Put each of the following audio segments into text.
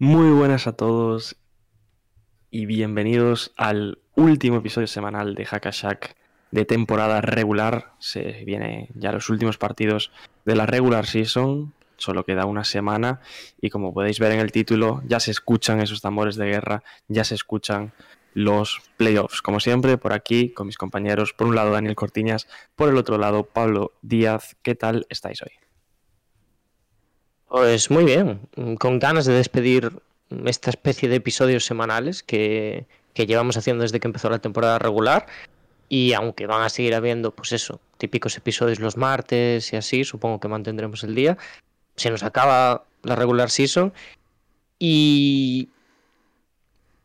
Muy buenas a todos y bienvenidos al último episodio semanal de Hackashack de temporada regular. Se vienen ya los últimos partidos de la regular season. Solo queda una semana y como podéis ver en el título ya se escuchan esos tambores de guerra, ya se escuchan los playoffs. Como siempre, por aquí con mis compañeros, por un lado Daniel Cortiñas, por el otro lado Pablo Díaz. ¿Qué tal estáis hoy? Pues muy bien, con ganas de despedir esta especie de episodios semanales que, que, llevamos haciendo desde que empezó la temporada regular. Y aunque van a seguir habiendo, pues eso, típicos episodios los martes y así, supongo que mantendremos el día. Se nos acaba la regular season y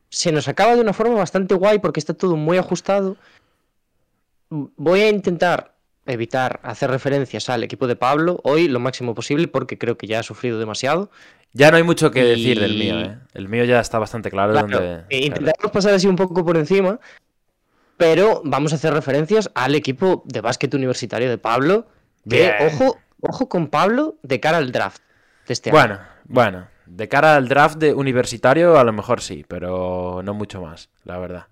se nos acaba de una forma bastante guay porque está todo muy ajustado. Voy a intentar evitar hacer referencias al equipo de Pablo hoy lo máximo posible porque creo que ya ha sufrido demasiado. Ya no hay mucho que decir del mío, ¿eh? El mío ya está bastante claro, claro donde... Intentaremos pasar así un poco por encima, pero vamos a hacer referencias al equipo de básquet universitario de Pablo. Que, ojo, ojo con Pablo de cara al draft de este bueno, año. Bueno, de cara al draft de universitario a lo mejor sí, pero no mucho más, la verdad.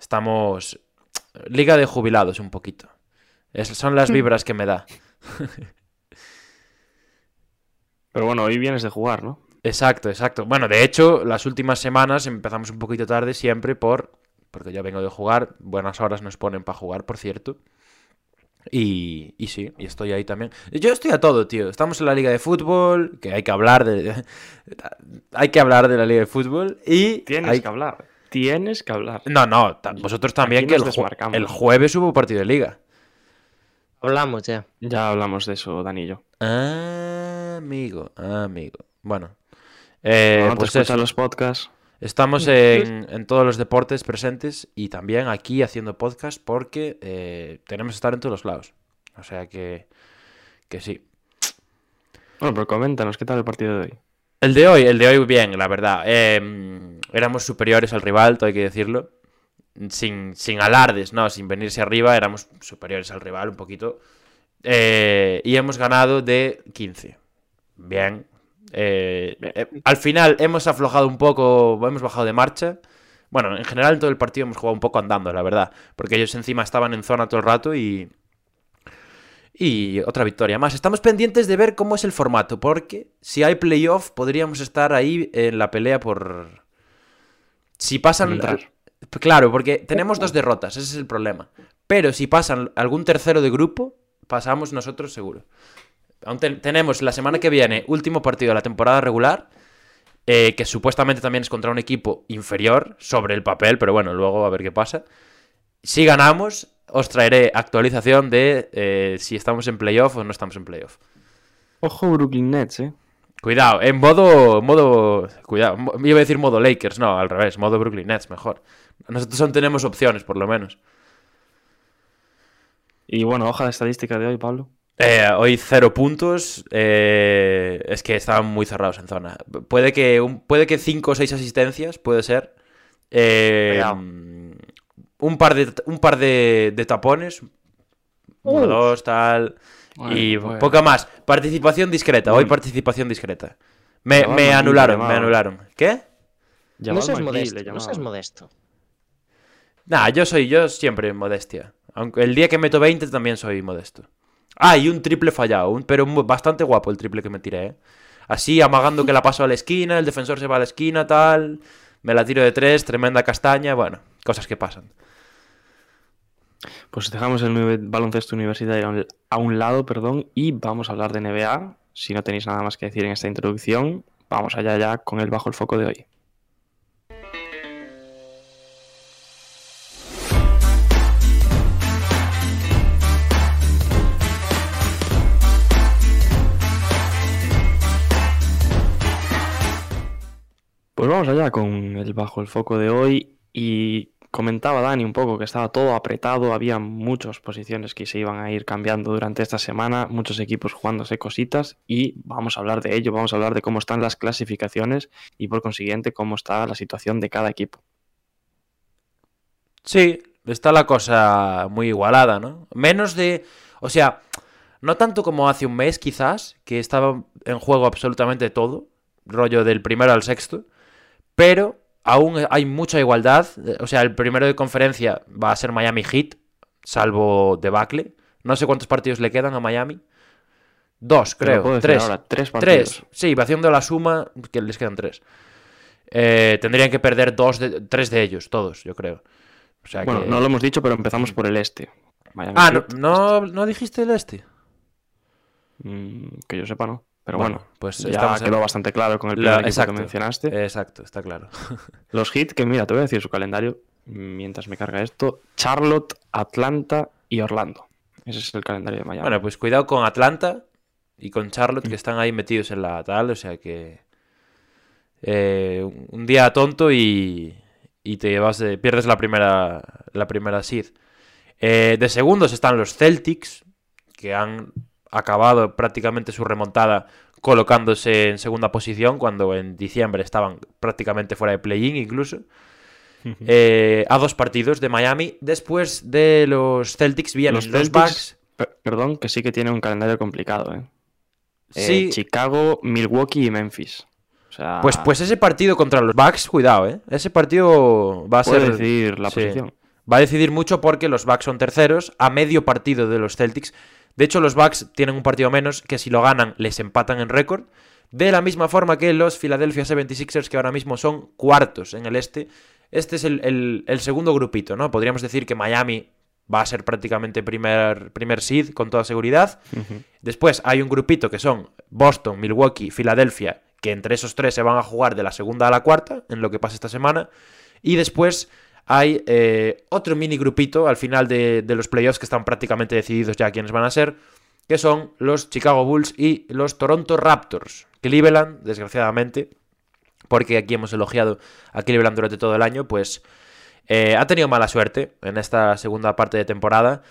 Estamos... Liga de jubilados un poquito. Esas son las vibras que me da. Pero bueno, hoy vienes de jugar, ¿no? Exacto, exacto. Bueno, de hecho, las últimas semanas empezamos un poquito tarde siempre por... Porque yo vengo de jugar. Buenas horas nos ponen para jugar, por cierto. Y, y, sí, y estoy ahí también. Yo estoy a todo, tío. Estamos en la liga de fútbol, que hay que hablar de... hay que hablar de la liga de fútbol y... Tienes hay... que hablar. Tienes que hablar. No, no, vosotros también, que el, ju el jueves hubo partido de liga. Hablamos ya. Ya hablamos de eso, Danillo. Ah, amigo, amigo. Bueno. Eh, no, pues eso. los podcasts. Estamos en, en, todos los deportes presentes y también aquí haciendo podcast porque eh, tenemos que estar en todos los lados. O sea que, que sí. Bueno, pero coméntanos, ¿qué tal el partido de hoy? El de hoy, el de hoy bien, la verdad. Eh, éramos superiores al rival, todo hay que decirlo sin, sin alardes, ¿no? Sin venirse arriba, éramos superiores al rival un poquito. Eh, y hemos ganado de 15. Bien. Eh, eh, al final hemos aflojado un poco, hemos bajado de marcha. Bueno, en general en todo el partido hemos jugado un poco andando, la verdad. Porque ellos encima estaban en zona todo el rato y... Y otra victoria más. Estamos pendientes de ver cómo es el formato, porque si hay playoff podríamos estar ahí en la pelea por... Si pasan... Claro, porque tenemos dos derrotas, ese es el problema. Pero si pasan algún tercero de grupo, pasamos nosotros seguro. Aún ten tenemos la semana que viene último partido de la temporada regular, eh, que supuestamente también es contra un equipo inferior sobre el papel, pero bueno, luego a ver qué pasa. Si ganamos, os traeré actualización de eh, si estamos en playoff o no estamos en playoff. Ojo Brooklyn Nets, eh. Cuidado, en modo, modo, cuidado, iba a decir modo Lakers, no, al revés, modo Brooklyn Nets, mejor. Nosotros aún tenemos opciones, por lo menos. Y bueno, hoja de estadística de hoy, Pablo. Eh, hoy cero puntos. Eh, es que estaban muy cerrados en zona. Puede que, un, puede que cinco o seis asistencias, puede ser. Eh, un par de, un par de, de tapones. Uno, dos, tal. Bueno, y bueno. poca más. Participación discreta. Bueno. Hoy participación discreta. Me, me anularon, me anularon. ¿Qué? No seas, modesto, no seas modesto. Nah, yo soy yo siempre modestia. Aunque el día que meto 20 también soy modesto. Ah, y un triple fallado, un, pero bastante guapo el triple que me tiré, ¿eh? Así, amagando que la paso a la esquina, el defensor se va a la esquina, tal. Me la tiro de tres, tremenda castaña, bueno, cosas que pasan. Pues dejamos el baloncesto universitario a un lado, perdón, y vamos a hablar de NBA. Si no tenéis nada más que decir en esta introducción, vamos allá ya con el bajo el foco de hoy. Pues vamos allá con el bajo el foco de hoy y comentaba Dani un poco que estaba todo apretado, había muchas posiciones que se iban a ir cambiando durante esta semana, muchos equipos jugándose cositas y vamos a hablar de ello, vamos a hablar de cómo están las clasificaciones y por consiguiente cómo está la situación de cada equipo. Sí, está la cosa muy igualada, ¿no? Menos de... O sea, no tanto como hace un mes quizás, que estaba en juego absolutamente todo, rollo del primero al sexto, pero aún hay mucha igualdad. O sea, el primero de conferencia va a ser Miami Heat, salvo debacle. No sé cuántos partidos le quedan a Miami. Dos, creo. puedo Tres. ahora, tres partidos. Tres. Sí, va haciendo la suma, que les quedan tres. Eh, tendrían que perder dos de, tres de ellos, todos, yo creo. O sea Bueno, que- no lo hemos dicho, pero empezamos por el este. Miami Ah, no, no dijiste el este. mm, que yo sepa, no. Pero Bueno, bueno, pues ya en- quedó bastante claro con el La- primer equipo exacto. que mencionaste. Exacto, está claro. Los Heat, que mira, te voy a decir su calendario mientras me carga esto. Charlotte, Atlanta y Orlando. Ese es el calendario de Miami. Bueno, pues cuidado con Atlanta y con Charlotte, que están ahí metidos en la tal, o sea que. eh, un día tonto y. Y te vas de- pierdes la primera. La primera seed. Eh, de segundos están los Celtics, que han acabado prácticamente su remontada colocándose en segunda posición, cuando en diciembre estaban prácticamente fuera de play-in incluso. Eh, a dos partidos de Miami. Después de los Celtics vienen los, Celtics, Bucks. per- perdón, que sí que tiene un calendario complicado, ¿eh? Eh, Chicago, Milwaukee y Memphis. O sea, Pues, pues ese partido contra los Bucks, cuidado, ¿eh? Ese partido va a puede ser. decidir la sí. posición. Va a decidir mucho porque los Bucks son terceros a medio partido de los Celtics. De hecho, los Bucks tienen un partido menos que si lo ganan les empatan en récord. De la misma forma que los Philadelphia 76ers, que ahora mismo son cuartos en el este. Este es el, el- el segundo grupito, ¿no? Podríamos decir que Miami va a ser prácticamente primer, primer seed con toda seguridad. Después hay un grupito que son Boston, Milwaukee, Filadelfia, que entre esos tres se van a jugar de la segunda a la cuarta, en lo que pasa esta semana. Y después hay eh, otro mini grupito al final de, los playoffs que están prácticamente decididos ya quiénes van a ser, que son los Chicago Bulls y los Toronto Raptors. Cleveland, desgraciadamente, porque aquí hemos elogiado a Cleveland durante todo el año, pues eh, ha tenido mala suerte en esta segunda parte de temporada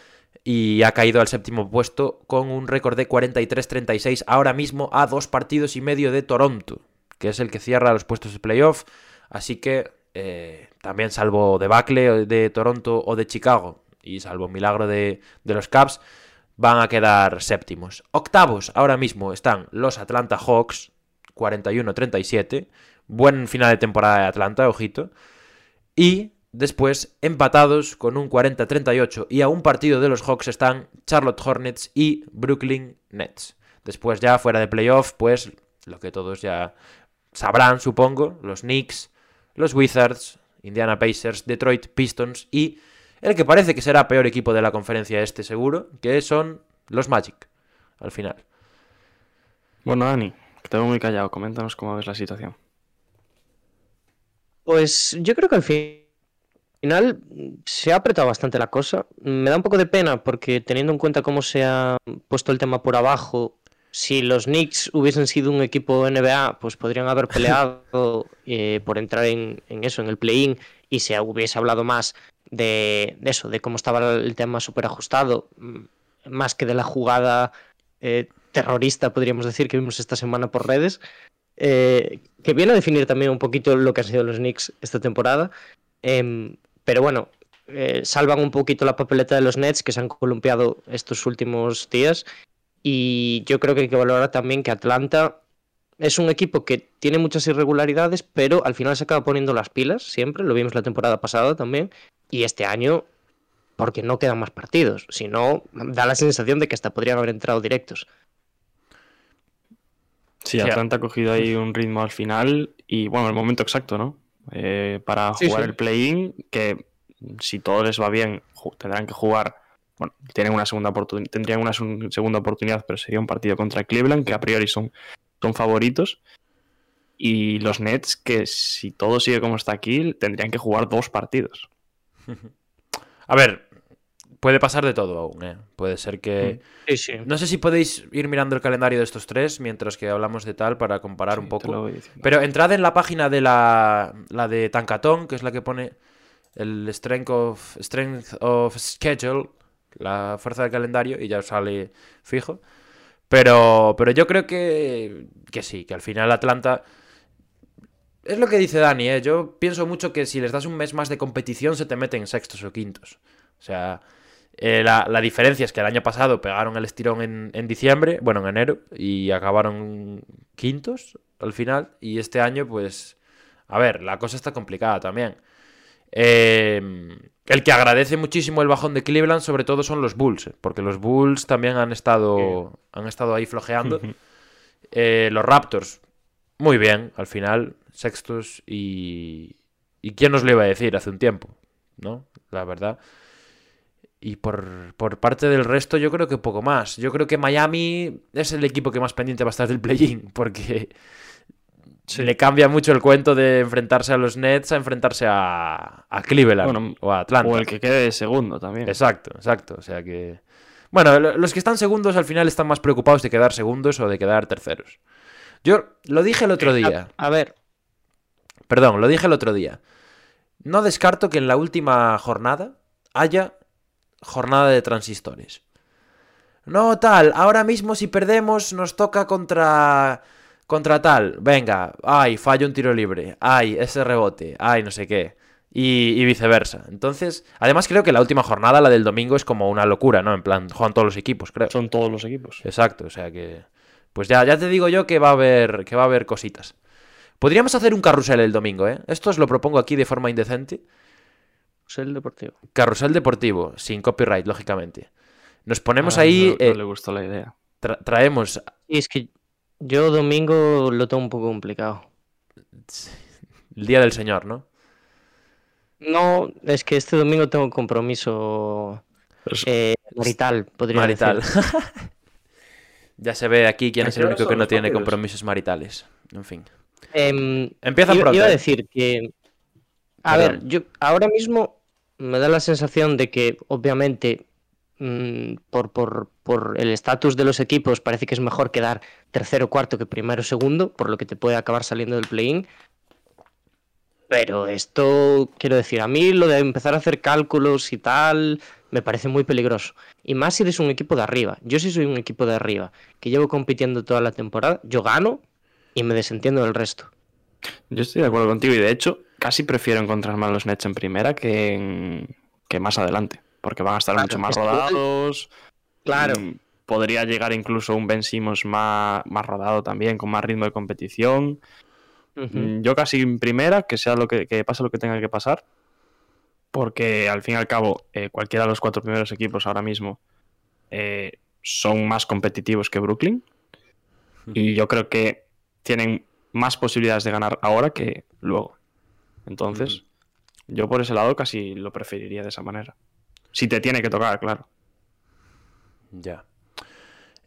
y ha caído al séptimo puesto con un récord de 43-36 ahora mismo a dos partidos y medio de Toronto, que es el que cierra los puestos de playoff. Así que eh, también salvo debacle de Toronto o de Chicago y salvo milagro de, de los Caps, van a quedar séptimos. Octavos ahora mismo están los Atlanta Hawks, 41-37. Buen final de temporada de Atlanta, ojito. Y después, empatados con un 40-38 y a un partido de los Hawks están Charlotte Hornets y Brooklyn Nets. Después ya fuera de playoff, pues lo que todos ya sabrán, supongo, los Knicks, los Wizards, Indiana Pacers, Detroit Pistons y el que parece que será peor equipo de la conferencia este seguro, que son los Magic, al final. Bueno, Dani, que te veo muy callado. Coméntanos cómo ves la situación. Pues yo creo que al fin- final se ha apretado bastante la cosa. Me da un poco de pena porque teniendo en cuenta cómo se ha puesto el tema por abajo, si los Knicks hubiesen sido un equipo NBA, pues podrían haber peleado eh, por entrar en, en eso, en el play-in, y se hubiese hablado más de, de eso, de cómo estaba el tema súper ajustado, mm, más que de la jugada eh, terrorista, podríamos decir, que vimos esta semana por redes eh, que viene a definir también un poquito lo que han sido los Knicks esta temporada. Em, pero bueno, eh, salvan un poquito la papeleta de los Nets que se han columpiado estos últimos días. Y yo creo que hay que valorar también que Atlanta es un equipo que tiene muchas irregularidades, pero al final se acaba poniendo las pilas siempre. Lo vimos la temporada pasada también. Y este año, porque no quedan más partidos. Si no, da la sensación de que hasta podrían haber entrado directos. Sí, Atlanta ha cogido ahí un ritmo al final y, bueno, el momento exacto, ¿no? Eh, para Sí, jugar sí. el play-in, que si todo les va bien, tendrán que jugar. Bueno, tienen una segunda tendrían una segunda oportunidad, pero sería un partido contra Cleveland, que a priori son, son favoritos. Y los Nets, que si todo sigue como está aquí, tendrían que jugar dos partidos. A ver, puede pasar de todo aún, ¿eh? Puede ser que... Sí, sí. No sé si podéis ir mirando el calendario de estos tres mientras que hablamos de tal para comparar un Sí, poco. Pero entrad en la página de la, la de Tancatón, que es la que pone el strength of, strength of schedule, la fuerza del calendario, y ya sale fijo. Pero, pero yo creo que, que sí, que al final Atlanta... Es lo que dice Dani, ¿eh? Yo pienso mucho que si les das un mes más de competición se te meten sextos o quintos. O sea, eh, la, la diferencia es que el año pasado pegaron el estirón en, en diciembre, bueno, en enero, y acabaron quintos al final. Y este año, pues, a ver, la cosa está complicada también. Eh, el que agradece muchísimo el bajón de Cleveland, sobre todo, son los Bulls, eh, porque los Bulls también han estado, han estado ahí flojeando. Eh, los Raptors, muy bien, al final, sextos y... ¿Y quién nos lo iba a decir hace un tiempo? ¿No? La verdad. Y por, por parte del resto, yo creo que poco más. Yo creo que Miami es el equipo que más pendiente va a estar del play-in, porque le cambia mucho el cuento de enfrentarse a los Nets a enfrentarse a, a Cleveland Bueno, o a Atlanta. O el que quede segundo también. Exacto, exacto. O sea que. Bueno, lo- los que están segundos al final están más preocupados de quedar segundos o de quedar terceros. Yo lo dije el otro día. A, a ver, Perdón, lo dije el otro día. No descarto que en la última jornada haya jornada de transistores. No, tal, ahora mismo si perdemos nos toca contra contra tal. Venga, ay, fallo un tiro libre. Ay, ese rebote. Ay, no sé qué. Y, y viceversa. Entonces, además creo que la última jornada, la del domingo, es como una locura, ¿no? En plan, juegan todos los equipos, creo. Son todos los equipos. Exacto, o sea que. Pues ya, ya te digo yo que va a haber. que va a haber cositas. Podríamos hacer un carrusel el domingo, ¿eh? Esto os lo propongo aquí de forma indecente. es el deportivo. Carrusel deportivo, sin copyright, lógicamente. Nos ponemos Ah, ahí. No, no eh, le gustó la idea. tra- traemos. Y es que yo domingo lo tengo un poco complicado. El Día del Señor, ¿no? No, es que este domingo tengo compromiso Pues- eh, marital, podría Marital. decir. ya se ve aquí quién ¿A es el único que no tiene compromisos maritales. En fin. Em, Empiezan iba, pronto. iba a ¿eh? decir que. A Perdón. ver, yo ahora mismo me da la sensación de que, obviamente, mm, por, por, por el estatus de los equipos, parece que es mejor quedar tercero cuarto que primero segundo, por lo que te puede acabar saliendo del play-in. Pero esto, quiero decir, a mí lo de empezar a hacer cálculos y tal, me parece muy peligroso. Y más si eres un equipo de arriba. Yo sí soy un equipo de arriba, que llevo compitiendo toda la temporada, yo gano y me desentiendo del resto. Yo estoy de acuerdo contigo y de hecho casi prefiero encontrar más los Nets en primera que, en- que más adelante. Porque van a estar Claro, mucho más rodados. Claro. Mm, Podría llegar incluso un Ben Simmons más, más rodado también, con más ritmo de competición. Mm, Yo casi en primera, que sea lo que, que pase lo que tenga que pasar. Porque al fin y al cabo, eh, cualquiera de los cuatro primeros equipos ahora mismo eh, son más competitivos que Brooklyn. Y yo creo que tienen más posibilidades de ganar ahora que luego. Entonces, yo por ese lado casi lo preferiría de esa manera. Si te tiene que tocar, claro. Ya.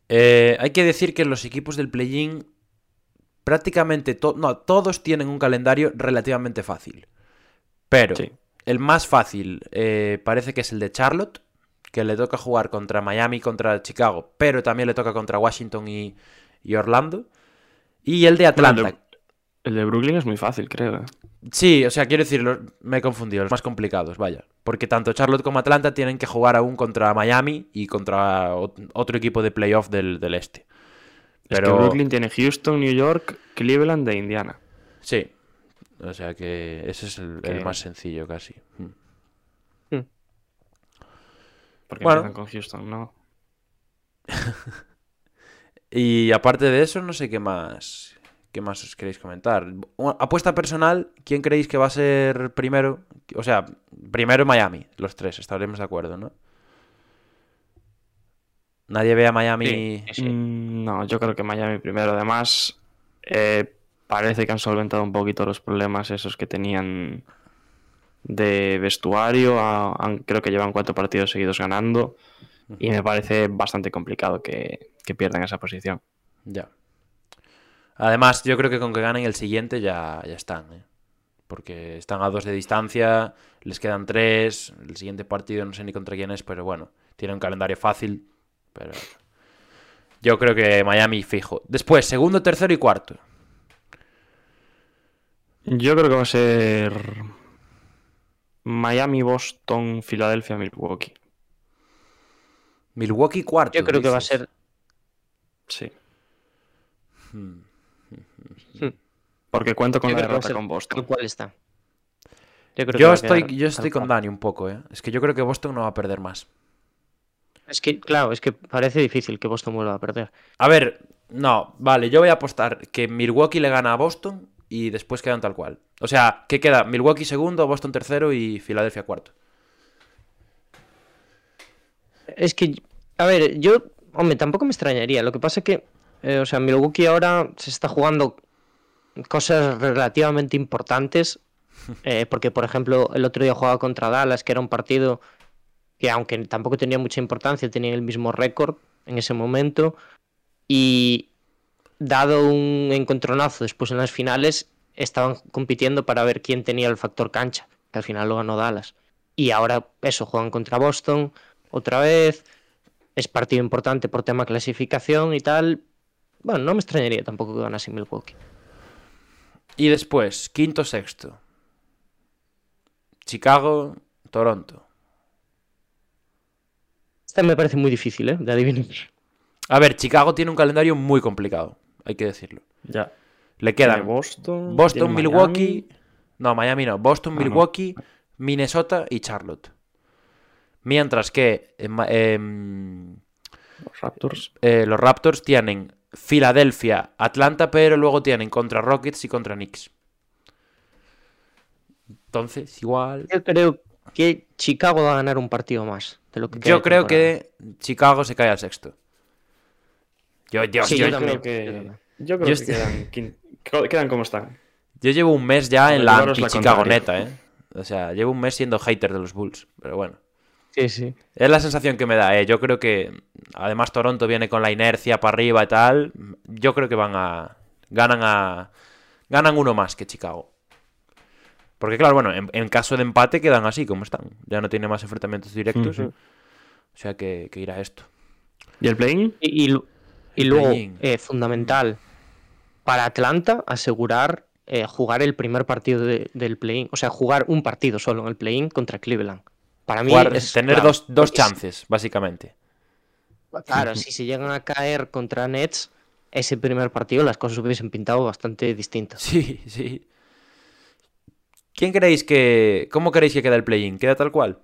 Eh, hay que decir que los equipos del play-in prácticamente to- no, todos tienen un calendario relativamente fácil. Pero Sí. el más fácil eh, parece que es el de Charlotte, que le toca jugar contra Miami, contra Chicago, pero también le toca contra Washington y, y Orlando. Y el de Atlanta. Bueno, el, de, Brooklyn es muy fácil, creo. ¿eh? Sí, o sea, quiero decir, los- me he confundido, los más complicados, vaya. Porque tanto Charlotte como Atlanta tienen que jugar aún contra Miami y contra ot- otro equipo de playoff del, del este. Es que Pero Brooklyn tiene Houston, New York, Cleveland e Indiana. sí, o sea que ese es el, más sencillo casi. Mm. Porque Bueno. empiezan con Houston, ¿no? Y aparte de eso, no sé qué más, qué más os queréis comentar. Una Apuesta personal, ¿quién creéis que va a ser primero? O sea, primero Miami, los tres, estaremos de acuerdo, ¿no? Nadie ve a Miami. Mm, No, yo creo que Miami primero. Además, eh, parece que han solventado un poquito los problemas esos que tenían de vestuario. a- han- creo que llevan cuatro partidos seguidos ganando. Y me parece bastante complicado que, que pierdan esa posición. Ya. Además, yo creo que con que ganen el siguiente ya, ya están, ¿eh? Porque están a dos de distancia, les quedan tres. El siguiente partido no sé ni contra quién es, pero bueno, tiene un calendario fácil. Pero yo creo que Miami fijo. Después, segundo, tercero y cuarto. Yo creo que va a ser Miami, Boston, Filadelfia, Milwaukee. Milwaukee cuarto. Yo creo que va a ser. Sí. Hmm. Porque cuento con yo la derrota con Boston. cual está. Yo, creo estoy, yo estoy con. Dani un poco, ¿eh? Es que yo creo que Boston no va a perder más. Es que, claro, es que parece difícil que Boston vuelva a perder. A ver, no, vale, yo voy a apostar que Milwaukee le gana a Boston y después quedan tal cual. O sea, ¿qué queda? Milwaukee segundo, Boston tercero y Filadelfia cuarto. Es que, a ver, yo, hombre, tampoco me extrañaría. Lo que pasa es que, eh, o sea, Milwaukee ahora se está jugando cosas relativamente importantes. eh, porque, por ejemplo, el otro día jugaba contra Dallas, que era un partido que, aunque tampoco tenía mucha importancia, tenía el mismo récord en ese momento. Y dado un encontronazo después en las finales, estaban compitiendo para ver quién tenía el factor cancha, que al final lo ganó Dallas. Y ahora, eso, juegan contra Boston otra vez. Es partido importante por tema clasificación y tal. Bueno, no me extrañaría tampoco que ganase Milwaukee. Y después, quinto, sexto. Chicago, Toronto. Esta me parece muy difícil, ¿eh? De adivinar. A ver, Chicago tiene un calendario muy complicado, hay que decirlo. Ya. Le Tiene quedan Boston, Boston, tiene Milwaukee. Miami. No, Miami no. Boston, Ah, no. Milwaukee, Minnesota y Charlotte. Mientras que Ma- em, Los Raptors. eh, los Raptors tienen Filadelfia, Atlanta, pero luego tienen contra Rockets y contra Knicks. Entonces, igual. Yo creo que Chicago va a ganar un partido más. De lo que queda Yo creo que Chicago se cae al sexto. Yo, yo, Sí, yo- yo Yo también. creo que, yo creo Yo que quedan, quedan como están. yo llevo un mes ya en la llevaros la anti-Chicago contraria. neta, ¿eh? O sea, llevo un mes siendo hater de los Bulls. Pero bueno. Sí, sí. Es la sensación que me da, ¿eh? Yo creo que, además, Toronto viene con la inercia para arriba y tal. Yo creo que van a. Ganan a. Ganan uno más que Chicago. Porque, claro, bueno, en, en caso de empate quedan así como están. Ya no tiene más enfrentamientos directos. O sea que, que irá esto. ¿Y el play-in? Y, y lu- y luego, eh, fundamental, para Atlanta asegurar eh, jugar el primer partido de- del play-in. O sea, jugar un partido solo en el play-in contra Cleveland. Para mí es tener dos, dos chances, básicamente. Claro, si se llegan a caer contra Nets, ese primer partido las cosas hubiesen pintado bastante distintas. Sí, sí. ¿Quién creéis que. ¿Cómo queréis que quede el play-in? ¿Queda tal cual?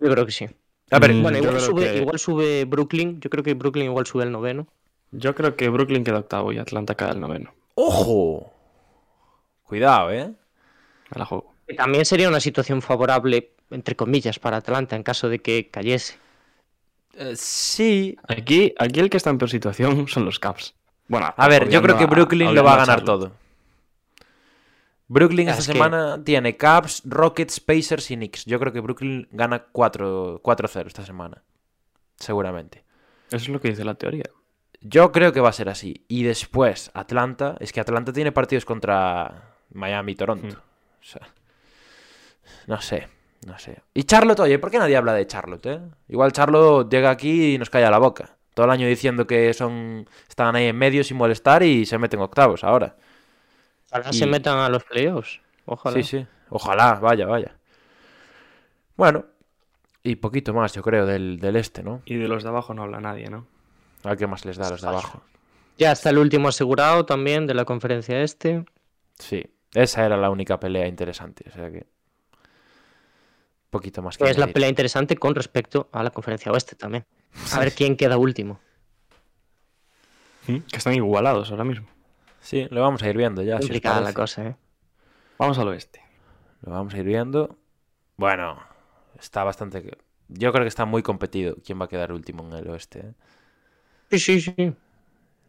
Yo creo que sí. A ver, Mm, Bueno, igual sube, que- igual sube Brooklyn. Yo creo que Brooklyn igual sube el noveno. Yo creo que Brooklyn queda octavo y Atlanta queda el noveno. ¡ojo! Cuidado, ¿eh? Me la juego. Que También sería una situación favorable, entre comillas, para Atlanta en caso de que cayese. Eh, sí, Aquí, aquí el que está en peor situación son los Caps. Bueno, A ver, yo creo que a- Brooklyn lo va a ganar todo. Brooklyn esta es que- semana tiene Cavs, Rockets, Pacers y Knicks. Yo creo que Brooklyn gana 4 4-0 esta semana. Seguramente. Eso es lo que dice la teoría. Yo creo que va a ser así. Y después, Atlanta. Es que Atlanta tiene partidos contra Miami y Toronto. Hmm. O sea, no sé, no sé. Y Charlotte, oye, ¿por qué nadie habla de Charlotte, eh? Igual Charlotte llega aquí y nos calla la boca. Todo el año diciendo que son están ahí en medio sin molestar y se meten octavos ahora. Ojalá Y- se metan a los playoffs. Ojalá. Sí, sí. Ojalá, vaya, vaya. Bueno, y poquito más, yo creo, del, del este, ¿no? Y de los de abajo no habla nadie, ¿no? A ver qué más les da a los de abajo. Ya está el último asegurado también de la conferencia este. Sí, esa era la única pelea interesante, o sea que. Poquito más que es la pelea interesante con respecto a la conferencia oeste también. A ver quién queda último. ¿Mm? Que están igualados ahora mismo. Sí, lo vamos a ir viendo ya. si Complicada la cosa, ¿eh? Vamos al oeste. Lo vamos a ir viendo. Bueno, está bastante. Yo creo que está muy competido quién va a quedar último en el oeste. ¿eh? Sí, sí, sí.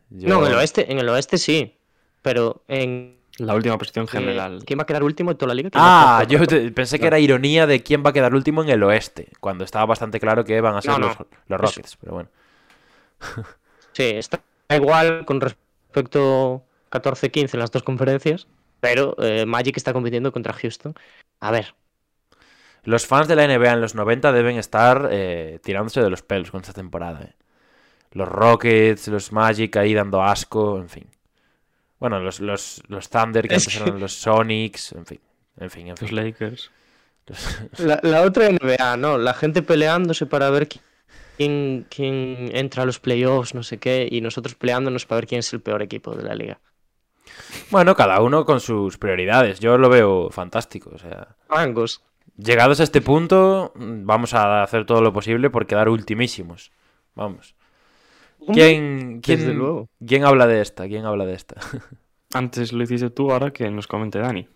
Yo- No, en el oeste, en el oeste sí. Pero en. La última posición eh, general. ¿Quién va a quedar último de toda la liga? ¿Quién va a Ah, yo te- pensé que era ironía de quién va a quedar último en el oeste, cuando estaba bastante claro que van a ser No, no. los, los Rockets, pero bueno. Sí, está igual con respecto 14-15 en las dos conferencias. Pero eh, Magic está compitiendo contra Houston. A ver, Los fans de la NBA en los 90 deben estar eh, tirándose de los pelos con esta temporada. eh. Los Rockets, los Magic ahí dando asco, en fin. Bueno, los, los, los Thunder, que Es antes que- eran los Sonics, en fin. En fin, en Los fin. Lakers. La, la otra NBA, ¿no? La gente peleándose para ver qui- quién, quién entra a los playoffs, no sé qué, y nosotros peleándonos para ver quién es el peor equipo de la liga. Bueno, cada uno con sus prioridades. Yo lo veo fantástico. O sea, Mangos. llegados a este punto, mm, vamos a hacer todo lo posible por quedar ultimísimos. Vamos. ¿Quién, Desde quién, luego. ¿Quién habla de esta? ¿Quién habla de esta? Antes lo hiciste tú, ahora que nos comente Dani.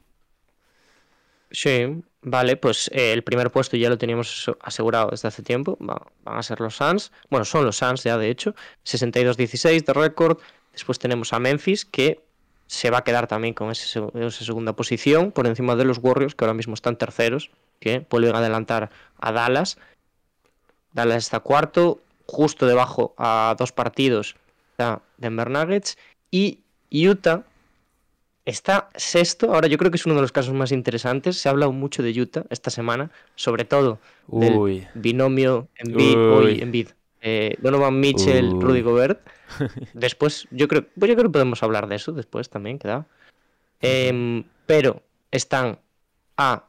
Sí, vale, pues eh, el primer puesto ya lo teníamos asegurado desde hace tiempo. va- van a ser los Suns. Bueno, son los Suns ya, de hecho. 62-16 de récord. Después tenemos a Memphis, que se va a quedar también con ese esa segunda posición, por encima de los Warriors, que ahora mismo están terceros, que vuelven a adelantar a Dallas. Dallas está cuarto, justo debajo a dos partidos está Denver Nuggets. Y Utah Está sexto, ahora yo creo que es uno de los casos más interesantes. Se ha hablado mucho de Utah esta semana, sobre todo del Uy. binomio Embiid, uy, Embiid, eh, Donovan Mitchell, Uy. Rudy Gobert. Después, yo creo, pues yo creo que podemos hablar de eso después también, queda. Em, pero están a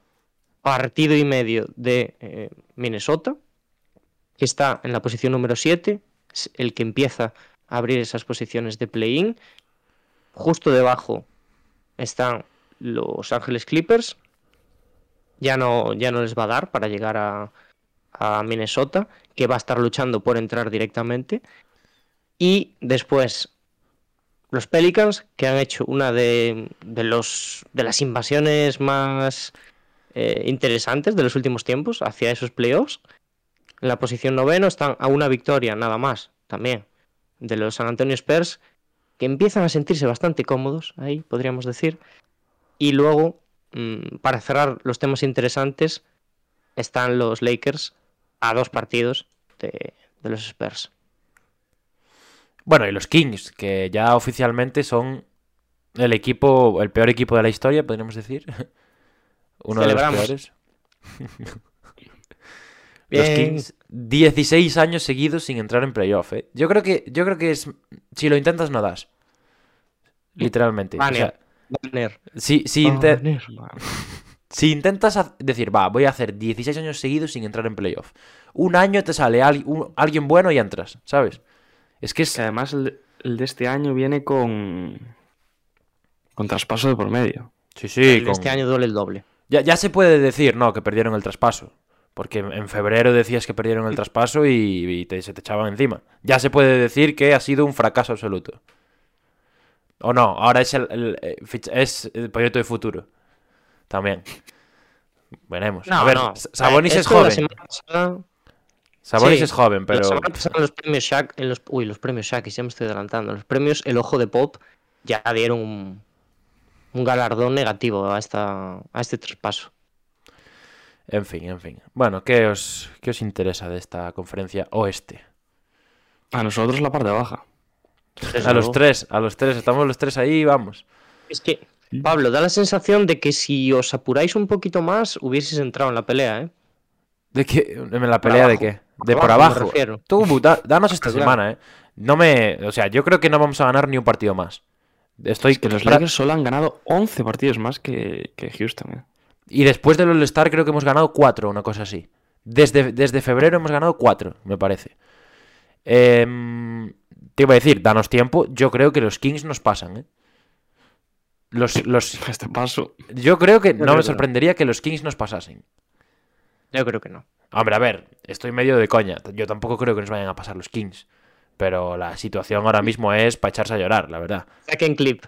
partido y medio de eh, Minnesota, que está en la posición número 7, es el que empieza a abrir esas posiciones de play-in. Justo debajo están los Ángeles Clippers. Ya no, ya no les va a dar para llegar a, Minnesota, que va a estar luchando por entrar directamente. Y después los Pelicans, que han hecho una de, de los, de las invasiones más eh, interesantes de los últimos tiempos hacia esos playoffs. En la posición noveno están a una victoria nada más, también, de los San Antonio Spurs, que empiezan a sentirse bastante cómodos ahí, podríamos decir. Y luego, mm, para cerrar los temas interesantes, están los Lakers a dos partidos de, de los Spurs. Bueno, y los Kings, que ya oficialmente son el equipo, el peor equipo de la historia, podríamos decir. Uno Celebramos. de los peores. Los Bien. Kings, 16 años seguidos sin entrar en playoff, ¿eh? Yo creo que, yo creo que es. Si lo intentas, no das. Literalmente. O sea, si, si, inte- Banner, man. si intentas decir, va, voy a hacer 16 años seguidos sin entrar en playoff. Un año te sale al- un- alguien bueno y entras, ¿sabes? Es que es. Que además el de, el de este año viene con. con traspaso de por medio. Sí, sí, El de con- Este año duele el doble. Ya, ya se puede decir, no, que perdieron el traspaso. Porque en febrero decías que perdieron el traspaso y, y te- se te echaban encima. Ya se puede decir que ha sido un fracaso absoluto. O no, ahora es el, el- eh, fich- es el proyecto de futuro. También. Veremos. No, a ver, no. Sabonis Eh, es la joven. pasada- Sabonis sí, es joven, La pero. semana pasada en los premios Shaq, en los, uy, los premios Shaq, ya me estoy adelantando. Los premios El Ojo de Pop ya dieron un, un galardón negativo a, esta, a este traspaso. En fin, en fin. Bueno, ¿qué os, ¿qué os interesa de esta conferencia oeste? A nosotros la parte baja. Desde A los tres, a los tres, estamos los tres ahí, vamos. Es que, Pablo, da la sensación de que si os apuráis un poquito más, hubieses entrado en la pelea, ¿eh? ¿De qué? ¿En la pelea de qué? De Por abajo. Tú, da- danos esta Claro. semana, ¿eh? No me... O sea, yo creo que no vamos a ganar ni un partido más. Estoy... Que los Lakers solo han ganado 11 partidos más que, que Houston. ¿eh? Y después del All-Star creo que hemos ganado cuatro, una cosa así. Desde, desde febrero hemos ganado cuatro, me parece. Em, te iba a decir, danos tiempo. Yo creo que los Kings nos pasan, ¿eh? Los, los... Este paso. Yo creo que no me sorprendería que los Kings nos pasasen. Yo creo que no. Hombre, a ver, estoy medio de coña. Yo tampoco creo que nos vayan a pasar los Kings. Pero la situación ahora mismo es para echarse a llorar, la verdad. Saquen clip.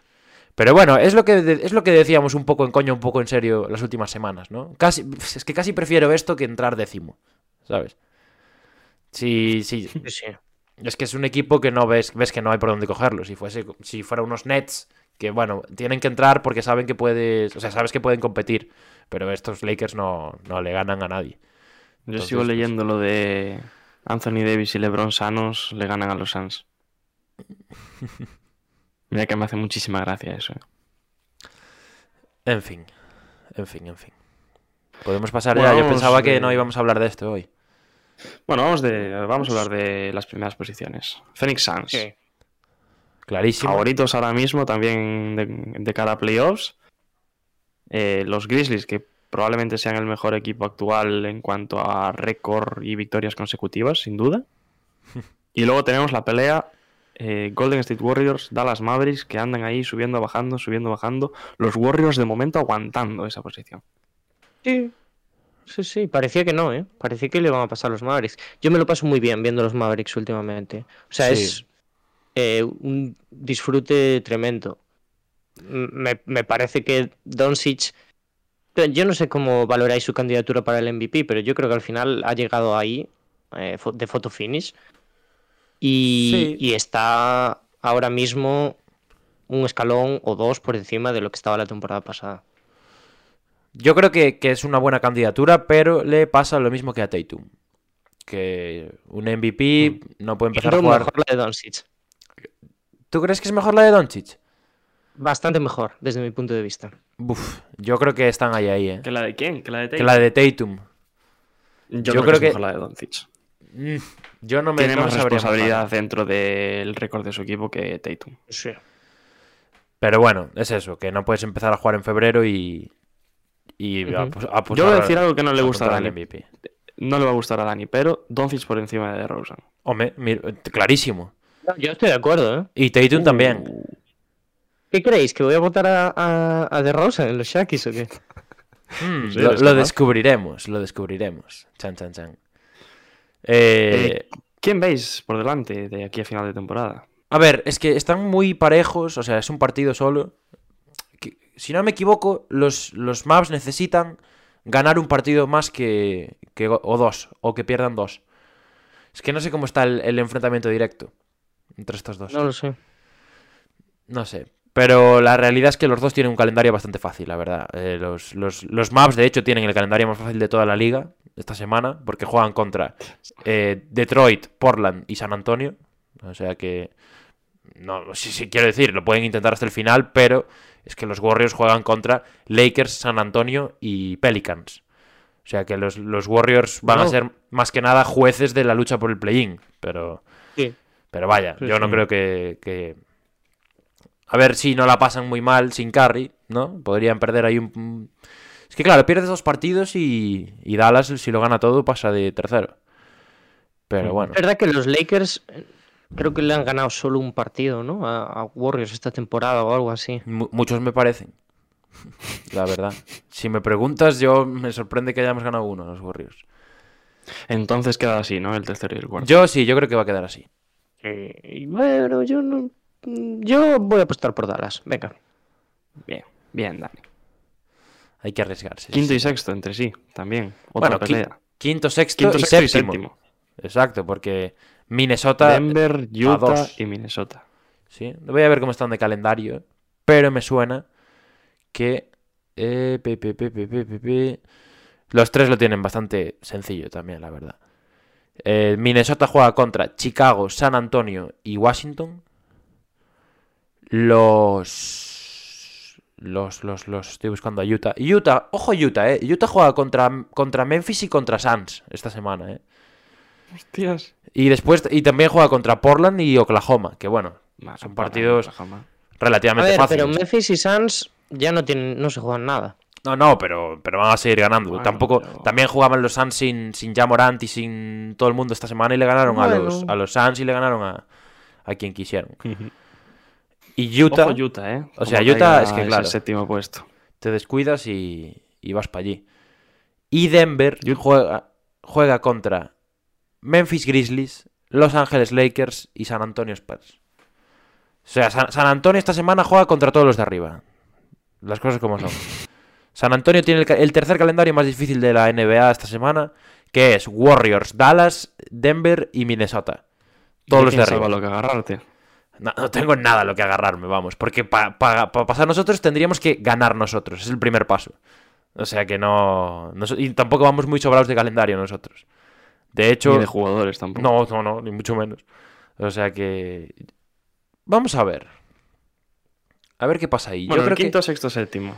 Pero bueno, es lo que de- es lo que decíamos un poco en coño, un poco en serio las últimas semanas, ¿no? Casi, es que casi prefiero esto que entrar décimo, ¿sabes? Sí, sí. Sí. Es que es un equipo que no ves, ves que no hay por dónde cogerlo. Si fuese, si fuera unos Nets, que bueno, tienen que entrar porque saben que puedes, o sea, sabes que pueden competir. Pero estos Lakers no, no le ganan a nadie. Yo sigo pues- leyendo lo de Anthony Davis y LeBron sanos le ganan a los Suns. Mira que me hace muchísima gracia eso. ¿eh? En fin. En fin, en fin. Podemos pasar Bueno, ya. Yo pensaba que no íbamos a hablar de esto hoy. Bueno, vamos, de, vamos a hablar de las primeras posiciones. Phoenix Suns. Sí. Clarísimo. Favoritos ahora mismo también de, de cara a playoffs. Eh, los Grizzlies, que probablemente sean el mejor equipo actual en cuanto a récord y victorias consecutivas, sin duda. Y luego tenemos la pelea eh, Golden State Warriors, Dallas Mavericks, que andan ahí subiendo, bajando, subiendo, bajando. Los Warriors de momento aguantando esa posición. Sí. Sí, sí, parecía que no, ¿eh? Parecía que le van a pasar los Mavericks. Yo me lo paso muy bien viendo los Mavericks últimamente. O sea, Sí. es eh, un disfrute tremendo. Me, me parece que Doncic... Yo no sé cómo valoráis su candidatura para el MVP, pero yo creo que al final ha llegado ahí eh, de photo finish y, Sí. y está ahora mismo un escalón o dos por encima de lo que estaba la temporada pasada. Yo creo que, que es una buena candidatura, pero le pasa lo mismo que a Tatum. Que un MVP no puede empezar a jugar. mejor la de Doncic. ¿Tú crees que es mejor la de Doncic? Bastante mejor, desde mi punto de vista. Buf, yo creo que están ahí, ahí, ¿eh? ¿Que la de quién? ¿Que la de Que la de Tatum. Yo, yo creo, creo que, que- es mejor la de Doncic. Mm, Yo no me Tiene no más responsabilidad dentro del récord de su equipo que Tatum. Sí. Pero bueno, es eso, que no puedes empezar a jugar en febrero y. Y Yo voy a decir algo que no le gusta a Dani. MVP. No le va a gustar a Dani, pero Doncic por encima de DeRozan. Hombre, clarísimo. No, yo estoy de acuerdo, ¿eh? Y Tatum también. ¿Qué creéis? ¿Que voy a votar a, a, a De Rosa en los Shakis o qué? Mm, Sí, lo, descubriremos, lo descubriremos. Chan, chan, chan. Eh, Eh, ¿Quién veis por delante de aquí a final de temporada? A ver, es que están muy parejos, o sea, es un partido solo. Que- si no me equivoco, los, los Mavs necesitan ganar un partido más que, que- o dos, o que pierdan dos. Es que no sé cómo está el, el enfrentamiento directo entre estos dos. No lo sé. No sé. Pero la realidad es que los dos tienen un calendario bastante fácil, la verdad. Eh, los, los, los Mavs, de hecho, tienen el calendario más fácil de toda la liga esta semana, porque juegan contra eh, Detroit, Portland y San Antonio. O sea que. No, sí, sí, quiero decir, lo pueden intentar hasta el final, pero es que los Warriors juegan contra Lakers, San Antonio y Pelicans. O sea que los, los Warriors van a ser más que nada jueces de la lucha por el play-in. Pero. Sí. Pero vaya, Sí, yo no creo que, que- A ver si no la pasan muy mal sin Curry, ¿no? Podrían perder ahí un... Es que claro, pierdes dos partidos y, y Dallas, si lo gana todo, pasa de tercero. Pero bueno. Es verdad que los Lakers eh, creo que le han ganado solo un partido, ¿no? A, a Warriors esta temporada o algo así. mu- muchos me parecen. La verdad. Si me preguntas, yo me sorprende que hayamos ganado uno los Warriors. Entonces queda así, ¿no? El tercero y el cuarto. Yo sí, yo creo que va a quedar así. Eh, y bueno, yo no. mm, Yo voy a apostar por Dallas. Venga. Bien, bien, Dani. Hay que arriesgarse. Quinto sí. y sexto entre sí, también. Otra Bueno, pelea. quinto, sexto, Quinto, y, sexto y séptimo. Exacto, porque Minnesota... Denver, Utah dos. y Minnesota. Sí, voy a ver cómo están de calendario. Pero me suena que. eh, pe, pe, pe. Los tres lo tienen bastante sencillo también, la verdad. Eh, Minnesota juega contra Chicago, San Antonio y Washington. Los. Los, los, los. Estoy buscando a Utah. Utah, ojo Utah, eh. Utah juega contra, contra Memphis y contra Suns esta semana, eh. Hostias. Y después. Y también juega contra Portland y Oklahoma. Que bueno, son partidos Oklahoma. A relativamente ver, fáciles. pero Memphis y Suns ya no tienen, no se juegan nada. No, no, pero, pero van a seguir ganando. Bueno, Tampoco, pero- También jugaban los Suns sin, sin Ja Morant y sin todo el mundo esta semana y le ganaron a, los, a los Suns y le ganaron a, a quien quisieron. Y Utah, Ojo, Utah, ¿eh? O sea, Utah es que, claro. séptimo puesto. te descuidas y, y vas para allí. Y Denver juega, juega contra Memphis Grizzlies, Los Ángeles Lakers y San Antonio Spurs. O sea, San, San Antonio esta semana juega contra todos los de arriba. Las cosas como son. San Antonio tiene el, el tercer calendario más difícil de la NBA esta semana, que es Warriors, Dallas, Denver y Minnesota. Todos ¿Y los de arriba. lo que agarrarte. No, no tengo nada a lo que agarrarme, vamos. Porque para pasar nosotros tendríamos que ganar nosotros. Es el primer paso. O sea que no, Y tampoco vamos muy sobrados de calendario nosotros. De hecho. Ni de jugadores tampoco. No, no, no, ni mucho menos. O sea que. Vamos a ver. A ver qué pasa ahí. Bueno, Yo creo quinto, que. sexto, séptimo.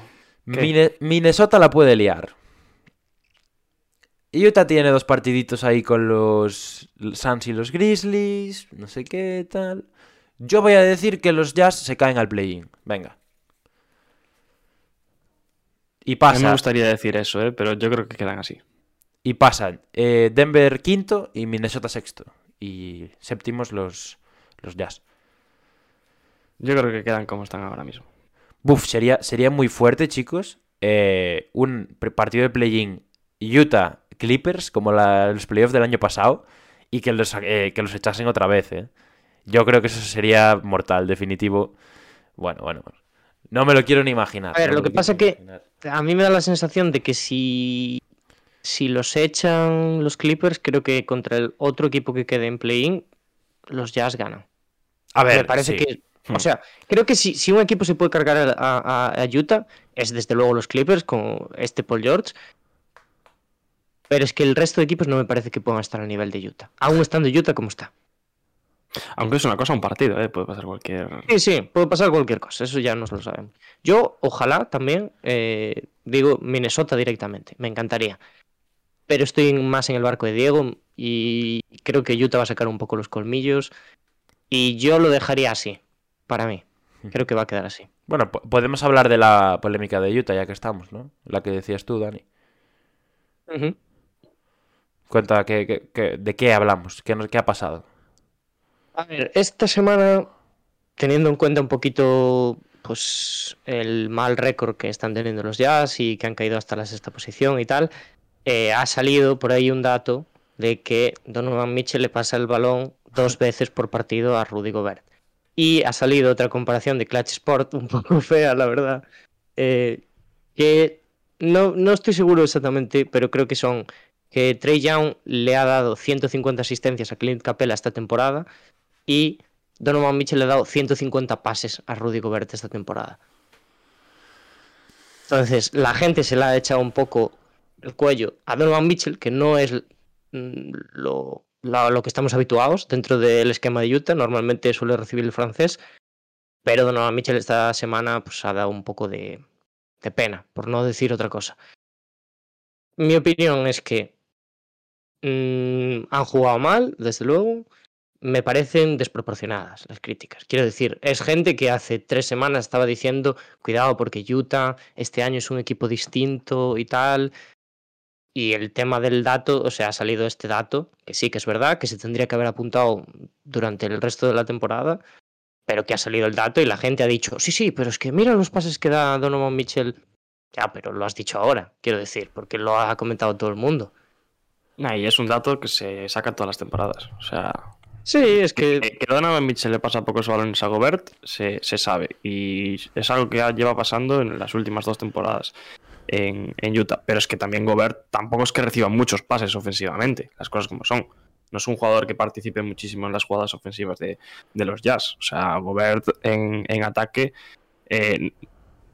Minnesota la puede liar. Utah tiene dos partiditos ahí con los Suns y los Grizzlies, no sé qué tal. Yo voy a decir que los Jazz se caen al play-in. Venga. Y A mí me pasa, gustaría decir eso, ¿eh? pero yo creo que quedan así. y pasan eh, Denver quinto y Minnesota sexto. Y séptimos los, los Jazz. Yo creo que quedan como están ahora mismo. Buf, sería, sería muy fuerte, chicos. eh, un partido de play-in Utah Clippers, como la- los playoffs del año pasado, y que los, que los echasen otra vez. eh. Yo creo que eso sería mortal, definitivo. Bueno, bueno. No me lo quiero ni imaginar. A ver, no lo que pasa ni que-. A mí me da la sensación de que si, si los echan los Clippers, creo que contra el otro equipo que quede en play-in, los Jazz ganan. A ver, me parece sí. que. Hmm. O sea, creo que si, si un equipo se puede cargar a, a- a Utah, es desde luego los Clippers con este Paul George. Pero es que el resto de equipos no me parece que puedan estar al nivel de Utah. Aún estando Utah como está. Aunque es una cosa, un partido, ¿eh? puede pasar cualquier. Sí, sí, puede pasar cualquier cosa, eso ya nos lo sabemos. Yo, ojalá también, eh, digo Minnesota directamente, me encantaría. Pero estoy más en el barco de Diego y creo que Utah va a sacar un poco los colmillos. Y yo lo dejaría así, para mí. Creo que va a quedar así. Bueno, po- podemos hablar de la polémica de Utah, ya que estamos, ¿no? La que decías tú, Dani. Ujú. Cuenta que, que- que- de qué hablamos, qué, nos- qué ha pasado. A ver, esta semana, teniendo en cuenta un poquito pues el mal récord que están teniendo los Jazz y que han caído hasta la sexta posición y tal, eh, ha salido por ahí un dato de que Donovan Mitchell le pasa el balón dos veces por partido a Rudy Gobert. Y ha salido otra comparación de Clutch Sport, un poco fea, la verdad, eh, que no, no estoy seguro exactamente, pero creo que son que Trey Young le ha dado 150 asistencias a Clint Capella esta temporada y Donovan Mitchell le ha dado 150 pases a Rudy Gobert esta temporada. Entonces, la gente se le ha echado un poco el cuello a Donovan Mitchell, que no es mm, lo, la- lo que estamos habituados dentro del esquema de Utah. Normalmente suele recibir el francés, pero Donovan Mitchell esta semana pues, ha dado un poco de, de pena, por no decir otra cosa. Mi opinión es que mm, han jugado mal, desde luego. Me parecen desproporcionadas las críticas. Quiero decir, es gente que hace tres semanas estaba diciendo, cuidado porque Utah este año es un equipo distinto y tal. Y el tema del dato, o sea, ha salido este dato, que sí que es verdad, que se tendría que haber apuntado durante el resto de la temporada, pero que ha salido el dato y la gente ha dicho, sí, sí, pero es que mira los pases que da Donovan Mitchell. Ya, pero lo has dicho ahora, quiero decir, porque lo ha comentado todo el mundo. Nah, y es un dato que se saca todas las temporadas. O sea, Sí, es que, que que Donovan Mitchell le pasa pocos balones a Gobert, se, se sabe. Y es algo que ya lleva pasando en las últimas dos temporadas en, en Utah. Pero es que también Gobert tampoco es que reciba muchos pases ofensivamente, las cosas como son. No es un jugador que participe muchísimo en las jugadas ofensivas de, de los Jazz. O sea, Gobert en, en ataque eh,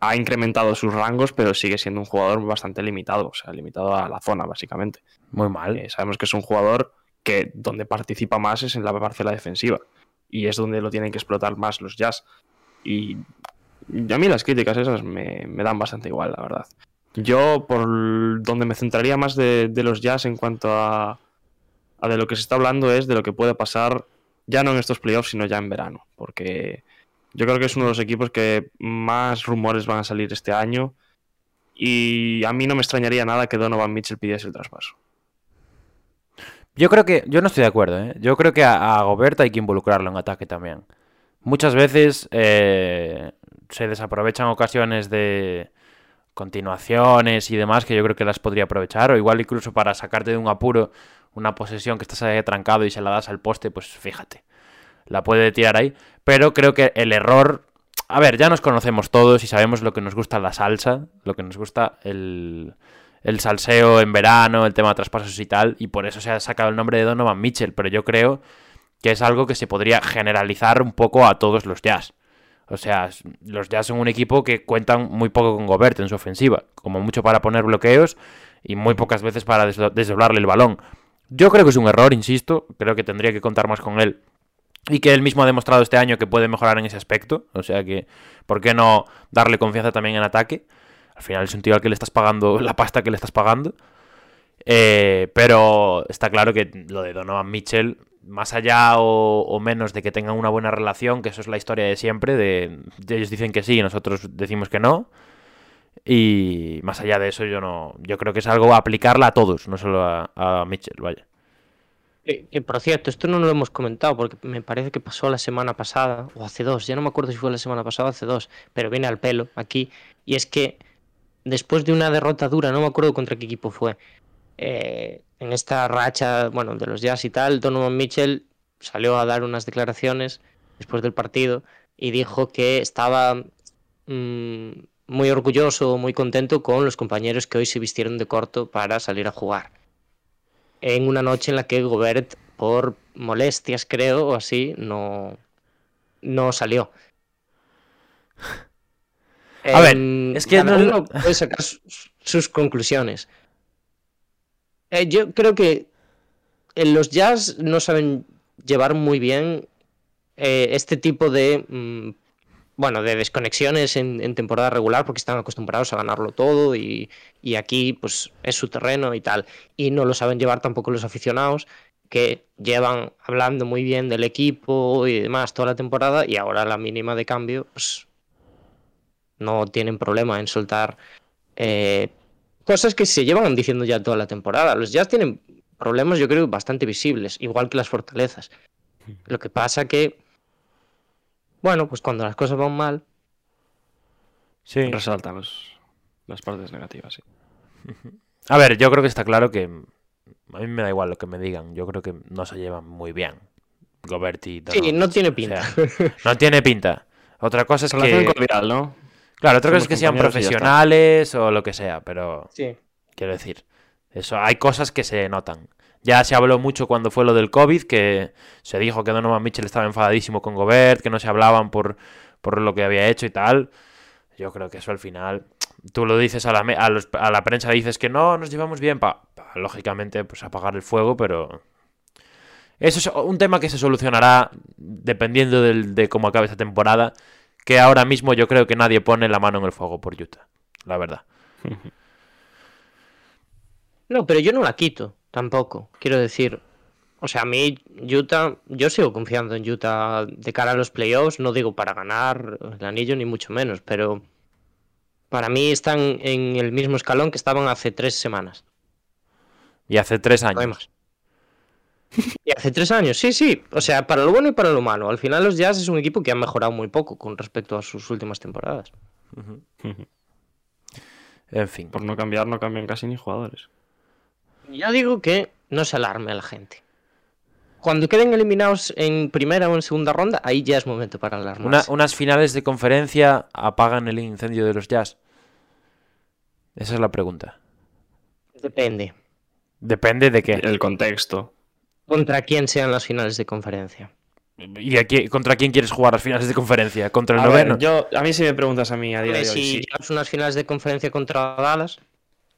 ha incrementado sus rangos, pero sigue siendo un jugador bastante limitado. O sea, limitado a la zona, básicamente. Muy mal. Eh, sabemos que es un jugador que donde participa más es en la parcela defensiva. Y es donde lo tienen que explotar más los jazz. Y, a mí las críticas esas me, me dan bastante igual, la verdad. Yo, por donde me centraría más de, de los jazz en cuanto a, a de lo que se está hablando es de lo que puede pasar ya no en estos playoffs, sino ya en verano. Porque yo creo que es uno de los equipos que más rumores van a salir este año. Y a mí no me extrañaría nada que Donovan Mitchell pidiese el traspaso. Yo creo que, yo no estoy de acuerdo, ¿eh? Yo creo que a, a Gobert hay que involucrarlo en ataque también. Muchas veces eh, se desaprovechan ocasiones de continuaciones y demás que yo creo que las podría aprovechar, o igual incluso para sacarte de un apuro una posesión que estás ahí atrancado y se la das al poste, pues fíjate, la puede tirar ahí. Pero creo que el error, a ver, ya nos conocemos todos y sabemos lo que nos gusta la salsa, lo que nos gusta el, el salseo en verano, el tema de traspasos y tal, y por eso se ha sacado el nombre de Donovan Mitchell, pero yo creo que es algo que se podría generalizar un poco a todos los Jazz. O sea, los Jazz son un equipo que cuentan muy poco con Gobert en su ofensiva, como mucho para poner bloqueos y muy pocas veces para desdo- desdoblarle el balón. Yo creo que es un error, insisto, creo que tendría que contar más con él y que él mismo ha demostrado este año que puede mejorar en ese aspecto, o sea que, ¿por qué no darle confianza también en ataque? Al Al final es un tío al que le estás pagando la pasta que le estás pagando. Eh, pero está claro que lo de Donovan Mitchell, más allá o, menos de que tengan una buena relación, que eso es la historia de siempre, de, ellos dicen que sí y nosotros decimos que no. Y más allá de eso, yo no. Yo creo que es algo a aplicarla a todos, no solo a, Mitchell, vaya. Por cierto, esto no lo hemos comentado porque me parece que pasó la semana pasada, o hace dos, ya no me acuerdo si fue la semana pasada o hace dos, pero viene al pelo aquí. Y es que después de una derrota dura, no me acuerdo contra qué equipo fue, eh, en esta racha, bueno, de los Jazz y tal, Donovan Mitchell salió a dar unas declaraciones después del partido y dijo que estaba mm, muy orgulloso, muy contento con los compañeros que hoy se vistieron de corto para salir a jugar. En una noche en la que Gobert, por molestias creo, o así, no, no salió. A ver, es que cada no- uno puede sacar sus, conclusiones. Eh, yo creo que en los Jazz no saben llevar muy bien eh, este tipo de mm, bueno de desconexiones en, en temporada regular porque están acostumbrados a ganarlo todo y, y aquí pues es su terreno y tal y no lo saben llevar tampoco los aficionados que llevan hablando muy bien del equipo y demás toda la temporada y ahora la mínima de cambio pues no tienen problema en soltar eh, cosas que se llevan diciendo ya toda la temporada. Los Jazz tienen problemas, yo creo, bastante visibles, igual que las fortalezas. Lo que pasa que, bueno, pues cuando las cosas van mal, Sí. Resaltan los- las partes negativas, sí. A ver, yo creo que está claro que a mí me da igual lo que me digan. Yo creo que no se llevan muy bien. Gobert y sí, Donovan. no tiene O pinta. sea, no tiene pinta. Otra cosa es Relación que... cordial, ¿no? Claro, otra cosa es que sean profesionales o lo que sea, pero sí. quiero decir, eso hay cosas que se notan. Ya se habló mucho cuando fue lo del COVID, que se dijo que Donovan Mitchell estaba enfadadísimo con Gobert, que no se hablaban por, por lo que había hecho y tal. Yo creo que eso al final, tú lo dices a la, a los- a la prensa, dices que no, nos llevamos bien, pa, pa- lógicamente, pues apagar el fuego, pero... Eso es un tema que se solucionará dependiendo del- de cómo acabe esta temporada, que ahora mismo yo creo que nadie pone la mano en el fuego por Utah, la verdad. No, pero yo no la quito, tampoco. Quiero decir, o sea, a mí Utah, yo sigo confiando en Utah de cara a los playoffs, no digo para ganar el anillo ni mucho menos, pero para mí están en el mismo escalón que estaban hace tres semanas. Y hace tres No hay años. más. Y hace tres años, sí, sí. O sea, para lo bueno y para lo malo. Al final los Jazz es un equipo que ha mejorado muy poco con respecto a sus últimas temporadas. En fin. Por no cambiar, no cambian casi ni jugadores. Yo digo que no se alarme a la gente. Cuando queden eliminados en primera o en segunda ronda, ahí ya es momento para Una- alarmarse. unas finales de conferencia apagan el incendio de los Jazz. Esa es la pregunta. Depende. Depende de qué. El contexto. Contra quién sean las finales de conferencia. ¿Y contra quién quieres jugar las finales de conferencia? ¿Contra el A ver, noveno? yo, a mí si me preguntas a mí a día de hoy, si sí. unas finales de conferencia contra Dallas,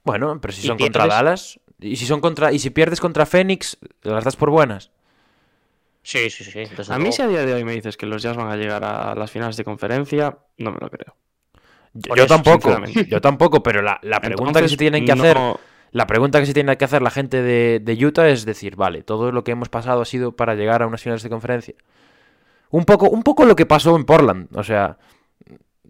Bueno, pero si ¿Y son contra? Dallas. Y si son contra. Y si pierdes contra Phoenix, las das por buenas. sí, sí, sí. desde A mí luego. si a día de hoy me dices que los Jazz van a llegar a las finales de conferencia, no me lo creo. Yo, Por yo eso, tampoco. Yo tampoco, pero la, la pregunta que Entonces, se tienen que no- hacer. La pregunta que se tiene que hacer la gente de, de Utah es decir, vale, todo lo que hemos pasado ha sido para llegar a unas finales de conferencia. Un poco, un poco lo que pasó en Portland. O sea,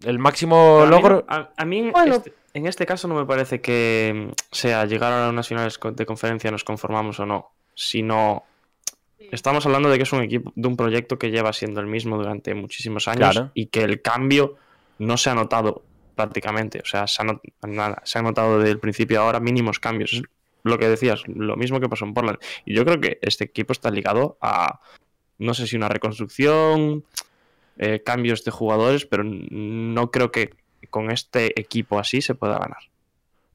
el máximo mí logro. no- a, a mí en, Bueno. este, en este caso no me parece que mm, sea llegar a unas finales de conferencia nos conformamos o no, sino estamos hablando de que es un equipo, de un proyecto que lleva siendo el mismo durante muchísimos años Claro. y que el cambio no se ha notado prácticamente, o sea, se ha, not- nada, se ha notado desde el principio ahora mínimos cambios. Es lo que decías, lo mismo que pasó en Portland. Y yo creo que este equipo está ligado a, no sé si una reconstrucción, eh, cambios de jugadores, pero no creo que con este equipo así se pueda ganar.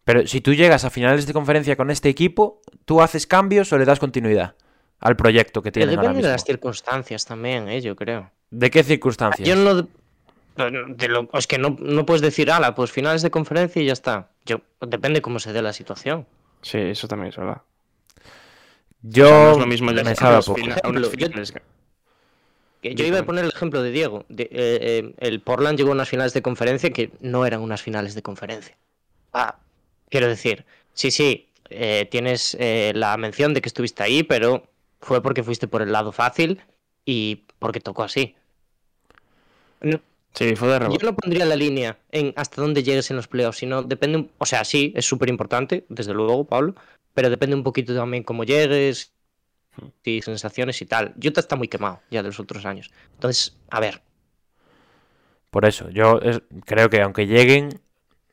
Pero si tú llegas a finales de conferencia con este equipo, ¿tú haces cambios o le das continuidad al proyecto que ahora depende de las circunstancias también, eh, yo creo. ¿De qué circunstancias? Yo no. De lo- es que no, no puedes decir, ala, pues finales de conferencia y ya está. Yo, depende cómo se dé la situación. Sí, eso también es verdad. Yo O sea, no es lo mismo poco. Ejemplo, yo- iba a poner el ejemplo de Diego. De- eh, eh, el Portland llegó a unas finales de conferencia que no eran unas finales de conferencia. Ah, quiero decir, sí, sí, eh, tienes eh, la mención de que estuviste ahí, pero fue porque fuiste por el lado fácil y porque tocó así. No- Sí, fue de yo no pondría la línea en hasta dónde llegues en los playoffs, sino depende, un- o sea, sí, es súper importante, desde luego, Pablo, pero depende un poquito también cómo llegues y sensaciones y tal. Utah está muy quemado ya de los otros años. Entonces, a ver, Por eso, yo es- creo que aunque lleguen,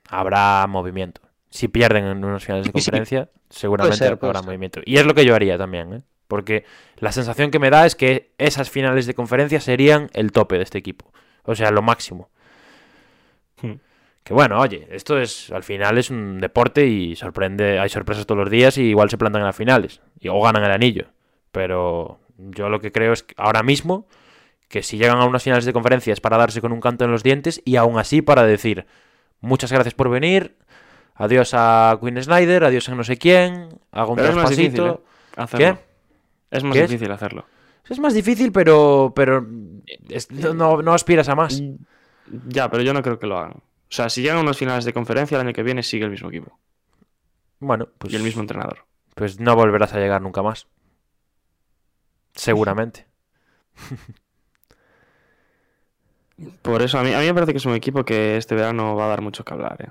habrá movimiento. Si pierden en unos finales de sí. conferencia, seguramente ser, habrá ser. movimiento. Y es lo que yo haría también, ¿eh? Porque la sensación que me da es que esas finales de conferencia serían el tope de este equipo. O sea, lo máximo. Hmm. Que bueno, oye, esto es al final es un deporte y sorprende, hay sorpresas todos los días y igual se plantan en las finales y, o ganan el anillo. Pero yo lo que creo es que ahora mismo que si llegan a unas finales de conferencia es para darse con un canto en los dientes y aún así para decir muchas gracias por venir, adiós a Queen Snyder, adiós a no sé quién, hago un Pero es más difícil, traspasito. ¿eh? Hacerlo. ¿Qué? Es más ¿Qué es? difícil hacerlo. Es más difícil, pero, pero es- no, aspiras a más. Ya, pero yo no creo que lo hagan. O sea, si llegan a unas finales de conferencia, el año que viene sigue el mismo equipo. Bueno, pues, Y el mismo entrenador. pues no volverás a llegar nunca más. Seguramente. Por eso a mí, a mí me parece que es un equipo que este verano va a dar mucho que hablar. ¿eh?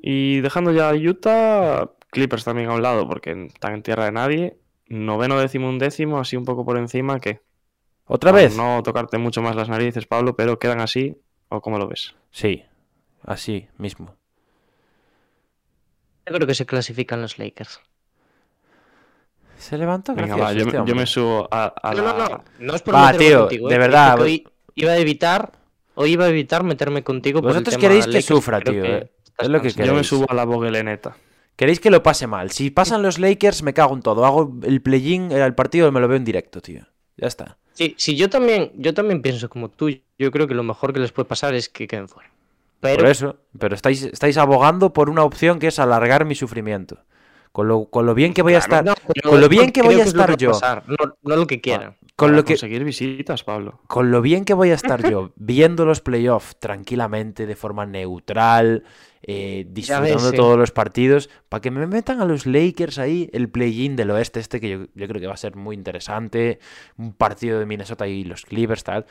Y dejando ya a Utah, Clippers también a un lado, porque están en tierra de nadie. Noveno, décimo, un décimo, así un poco por encima, que ¿Otra vez? No tocarte mucho más las narices, Pablo, pero quedan así, ¿o cómo lo ves? Sí, así mismo. yo creo que se clasifican los Lakers. Se levanta Venga, va, yo, este me- yo hombre. me subo a, a No, la... no, no, no es por Va, meterme tío, contigo, de ¿eh? verdad, hoy iba a evitar, hoy iba a evitar meterme contigo. por el Vosotros tema queréis que Lakers, sufra, tío, que eh. Es lo que cansado. Yo me queréis. subo a la bogueleneta. Queréis que lo pase mal. Si pasan los Lakers, me cago en todo. Hago el play-in, el partido me lo veo en directo, tío. Ya está. Sí, sí, yo también, yo también pienso como tú. Yo creo que lo mejor que les puede pasar es que queden fuera. Pero Por eso. Pero estáis, estáis abogando por una opción que es alargar mi sufrimiento. Con lo, con lo bien que voy a estar. No, pero con lo bien que voy a estar yo. no, no lo que quieran. Con lo que, conseguir visitas, Pablo. con lo bien que voy a estar yo viendo los playoffs tranquilamente, de forma neutral, eh, disfrutando ves, sí. todos los partidos, para que me metan a los Lakers ahí, el play-in del oeste este, que yo, yo creo que va a ser muy interesante, un partido de Minnesota y los Clippers, tal.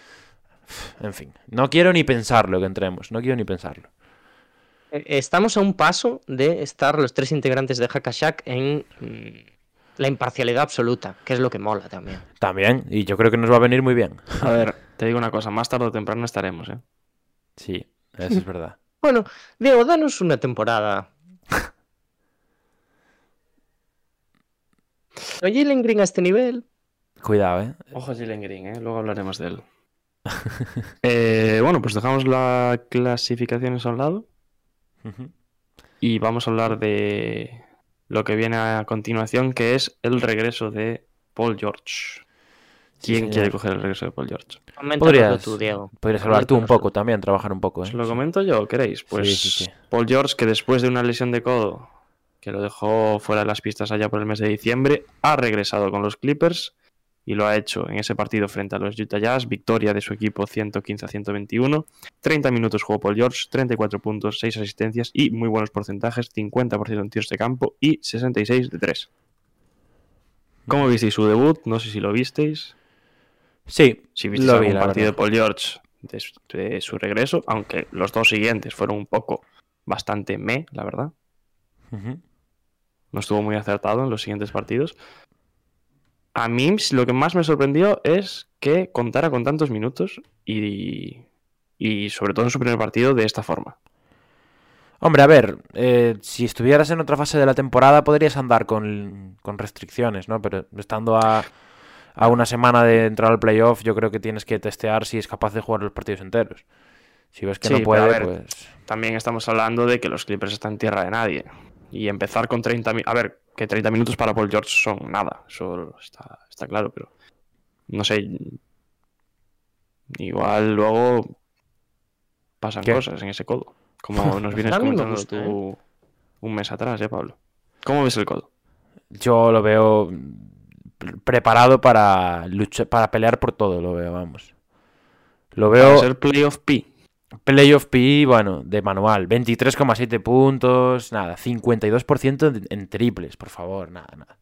En fin, no quiero ni pensarlo que entremos, no quiero ni pensarlo. Eh, Estamos a un paso de estar los tres integrantes de Hackashack en mm, la imparcialidad absoluta, que es lo que mola también. También, y yo creo que nos va a venir muy bien. A ver, te digo una cosa, más tarde o temprano estaremos, ¿eh? Sí, eso es verdad. Bueno, Diego, danos una temporada. Oye, Jalen Green a este nivel. Cuidado, ¿eh? Ojo a Jalen Green, ¿eh? Luego hablaremos de él. Eh, bueno, pues dejamos las clasificaciones a un lado y vamos a hablar de lo que viene a continuación, que es el regreso de Paul George. ¿Quién quiere coger el regreso de Paul George? Podrías, tú, Diego. podrías hablar tú un poco también, trabajar un poco, ¿eh? ¿Os lo comento yo, queréis? Pues Sí, sí, sí. Paul George, que después de una lesión de codo que lo dejó fuera de las pistas allá por el mes de diciembre, ha regresado con los Clippers y lo ha hecho en ese partido frente a los Utah Jazz, victoria de su equipo 115 a 121. 30 minutos jugó Paul George, 34 puntos, 6 asistencias y muy buenos porcentajes, 50% en tiros de campo y 66 de 3. ¿Cómo visteis su debut? No sé si lo visteis. Sí, Si visteis lo vi, algún la partido de. Paul George de, su- de su regreso, aunque los dos siguientes fueron un poco bastante me, la verdad. No estuvo muy acertado en los siguientes partidos. A mí lo que más me sorprendió es que contara con tantos minutos y, y sobre todo en su primer partido de esta forma. Hombre, a ver, eh, si estuvieras en otra fase de la temporada podrías andar con, con restricciones, ¿no? Pero estando a, a una semana de entrar al playoff, yo creo que tienes que testear si es capaz de jugar los partidos enteros. Si ves que Sí, no puede, ver, pues... También estamos hablando de que los Clippers están en tierra de nadie. Y empezar con 30 minutos... A ver, que 30 minutos para Paul George son nada. Eso está, está claro, pero... No sé. Igual luego pasan ¿Qué? cosas en ese codo. Como nos vienes comentando gusta, tú un mes atrás, ¿eh, Pablo? ¿Cómo ves el codo? Yo lo veo preparado para luchar, para pelear por todo, lo veo, vamos. Lo veo... ser playoff P. Playoff PI, bueno, de manual. 23,7 puntos, nada. 52% en, en triples, por favor, nada, nada.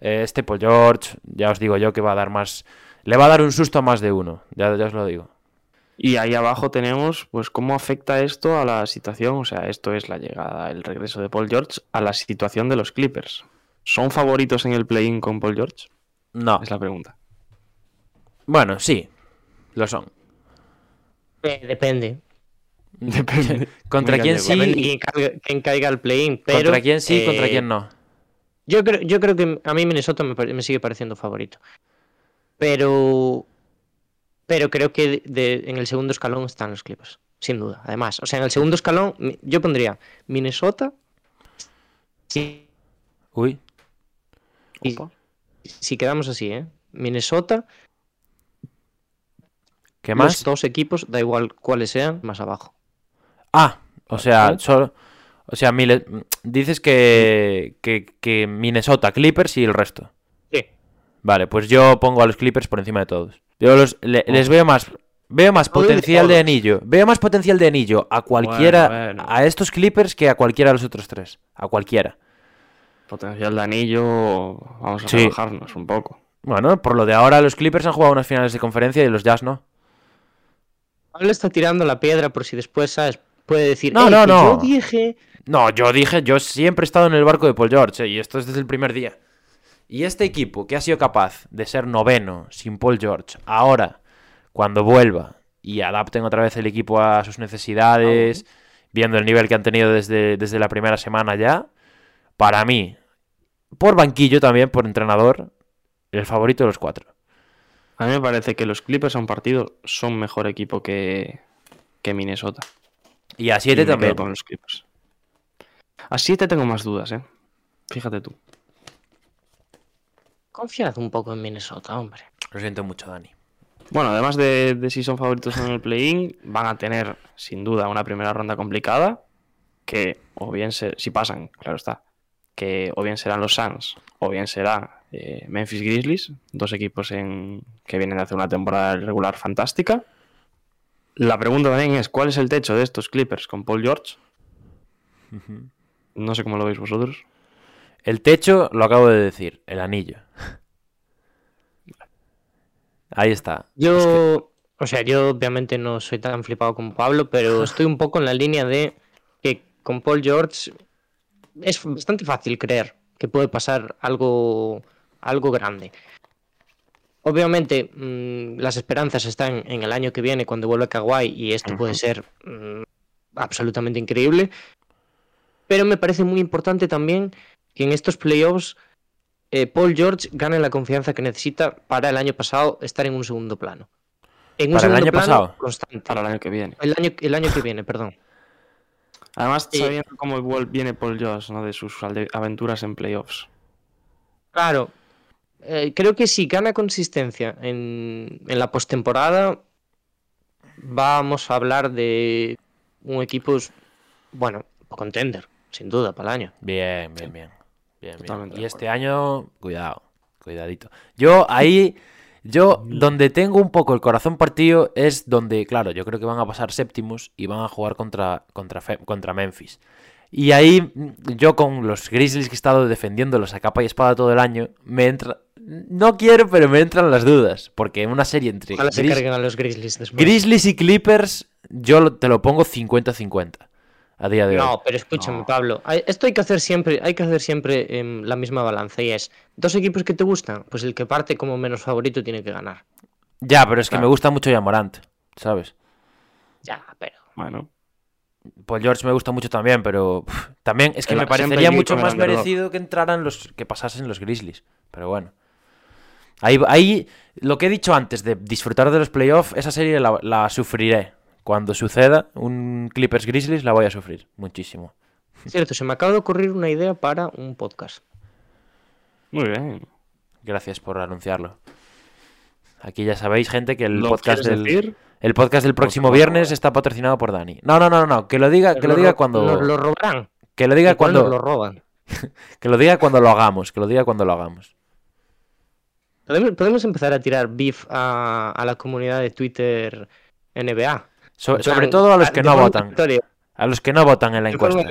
Este Paul George, ya os digo yo que va a dar más... Le va a dar un susto a más de uno, ya, ya os lo digo. Y ahí abajo tenemos, pues, cómo afecta esto a la situación. O sea, esto es la llegada, el regreso de Paul George a la situación de los Clippers. ¿Son favoritos en el play-in con Paul George? No, Es la pregunta. bueno, sí, lo son. Eh, depende. Depende. ¿Contra quién sí? Quién caiga, quién caiga al play-in. Pero, ¿Contra quién sí y contra eh, quién no? Yo creo, yo creo que a mí Minnesota me, sigue pareciendo favorito. Pero. Pero creo que de- de- en el segundo escalón están los Clippers. Sin duda. Además, o sea, en el segundo escalón yo pondría Minnesota. Si, Uy, si- si quedamos así, ¿eh? Minnesota, ¿qué los más? dos equipos, da igual cuáles sean, más abajo. Ah, o sea, solo... O sea, Mile- dices que, que, que Minnesota, Clippers y el resto. Sí. Vale, pues yo pongo a los Clippers por encima de todos. Yo los, le- les veo más. Veo más potencial de anillo. Veo más potencial de anillo a cualquiera. bueno. A estos Clippers que a cualquiera de los otros tres. A cualquiera. Potencial de anillo, vamos a Sí. trabajarnos un poco. Bueno, por lo de ahora, los Clippers han jugado unas finales de conferencia y los Jazz no. Pablo está tirando la piedra por si después, ¿sabes? Puede decir, No, "Ey, no, no. Yo dije. No, yo dije, yo siempre he estado en el barco de Paul George, eh, y esto es desde el primer día. Y este equipo que ha sido capaz de ser noveno sin Paul George, ahora, cuando vuelva y adapten otra vez el equipo a sus necesidades, viendo el nivel que han tenido desde, desde la primera semana ya, para mí, por banquillo también, por entrenador, el favorito de los cuatro. A mí me parece que los Clippers a un partido son mejor equipo que, que Minnesota. Y a Y siete me quedo también. con los Clippers. A 7 tengo más dudas, ¿eh? Fíjate tú. Confiad un poco en Minnesota, hombre. Lo siento mucho, Dani. Bueno, además de, de si son favoritos en el play-in, van a tener sin duda una primera ronda complicada. Que, o bien se, si pasan, claro está, que o bien serán los Suns o bien será eh, Memphis Grizzlies, dos equipos en, que vienen de hacer una temporada regular fantástica. La pregunta también es: ¿cuál es el techo de estos Clippers con Paul George? No sé cómo lo veis vosotros. El techo, lo acabo de decir, el anillo. Ahí está. Yo, o sea, yo obviamente no soy tan flipado como Pablo, pero estoy un poco en la línea de que con Paul George es bastante fácil creer que puede pasar algo, algo grande. Obviamente, mm, las esperanzas están en el año que viene cuando vuelva Kawhi y esto puede ser mm, absolutamente increíble. Pero me parece muy importante también que en estos playoffs eh, Paul George gane la confianza que necesita para el año pasado estar en un segundo plano. En un ¿Para el segundo año plano pasado? constante. Para el año que viene. El año, el año que viene, perdón. Además, Eh, sabiendo cómo viene Paul George, ¿no? De sus aventuras en playoffs. Claro, eh, creo que si gana consistencia en, en la postemporada, vamos a hablar de un equipo, bueno, contender, sin duda, para el año. Bien, bien, bien. bien, Y este año, cuidado, cuidadito. Yo ahí, yo donde tengo un poco el corazón partido es donde, claro, yo creo que van a pasar séptimos y van a jugar contra, contra, contra Memphis. Y ahí mm, yo con los Grizzlies que he estado defendiéndolos a capa y espada todo el año, me entra... No quiero, pero me entran las dudas. Porque en una serie entre Ojalá se carguen a los Grizzlies después. Grizzlies y Clippers, yo te lo pongo 50-50 a día de hoy. No, pero escúchame, Pablo. Esto hay que hacer siempre, hay que hacer siempre em, la misma balanza y es dos equipos que te gustan, pues el que parte como menos favorito tiene que ganar. Ya, pero es que me gusta mucho Yamorant, ¿sabes? Ya, pero Bueno, Paul George me gusta mucho también, pero también es que El- me parecería mucho más merecido que entraran los que pasasen los Grizzlies. Pero bueno. Ahí, ahí lo que he dicho antes de disfrutar de los playoffs, esa serie la, la sufriré. Cuando suceda un Clippers Grizzlies la voy a sufrir muchísimo. cierto, se me acaba de ocurrir una idea para un podcast. muy bien. Gracias por anunciarlo. Aquí ya sabéis, gente, que el ¿Lo podcast del decir? el podcast del próximo favor. viernes está patrocinado por Dani. No, no, no, no, que lo diga, que lo diga cuando Lo, lo robarán. que lo diga cuando lo roban. que lo diga cuando lo hagamos, que lo diga cuando lo hagamos. Podemos, podemos empezar a tirar beef a, a la comunidad de Twitter NBA. So- En plan, sobre todo a los que no votan. A los que no votan en la de encuesta.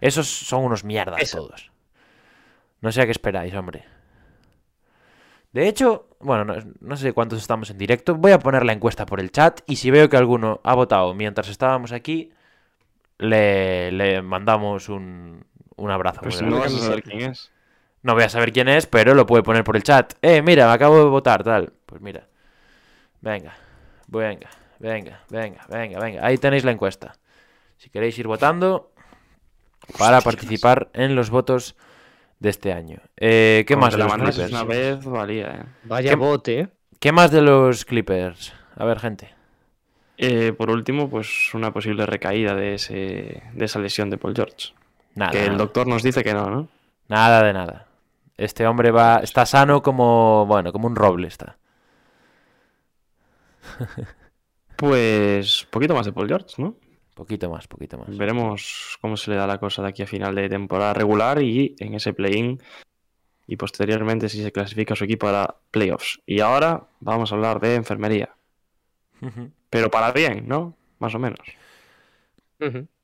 Esos son unos mierdas Eso. todos. No sé a qué esperáis, hombre. De hecho, bueno, no, no sé cuántos estamos en directo. Voy a poner la encuesta por el chat y si veo que alguno ha votado mientras estábamos aquí, le, le mandamos un, un abrazo. Pues muy no vas a saber quién es. No voy a saber quién es, pero lo puede poner por el chat. Eh, mira, me acabo de votar, tal. Pues mira. Venga, venga, venga, venga, venga, venga. Ahí tenéis la encuesta. Si queréis ir votando para participar en los votos de este año. Eh, ¿Qué más de los Clippers? una vez valía, eh. Vaya ¿Qué- bote, ¿eh? ¿Qué más de los Clippers? A ver, gente. Eh, por último, pues una posible recaída de, ese, de esa lesión de Paul George. Nada, que el doctor nos dice que no, ¿no? Nada de nada. Este hombre va, está sano como, bueno, como un roble está. Pues poquito más de Paul George, ¿no? Poquito más, poquito más. Veremos cómo se le da la cosa de aquí a final de temporada regular y en ese play-in y posteriormente si se clasifica su equipo para playoffs. Y ahora vamos a hablar de enfermería. Pero para bien, ¿no? Más o menos.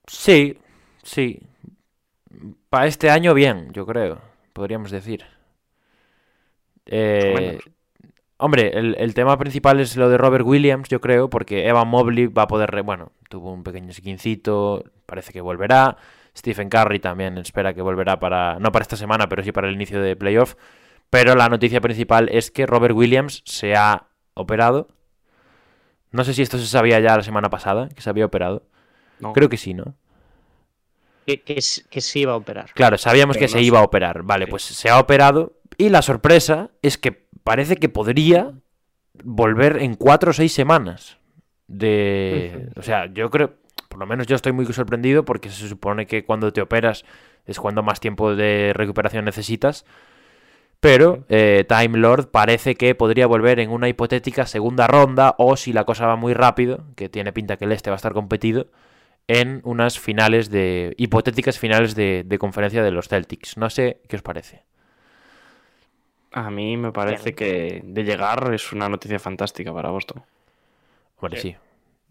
Sí, sí. Para este año bien, yo creo, podríamos decir. Eh. Hombre, el, el tema principal es lo de Robert Williams, yo creo, porque Evan Mobley va a poder... re- Bueno, tuvo un pequeño esquincito, parece que volverá. Stephen Curry también espera que volverá para... No para esta semana, pero sí para el inicio de playoff. Pero la noticia principal es que Robert Williams se ha operado. No sé si esto se sabía ya la semana pasada, que se había operado. No. Creo que sí, ¿no? Que, que, se iba a operar. Claro, sabíamos Pero que no se sé. iba a operar. Vale, Sí. pues se ha operado. Y la sorpresa es que parece que podría volver en cuatro o seis semanas. De. O sea, yo creo. Por lo menos yo estoy muy sorprendido porque se supone que cuando te operas es cuando más tiempo de recuperación necesitas. Pero eh, Time Lord parece que podría volver en una hipotética segunda ronda o si la cosa va muy rápido, que tiene pinta que el este va a estar competido, en unas finales de. hipotéticas finales de, de conferencia de los Celtics. No sé qué os parece. A mí me parece que de llegar es una noticia fantástica para Boston. Hombre, sí.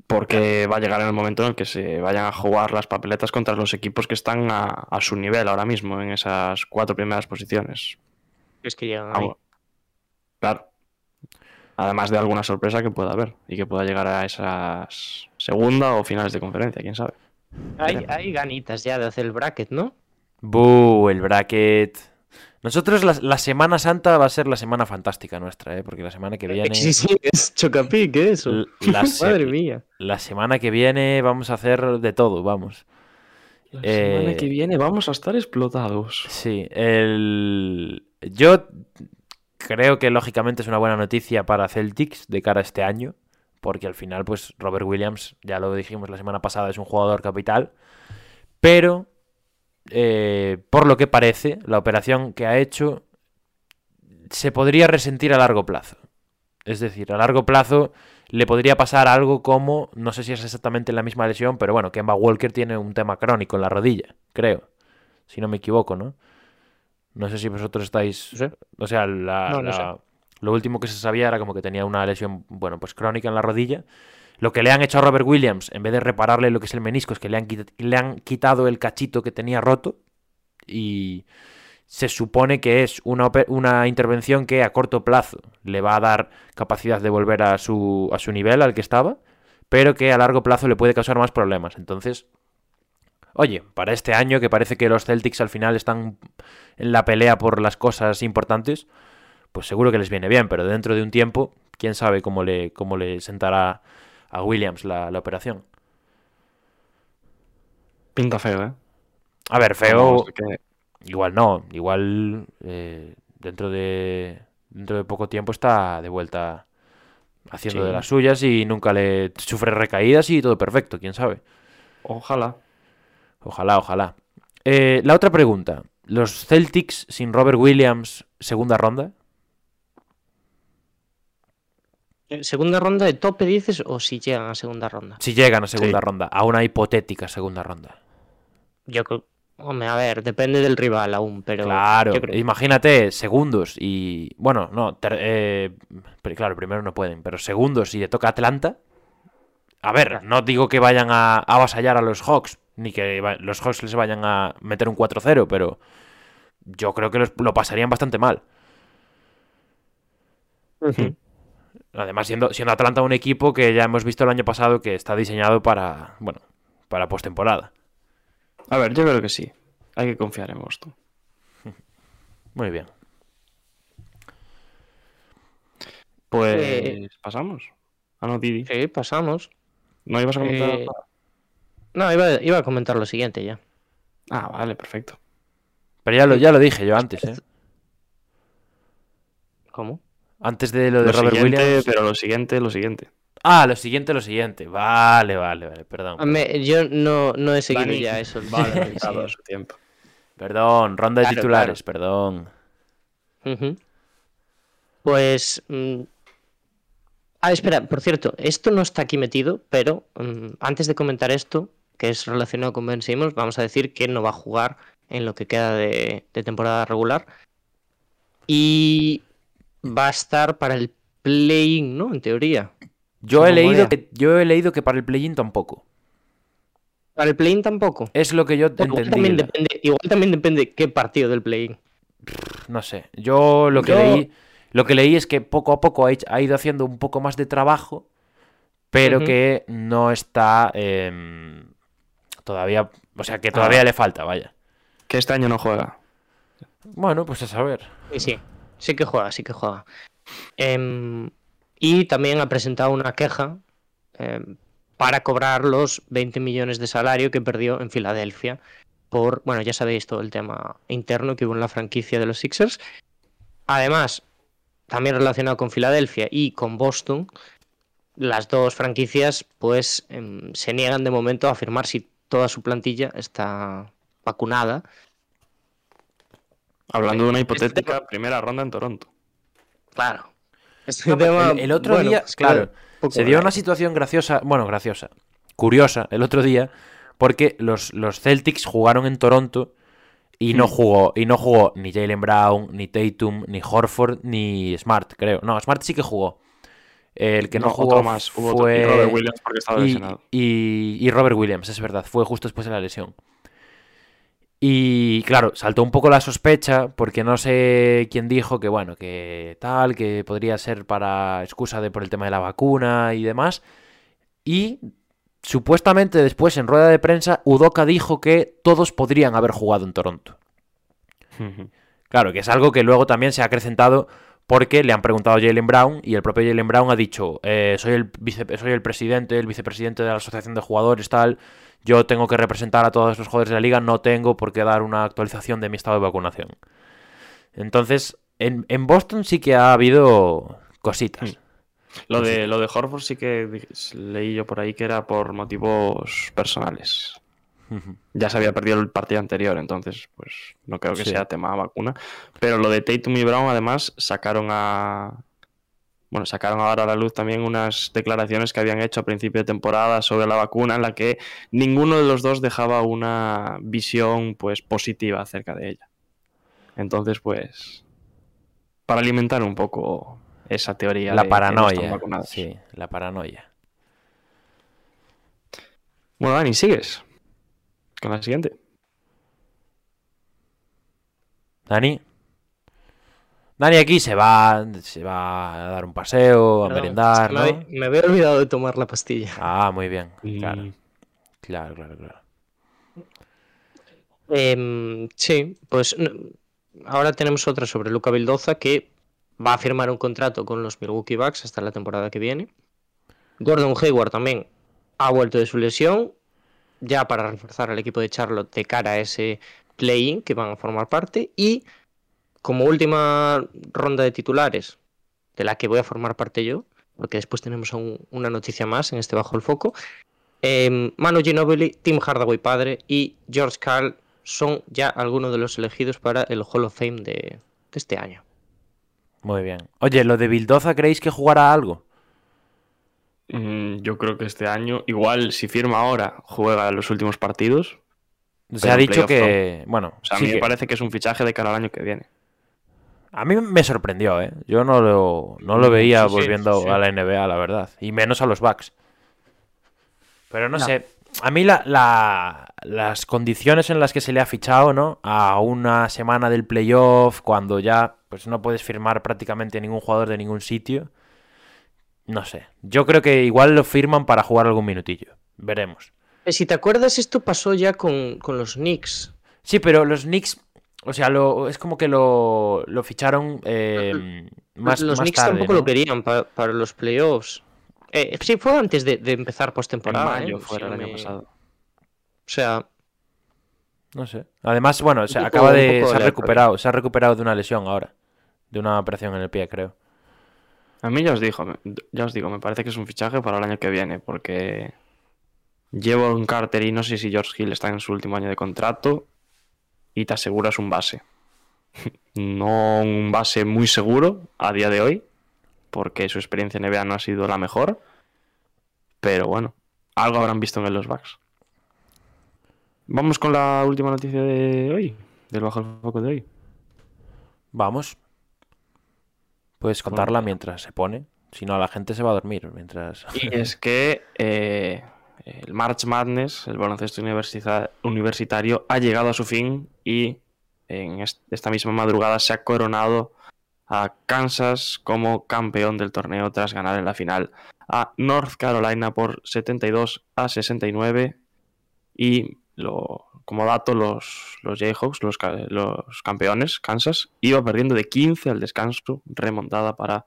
Porque va a llegar en el momento en el que se vayan a jugar las papeletas contra los equipos que están a, a su nivel ahora mismo en esas cuatro primeras posiciones. Es que llegan ahí. Vamos. Claro. Además de alguna sorpresa que pueda haber y que pueda llegar a esas segunda o finales de conferencia, quién sabe. Hay, hay ganitas ya de hacer el bracket, ¿no? Buh, el bracket. Nosotros la, la Semana Santa va a ser la semana fantástica nuestra, ¿eh? Porque la semana que viene. Sí, sí, es chocapic eso. La, se- Madre mía. la semana que viene vamos a hacer de todo, vamos. La Eh, semana que viene vamos a estar explotados. Sí, el... yo creo que lógicamente es una buena noticia para Celtics de cara a este año, porque al final, pues Robert Williams, ya lo dijimos la semana pasada, es un jugador capital, pero eh, por lo que parece, la operación que ha hecho se podría resentir a largo plazo. Es decir, a largo plazo le podría pasar algo como, no sé si es exactamente la misma lesión, pero bueno, Kemba Walker tiene un tema crónico en la rodilla, creo. Si no me equivoco, ¿no? No sé si vosotros estáis... O sea, la- No, no la- lo último que se sabía era como que tenía una lesión, bueno, pues crónica en la rodilla. Lo que le han hecho a Robert Williams, en vez de repararle lo que es el menisco, es que le han, le han quitado el cachito que tenía roto. Y se supone que es una, una intervención que a corto plazo le va a dar capacidad de volver a su, a su nivel al que estaba, pero que a largo plazo le puede causar más problemas. Entonces, oye, para este año que parece que los Celtics al final están en la pelea por las cosas importantes, pues seguro que les viene bien, pero dentro de un tiempo, quién sabe cómo le, cómo le sentará a Williams la, la operación. Pinta feo, ¿eh? A ver, feo, igual no, igual eh, dentro de dentro de poco tiempo está de vuelta haciendo Sí. de las suyas y nunca le sufre recaídas y todo perfecto, quién sabe. Ojalá. Ojalá, ojalá. Eh, la otra pregunta, ¿los Celtics sin Robert Williams segunda ronda? Eh, ¿Segunda ronda de tope dices o si llegan a segunda ronda? Si llegan a segunda Sí. ronda, a una hipotética segunda ronda. Yo creo. Hombre, a ver, depende del rival aún, pero. Claro, creo- imagínate segundos y. Bueno, no, ter- eh, pero claro, primero no pueden, pero segundos y le toca Atlanta. A ver, no digo que vayan a avasallar a los Hawks, ni que va- los Hawks les vayan a meter un 4-0, pero yo creo que los- lo pasarían bastante mal. Además, siendo, siendo Atlanta un equipo que ya hemos visto el año pasado que está diseñado para, bueno, para postemporada. A ver, yo creo que sí. Hay que confiar en Boston. Muy bien. Pues Eh, pasamos. Ah, no, Didi. Sí, pasamos. ¿No ibas a comentar Eh? No, iba, iba a comentar lo siguiente ya. Ah, vale, perfecto. Pero ya lo, ya lo dije yo antes, ¿eh? ¿Cómo? Antes de lo de Lo Robert siguiente, Williams. pero lo siguiente, lo siguiente. Ah, lo siguiente, lo siguiente. Vale, vale, vale, perdón. Yo no, no he seguido Dani, ya eso. Vale, Sí. dado su tiempo. Perdón, ronda de Claro, titulares, perdón. Pues. mm, Ah, espera, por cierto, esto no está aquí metido, pero mm, antes de comentar esto, que es relacionado con Ben Simmons, vamos a decir que no va a jugar en lo que queda de, de temporada regular. Y va a estar para el play-in, ¿no? En teoría. Yo he leído que, yo he leído que para el play-in tampoco. Para el play-in tampoco. Es lo que yo Bueno, igual, entendí. también depende, igual también depende qué partido del play-in. No sé. Yo lo que Yo- leí. Lo que leí es que poco a poco ha, ido haciendo un poco más de trabajo. Pero que no está. em, todavía. O sea que todavía Ah. le falta, vaya. Que este año no juega. Bueno, pues a saber. Sí, sí, sí que juega, sí que juega. Em, y también ha presentado una queja em, para cobrar los 20 millones de salario que perdió en Filadelfia por, bueno, ya sabéis todo el tema interno que hubo en la franquicia de los Sixers. Además, también relacionado con Filadelfia y con Boston, las dos franquicias pues em, se niegan de momento a afirmar si toda su plantilla está vacunada Hablando de una Este hipotética primera ronda en Toronto. Claro. Este tema, el, el otro bueno, día, pues, claro, se dio una situación graciosa, bueno, graciosa, curiosa, el otro día, porque los, los Celtics jugaron en Toronto y no Mm. jugó, y no jugó ni Jalen Brown, ni Tatum, ni Horford, ni Smart, creo. No, Smart sí que jugó. El que no, No, jugó más. Otro- fue y Robert Williams porque estaba y, lesionado. y- y Robert Williams, es verdad, fue justo después de la lesión. Y claro, saltó un poco la sospecha porque no sé quién dijo que bueno, que tal, que podría ser para excusa de por el tema de la vacuna y demás. Y supuestamente después en rueda de prensa Udoka dijo que todos podrían haber jugado en Toronto. Claro, que es algo que luego también se ha acrecentado porque le han preguntado a Jalen Brown y el propio Jalen Brown ha dicho, eh, soy, el vice- soy el presidente, el vicepresidente de la asociación de jugadores, tal, yo tengo que representar a todos los jugadores de la liga, no tengo por qué dar una actualización de mi estado de vacunación. Entonces, en, en Boston sí que ha habido cositas. Lo de, lo de Horford sí que leí yo por ahí que era por motivos personales. Ya se había perdido el partido anterior, entonces pues no creo que Sí. sea tema vacuna. Pero lo de Tatum y Brown además sacaron a... Bueno, sacaron ahora a la luz también unas declaraciones que habían hecho a principio de temporada sobre la vacuna en la que ninguno de los dos dejaba una visión pues positiva acerca de ella. Entonces pues para alimentar un poco esa teoría La de que no están paranoia. sí, la paranoia. Bueno, Dani, ¿sigues? Con la siguiente. Dani. Dani aquí se va, se va a dar un paseo, a Perdón, merendar, ¿no? me, había, me había olvidado de tomar la pastilla. Ah, muy bien. Claro, claro, claro, claro. Em, sí, pues no, ahora tenemos otra sobre Luca Vildoza que va a firmar un contrato con los Milwaukee Bucks hasta la temporada que viene. Gordon Hayward también ha vuelto de su lesión, ya para reforzar al equipo de Charlotte de cara a ese play-in que van a formar parte. Y como última ronda de titulares, de la que voy a formar parte yo, porque después tenemos aún una noticia más en este Bajo el Foco, em, Manu Ginobili, Tim Hardaway padre y George Karl son ya algunos de los elegidos para el Hall of Fame de, de este año. Muy bien. Oye, ¿lo de Bildoza creéis que jugará algo? Mm, yo creo que este año, igual si firma ahora, juega los últimos partidos. Se ha dicho que. Bueno, O sea, a sí mí me que- parece que es un fichaje de cara al año que viene. a mí me sorprendió, ¿eh? Yo no lo, no lo veía Sí, sí, volviendo sí. a la NBA, la verdad. Y menos a los Bucks. Pero no, sé, a mí la, la- las condiciones en las que se le ha fichado, ¿no? A una semana del playoff, cuando ya pues no puedes firmar prácticamente ningún jugador de ningún sitio. No sé. Yo creo que igual lo firman para jugar algún minutillo. Veremos. Eh, Si te acuerdas, esto pasó ya con, con los Knicks. Sí, pero los Knicks, o sea, lo, es como que lo, lo ficharon eh, más, los más Knicks tarde, tampoco ¿no? lo querían pa- para los playoffs. Eh, sí, fue antes de, de empezar En postemporada. mayo ¿eh? Si el no año me- pasado. O sea, No sé. Además, bueno, se poco- acaba de. Se ha recuperado. Se ha recuperado de una lesión ahora. De una operación en el pie, creo. A mí ya os digo, ya os digo, me parece que es un fichaje para el año que viene, porque llevo un Carter y no sé si George Hill está en su último año de contrato y te aseguras un base. No un base muy seguro a día de hoy, porque su experiencia en NBA no ha sido la mejor, pero bueno, algo habrán visto en los Bucks. Vamos con la última noticia de hoy, del Bajo el Foco de hoy. Vamos. Puedes contarla mientras se pone. Si no, la gente se va a dormir mientras. Y es que eh, el March Madness, el baloncesto universitario, ha llegado a su fin y en est- esta misma madrugada se ha coronado a Kansas como campeón del torneo tras ganar en la final a North Carolina por 72 a 69 y lo, como dato los, Jayhawks, los campeones, Kansas, iba perdiendo de 15 al descanso, remontada para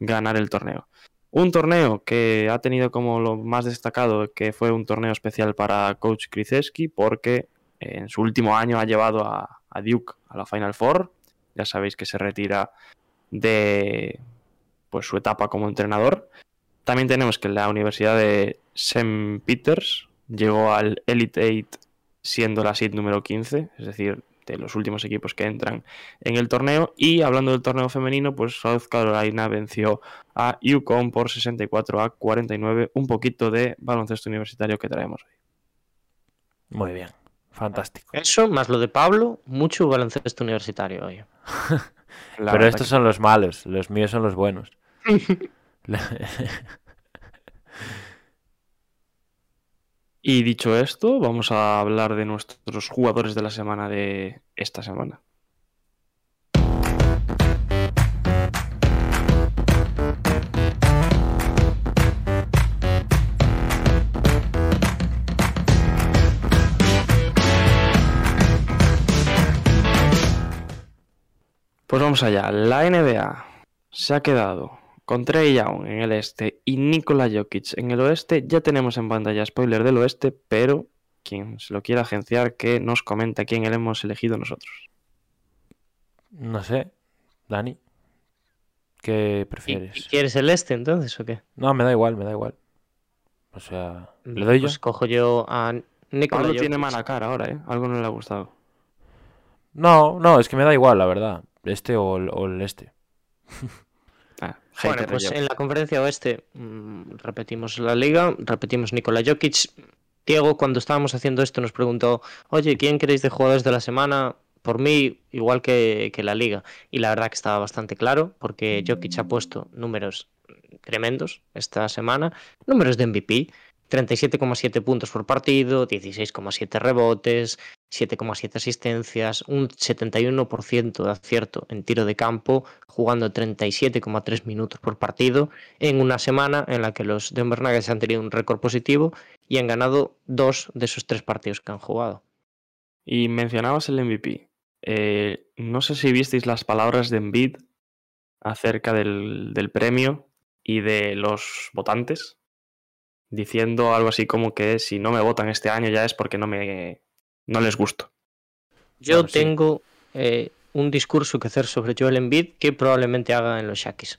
ganar el torneo. Un torneo que ha tenido como lo más destacado que fue un torneo especial para Coach Krzyzewski porque en su último año ha llevado a, a Duke a la Final Four. Ya sabéis que se retira de pues su etapa como entrenador. También tenemos que la Universidad de St. Peters llegó al Elite Eight siendo la seed número 15, es decir, de los últimos equipos que entran en el torneo. Y hablando del torneo femenino, pues South Carolina venció a UConn por 64 a 49. Un poquito de baloncesto universitario que traemos hoy. Muy bien. Fantástico. eso, más lo de Pablo, mucho baloncesto universitario hoy. Pero estos que- son los malos. Los míos son los buenos. Y dicho esto, vamos a hablar de nuestros jugadores de la semana de esta semana. Pues vamos allá. La NBA se ha quedado con Trey Young en el este y Nikola Jokic en el oeste. Ya tenemos en pantalla spoiler del oeste, pero quien se lo quiera agenciar que nos comente a quién le hemos elegido nosotros. no sé. Dani. ¿Qué ¿Y- prefieres? y ¿Quieres el este entonces o qué? No, me da igual, me da igual. O sea, ¿le doy yo? Pues cojo yo a Nikola Pablo tiene mala cara ahora, ¿eh? Algo no le ha gustado. No, no, es que me da igual, la verdad. Este o el, o el este. Ah, Bueno, pues en la conferencia oeste mm, repetimos la liga, repetimos Nikola Jokic. Diego, cuando estábamos haciendo esto, nos preguntó, oye, ¿quién queréis de jugadores de la semana? Por mí, igual que, que la liga. Y la verdad que estaba bastante claro, porque Jokic ha puesto números tremendos esta semana. Números de MVP. 37,7 puntos por partido, 16,7 rebotes, 7,7 asistencias, un 71% de acierto en tiro de campo, jugando 37,3 minutos por partido, en una semana en la que los Denver Nuggets han tenido un récord positivo y han ganado dos de esos tres partidos que han jugado. Y mencionabas el MVP. Eh, no sé si visteis las palabras de Embiid acerca del, del premio y de los votantes, diciendo algo así como que si no me votan este año ya es porque no me no les gusto. Yo Bueno, sí. tengo eh, un discurso que hacer sobre Joel Embiid que probablemente haga en los Shakis.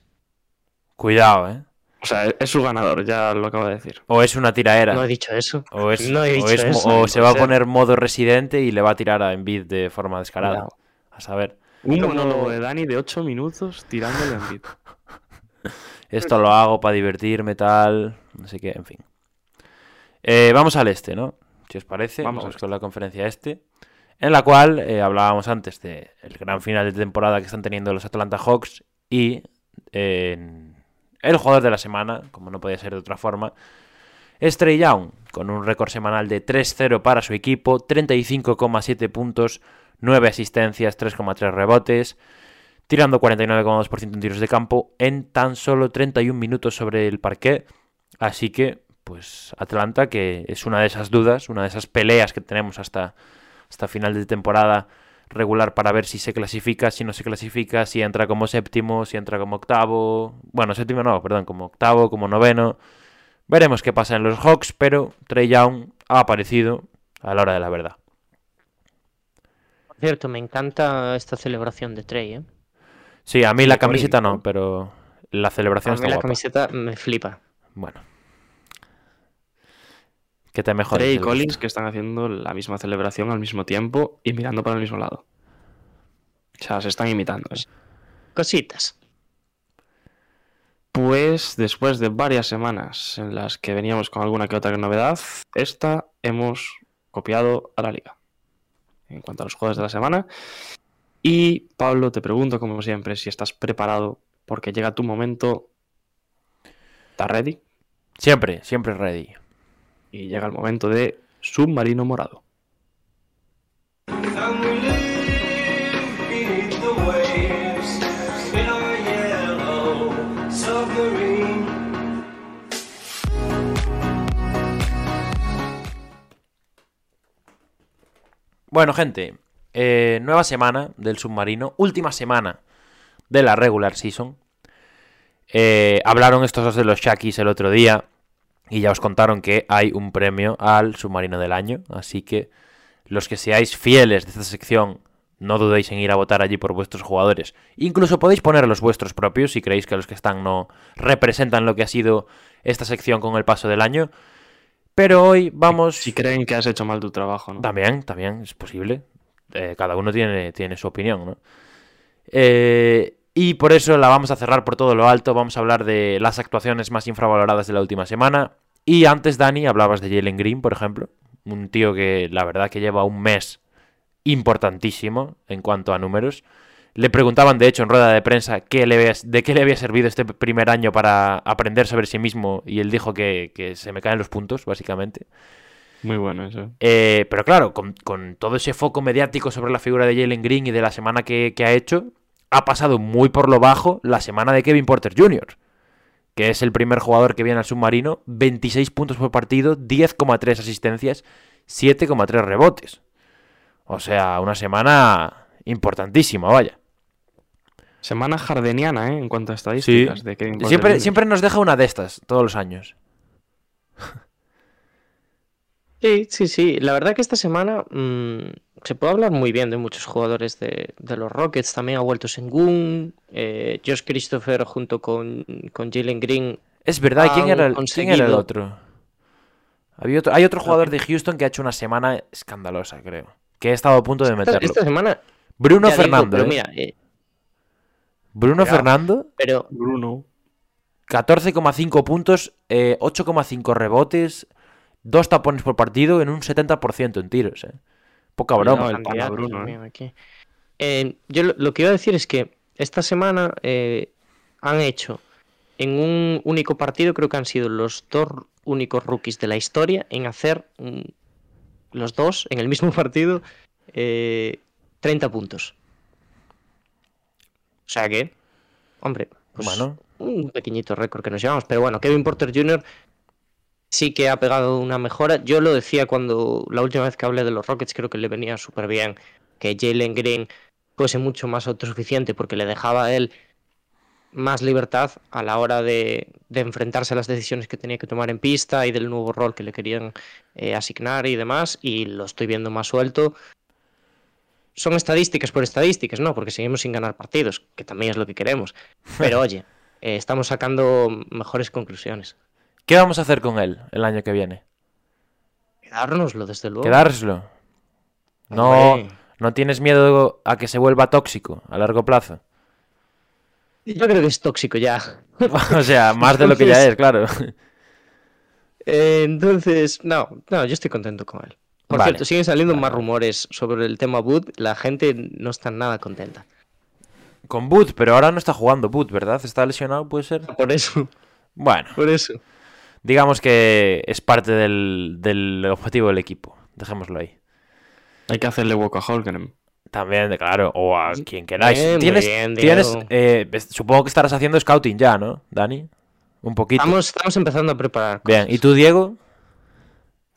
Cuidado, ¿eh? O sea, es su ganador, ya lo acabo de decir. O es una tiraera. No he dicho eso. O, es, no he o dicho es eso, o no se va a ser. poner modo residente y le va a tirar a Embiid de forma descarada. Cuidado. A saber. Un monólogo de Dani de 8 minutos tirándole a Embiid. Esto lo hago para divertirme, tal. No sé qué, en fin. Eh, vamos al este, ¿no? Si os parece, Vamos vamos, con la conferencia este. En la cual eh, hablábamos antes del gran final de temporada que están teniendo los Atlanta Hawks. Y eh, el jugador de la semana, como no podía ser de otra forma, es Trey Young, con un récord semanal de 3-0 para su equipo, 35,7 puntos, 9 asistencias, 3,3 rebotes, tirando 49,2% en tiros de campo en tan solo 31 minutos sobre el parqué. Así que, pues Atlanta, que es una de esas dudas, una de esas peleas que tenemos hasta, hasta final de temporada regular para ver si se clasifica, si no se clasifica, si entra como séptimo, si entra como octavo. Bueno, séptimo no, perdón, como octavo, como noveno. Veremos qué pasa en los Hawks, pero Trey Young ha aparecido a la hora de la verdad. Por cierto, me encanta esta celebración de Trey, ¿eh? Sí, a mí la camiseta no, pero la celebración A está mí la guapa. camiseta me flipa. Bueno. Que te mejores. Trey y. Collins que están haciendo la misma celebración al mismo tiempo y mirando para el mismo lado. O sea, se están imitando. ¿eh? Cositas. Pues después de varias semanas en las que veníamos con alguna que otra novedad, esta hemos copiado a la liga. En cuanto a los juegos de la semana. Y Pablo, te pregunto como siempre si estás preparado porque llega tu momento. ¿Estás ready? Siempre, siempre ready. Y llega el momento de Submarino Morado. Bueno, gente. eh, nueva semana del submarino. Última semana de la regular season. Eh, hablaron estos dos de los Shakis el otro día. Y ya os contaron que hay un premio al submarino del año. Así que los que seáis fieles de esta sección, no dudéis en ir a votar allí por vuestros jugadores. Incluso podéis poner los vuestros propios si creéis que los que están no representan lo que ha sido esta sección con el paso del año. Pero hoy vamos... Si creen que has hecho mal tu trabajo, ¿no? También, también, es posible. Eh, cada uno tiene, tiene su opinión, ¿no? Eh, y por eso la vamos a cerrar por todo lo alto. Vamos a hablar de las actuaciones más infravaloradas de la última semana. Y antes, Dani, hablabas de Jalen Green, por ejemplo. Un tío que la verdad que lleva un mes importantísimo en cuanto a números. Le preguntaban, de hecho, en rueda de prensa qué le había- de qué le había servido este primer año para aprender sobre sí mismo. Y él dijo que, que se me caen los puntos, básicamente. Muy bueno eso. Eh, pero claro, con, con todo ese foco mediático sobre la figura de Jalen Green y de la semana que, que ha hecho, ha pasado muy por lo bajo la semana de Kevin Porter Jr., que es el primer jugador que viene al submarino, 26 puntos por partido, 10,3 asistencias, 7,3 rebotes. O sea, una semana importantísima, vaya. Semana jardeniana, ¿eh? En cuanto a estadísticas. De Kevin Porter Siempre, Jr. siempre nos deja una de estas, todos los años. Sí, sí, sí. La verdad que esta semana mm, se puede hablar muy bien de muchos jugadores de, de los Rockets. También ha vuelto Sengun, eh, Josh Christopher junto con, con Jalen Green. Es verdad, ¿y ¿quién era el, quién era el otro? Había otro? Hay otro jugador de Houston que ha hecho una semana escandalosa, creo. Que he estado a punto de meterlo. esta semana. Bruno ya digo, Fernando, pero ¿eh? mira, eh, Bruno. Fernando, pero Bruno. 14,5 puntos, eh, 8,5 rebotes, dos tapones por partido en un 70% en tiros, ¿eh? Poca broma. el cantidad, pana Bruno, ¿eh? aquí. Eh, yo lo, lo que iba a decir es que esta semana eh, han hecho en un único partido, creo que han sido los dos únicos rookies de la historia en hacer mm, los dos en el mismo partido eh, 30 puntos. O sea que, hombre, pues Bueno. un pequeñito récord que nos llevamos. Pero bueno, Kevin Porter Jr. sí que ha pegado una mejora. Yo lo decía cuando la última vez que hablé de los Rockets, creo que le venía súper bien que Jalen Green fuese mucho más autosuficiente porque le dejaba a él más libertad a la hora de, de enfrentarse a las decisiones que tenía que tomar en pista y del nuevo rol que le querían eh, asignar y demás. Y lo estoy viendo más suelto. Son estadísticas por estadísticas, ¿no? Porque seguimos sin ganar partidos, que también es lo que queremos. Pero oye, eh, estamos sacando mejores conclusiones. ¿Qué vamos a hacer con él el año que viene? Quedárnoslo, desde luego. ¿Quedárselo? No, ¿No tienes miedo a que se vuelva tóxico a largo plazo? Yo creo que es tóxico ya. o sea, más de lo que ya es, claro. Eh, entonces, no, no, yo estoy contento con él. Por Vale. cierto, siguen saliendo Vale, más rumores sobre el tema Boot. La gente no está nada contenta. Con Boot, pero ahora no está jugando Boot, ¿verdad? ¿Está lesionado, puede ser? Por eso, Bueno, por eso. Digamos que es parte del, del objetivo del equipo. Dejémoslo ahí. Hay que hacerle hueco a Holgren. También, claro, o a quien queráis. Bien, tienes, bien, tienes eh, supongo que estarás haciendo scouting ya, ¿no, Dani? Un poquito. Estamos, estamos empezando a preparar. Bien, cosas. ¿y tú, Diego?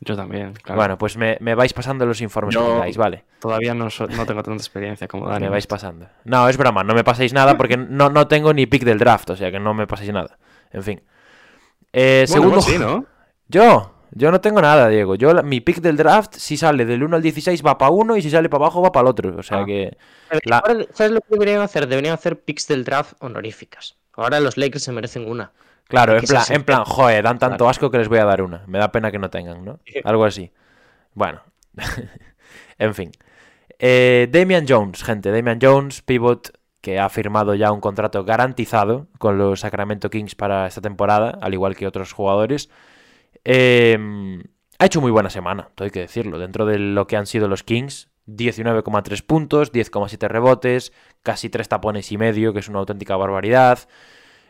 Yo también, claro. Bueno, pues me, me vais pasando los informes que tengáis, vale. Todavía no, so- no tengo tanta experiencia como Dani. Me vais pasando. No, es broma, no me paséis nada porque no, no tengo ni pick del draft, o sea que no me paséis nada. En fin. Eh, Bueno, segundo. sí, ¿no? Yo, yo no tengo nada, Diego. Yo, la- mi pick del draft, si sale del 1 al 16 va para uno y si sale para abajo va para el otro. O sea Ah. que. La- ahora, ¿Sabes lo que deberían hacer? Deberían hacer picks del draft honoríficas. Ahora los Lakers se merecen una. Claro, en plan, en plan, joder, dan tanto Claro. asco que les voy a dar una. Me da pena que no tengan, ¿no? Algo así. Bueno. en fin. Eh, Damian Jones, gente. Damian Jones, pivot, que ha firmado ya un contrato garantizado con los Sacramento Kings para esta temporada, al igual que otros jugadores. Eh, ha hecho muy buena semana, todo hay que decirlo. Dentro de lo que han sido los Kings, 19,3 puntos, 10,7 rebotes, casi 3 tapones y medio, que es una auténtica barbaridad.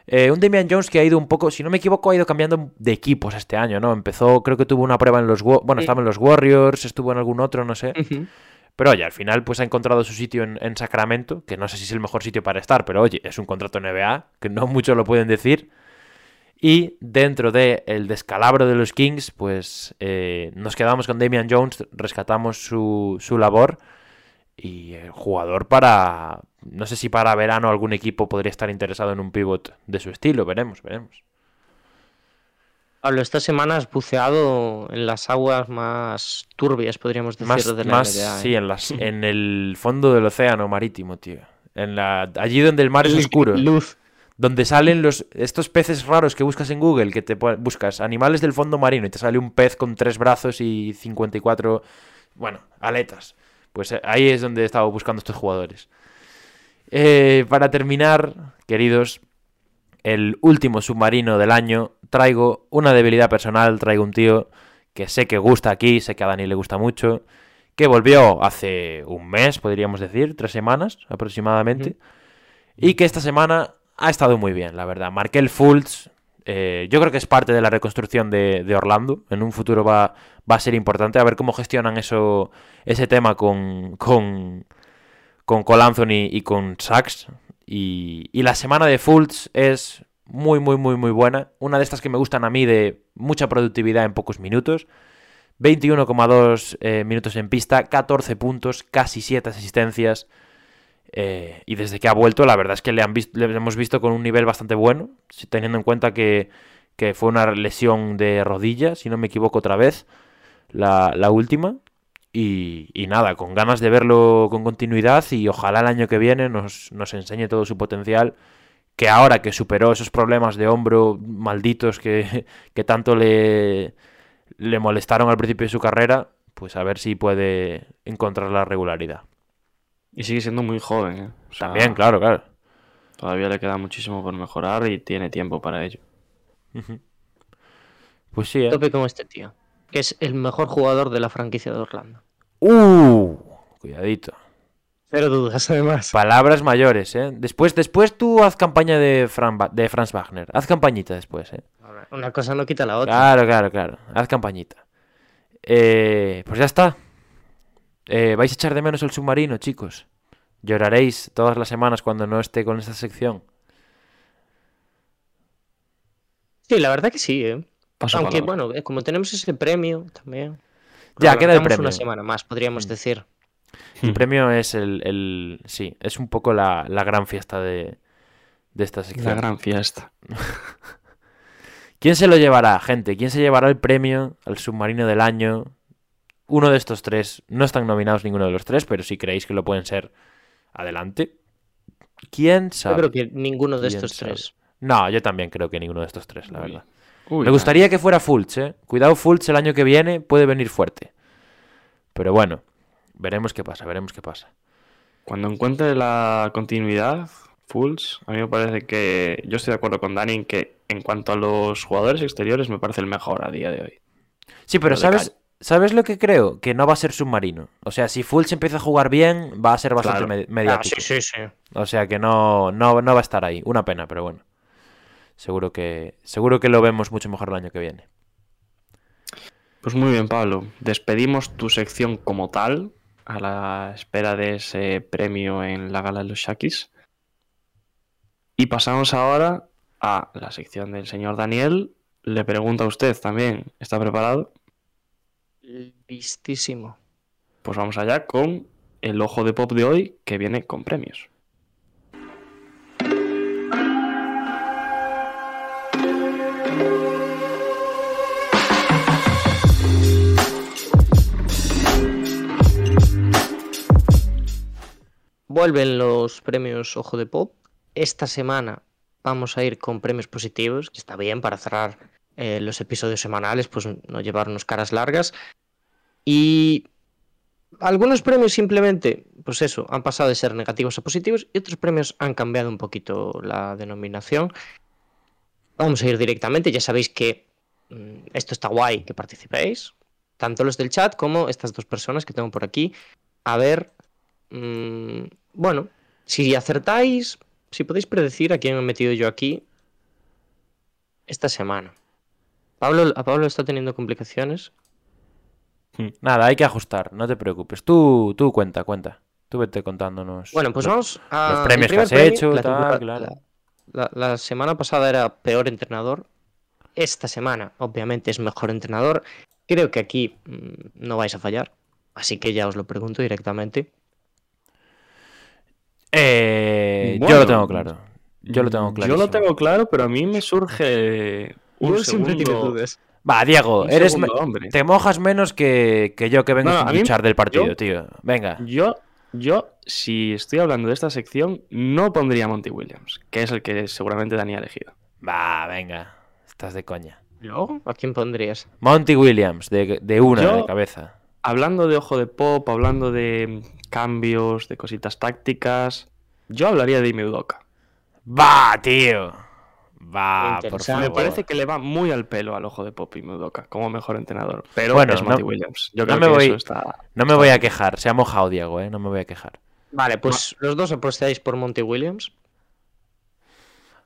Eh, un Damian Jones que ha ido un poco, si no me equivoco, ha ido cambiando de equipos este año, ¿no? Empezó, creo que tuvo una prueba en los... Bueno, estaba en los Warriors, estuvo en algún otro, no sé. Ujú. Pero oye, al final pues ha encontrado su sitio en, en Sacramento, que no sé si es el mejor sitio para estar, pero oye, es un contrato NBA, que no muchos lo pueden decir. Y dentro del el descalabro de los Kings, pues eh, nos quedamos con Damian Jones, rescatamos su, su labor y el jugador para, no sé si para verano algún equipo podría estar interesado en un pivot de su estilo, veremos, veremos. Pablo, esta semana has buceado en las aguas más turbias, podríamos decir, Más, de la más NBA, ¿eh? sí, en, las, en el fondo del océano marítimo, tío. En la, allí donde el mar es oscuro. Luz. Donde salen los estos peces raros que buscas en Google, que te buscas animales del fondo marino y te sale un pez con tres brazos y 54, bueno, aletas. Pues eh, ahí es donde he estado buscando estos jugadores. Eh, para terminar, queridos, el último submarino del año, traigo una debilidad personal, traigo un tío que sé que gusta aquí, sé que a Dani le gusta mucho, que volvió hace un mes, podríamos decir, tres semanas aproximadamente, y que esta semana ha estado muy bien, la verdad. Markel Fultz, eh, yo creo que es parte de la reconstrucción de, de Orlando, en un futuro va, va a ser importante, a ver cómo gestionan eso, ese tema con, con, con Cole Anthony y con Sachs. Y, y la semana de Fultz es muy, muy, muy, muy buena. Una de estas que me gustan a mí de mucha productividad en pocos minutos. 21,2 eh, minutos en pista, 14 puntos, casi 7 asistencias. Eh, y desde que ha vuelto, la verdad es que le, le hemos visto con un nivel bastante bueno, teniendo en cuenta que, que fue una lesión de rodilla, si no me equivoco otra vez, la, la última. Y, y nada, con ganas de verlo con continuidad y ojalá el año que viene nos, nos enseñe todo su potencial. Que ahora que superó esos problemas de hombro malditos que, que tanto le, le molestaron al principio de su carrera, pues a ver si puede encontrar la regularidad. Y sigue siendo muy joven, ¿eh? O sea, También, claro, claro. Todavía le queda muchísimo por mejorar y tiene tiempo para ello. Pues sí, ¿eh? Tope con este tío, que es el mejor jugador de la franquicia de Orlando. ¡Uh! Cuidadito. Cero dudas, además. Palabras mayores, ¿eh? Después, después tú haz campaña de, Fran Ba- de Franz Wagner. Haz campañita después, ¿eh? Una cosa no quita la otra. Claro, claro, claro. Haz campañita. Eh, pues ya está. Eh, vais a echar de menos el submarino, chicos. Lloraréis todas las semanas cuando no esté con esta sección. Sí, la verdad que sí, ¿eh? Paso Aunque, palabra. bueno, eh, como tenemos ese premio también. Ya, queda el premio. una semana más, podríamos decir. El premio es el, el- Sí, es un poco la, la gran fiesta de, de esta sección. La gran fiesta. ¿Quién se lo llevará, gente? ¿Quién se llevará el premio al submarino del año? Uno de estos tres. No están nominados ninguno de los tres, pero si creéis que lo pueden ser, adelante. ¿Quién Yo sabe? creo que ninguno de ¿Quién estos sabe? tres. No, yo también creo que ninguno de estos tres, la Uy. verdad. Uy, Me gustaría que fuera Fultz, ¿eh? Cuidado, Fultz el año que viene puede venir fuerte. Pero bueno, veremos qué pasa, veremos qué pasa. Cuando encuentre la continuidad, Fools, a mí me parece que. Yo estoy de acuerdo con Dani en que, en cuanto a los jugadores exteriores, me parece el mejor a día de hoy. Sí, pero ¿sabes, ¿sabes lo que creo? Que no va a ser submarino. O sea, si Fultz empieza a jugar bien, va a ser bastante Claro. me- Ah, mediático. sí, sí, sí. O sea que no, no, no va a estar ahí. Una pena, pero bueno. seguro que, seguro que lo vemos mucho mejor el año que viene. Pues muy bien, Pablo. Despedimos tu sección como tal, a la espera de ese premio en la gala de los Shakis. Y pasamos ahora a la sección del señor Daniel. Le pregunta a usted también, ¿está preparado? Listísimo. Pues vamos allá con el ojo de pop de hoy que viene con premios. Vuelven los premios Ojo de Pop. Esta semana vamos a ir con premios positivos, que está bien para cerrar eh, los episodios semanales, pues no llevarnos caras largas. Y algunos premios simplemente, pues eso, han pasado de ser negativos a positivos y otros premios han cambiado un poquito la denominación. Vamos a ir directamente, ya sabéis que mm, esto está guay que participéis, tanto los del chat como estas dos personas que tengo por aquí. A ver, mm, bueno, si acertáis, si podéis predecir a quién he metido yo aquí esta semana. Pablo, a Pablo está teniendo complicaciones. Nada, hay que ajustar, no te preocupes. Tú, tú cuenta, cuenta. Tú vete contándonos. Bueno, pues vamos a. los premios mi que has premio, hecho, la tal, claro. la- la- la semana pasada era peor entrenador. Esta semana, obviamente, es mejor entrenador. Creo que aquí mm, no vais a fallar. Así que ya os lo pregunto directamente. Eh, yo lo tengo claro. Yo lo tengo claro. Yo lo tengo claro, pero a mí me surge un segundo, Va, Diego, un eres segundo hombre. te mojas menos que, que yo que vengo No, a luchar del partido, yo- tío. Venga. Yo, yo, si estoy hablando de esta sección, no pondría a Monty Williams, que es el que seguramente Dani ha elegido. Va, venga. Estás de coña. ¿Yo? ¿A quién pondrías? Monty Williams, de, de una Yo- de cabeza. Hablando de ojo de pop, hablando de cambios, de cositas tácticas, yo hablaría de Ime Udoka. Va, tío. Va, por favor. Me parece que le va muy al pelo al ojo de pop Ime Udoka como mejor entrenador. Pero Bueno, es Monty no- Williams. Yo no me que voy- eso está... No me voy a quejar. Se ha mojado Diego, eh. No me voy a quejar. Vale, pues los dos apostáis por Monty Williams.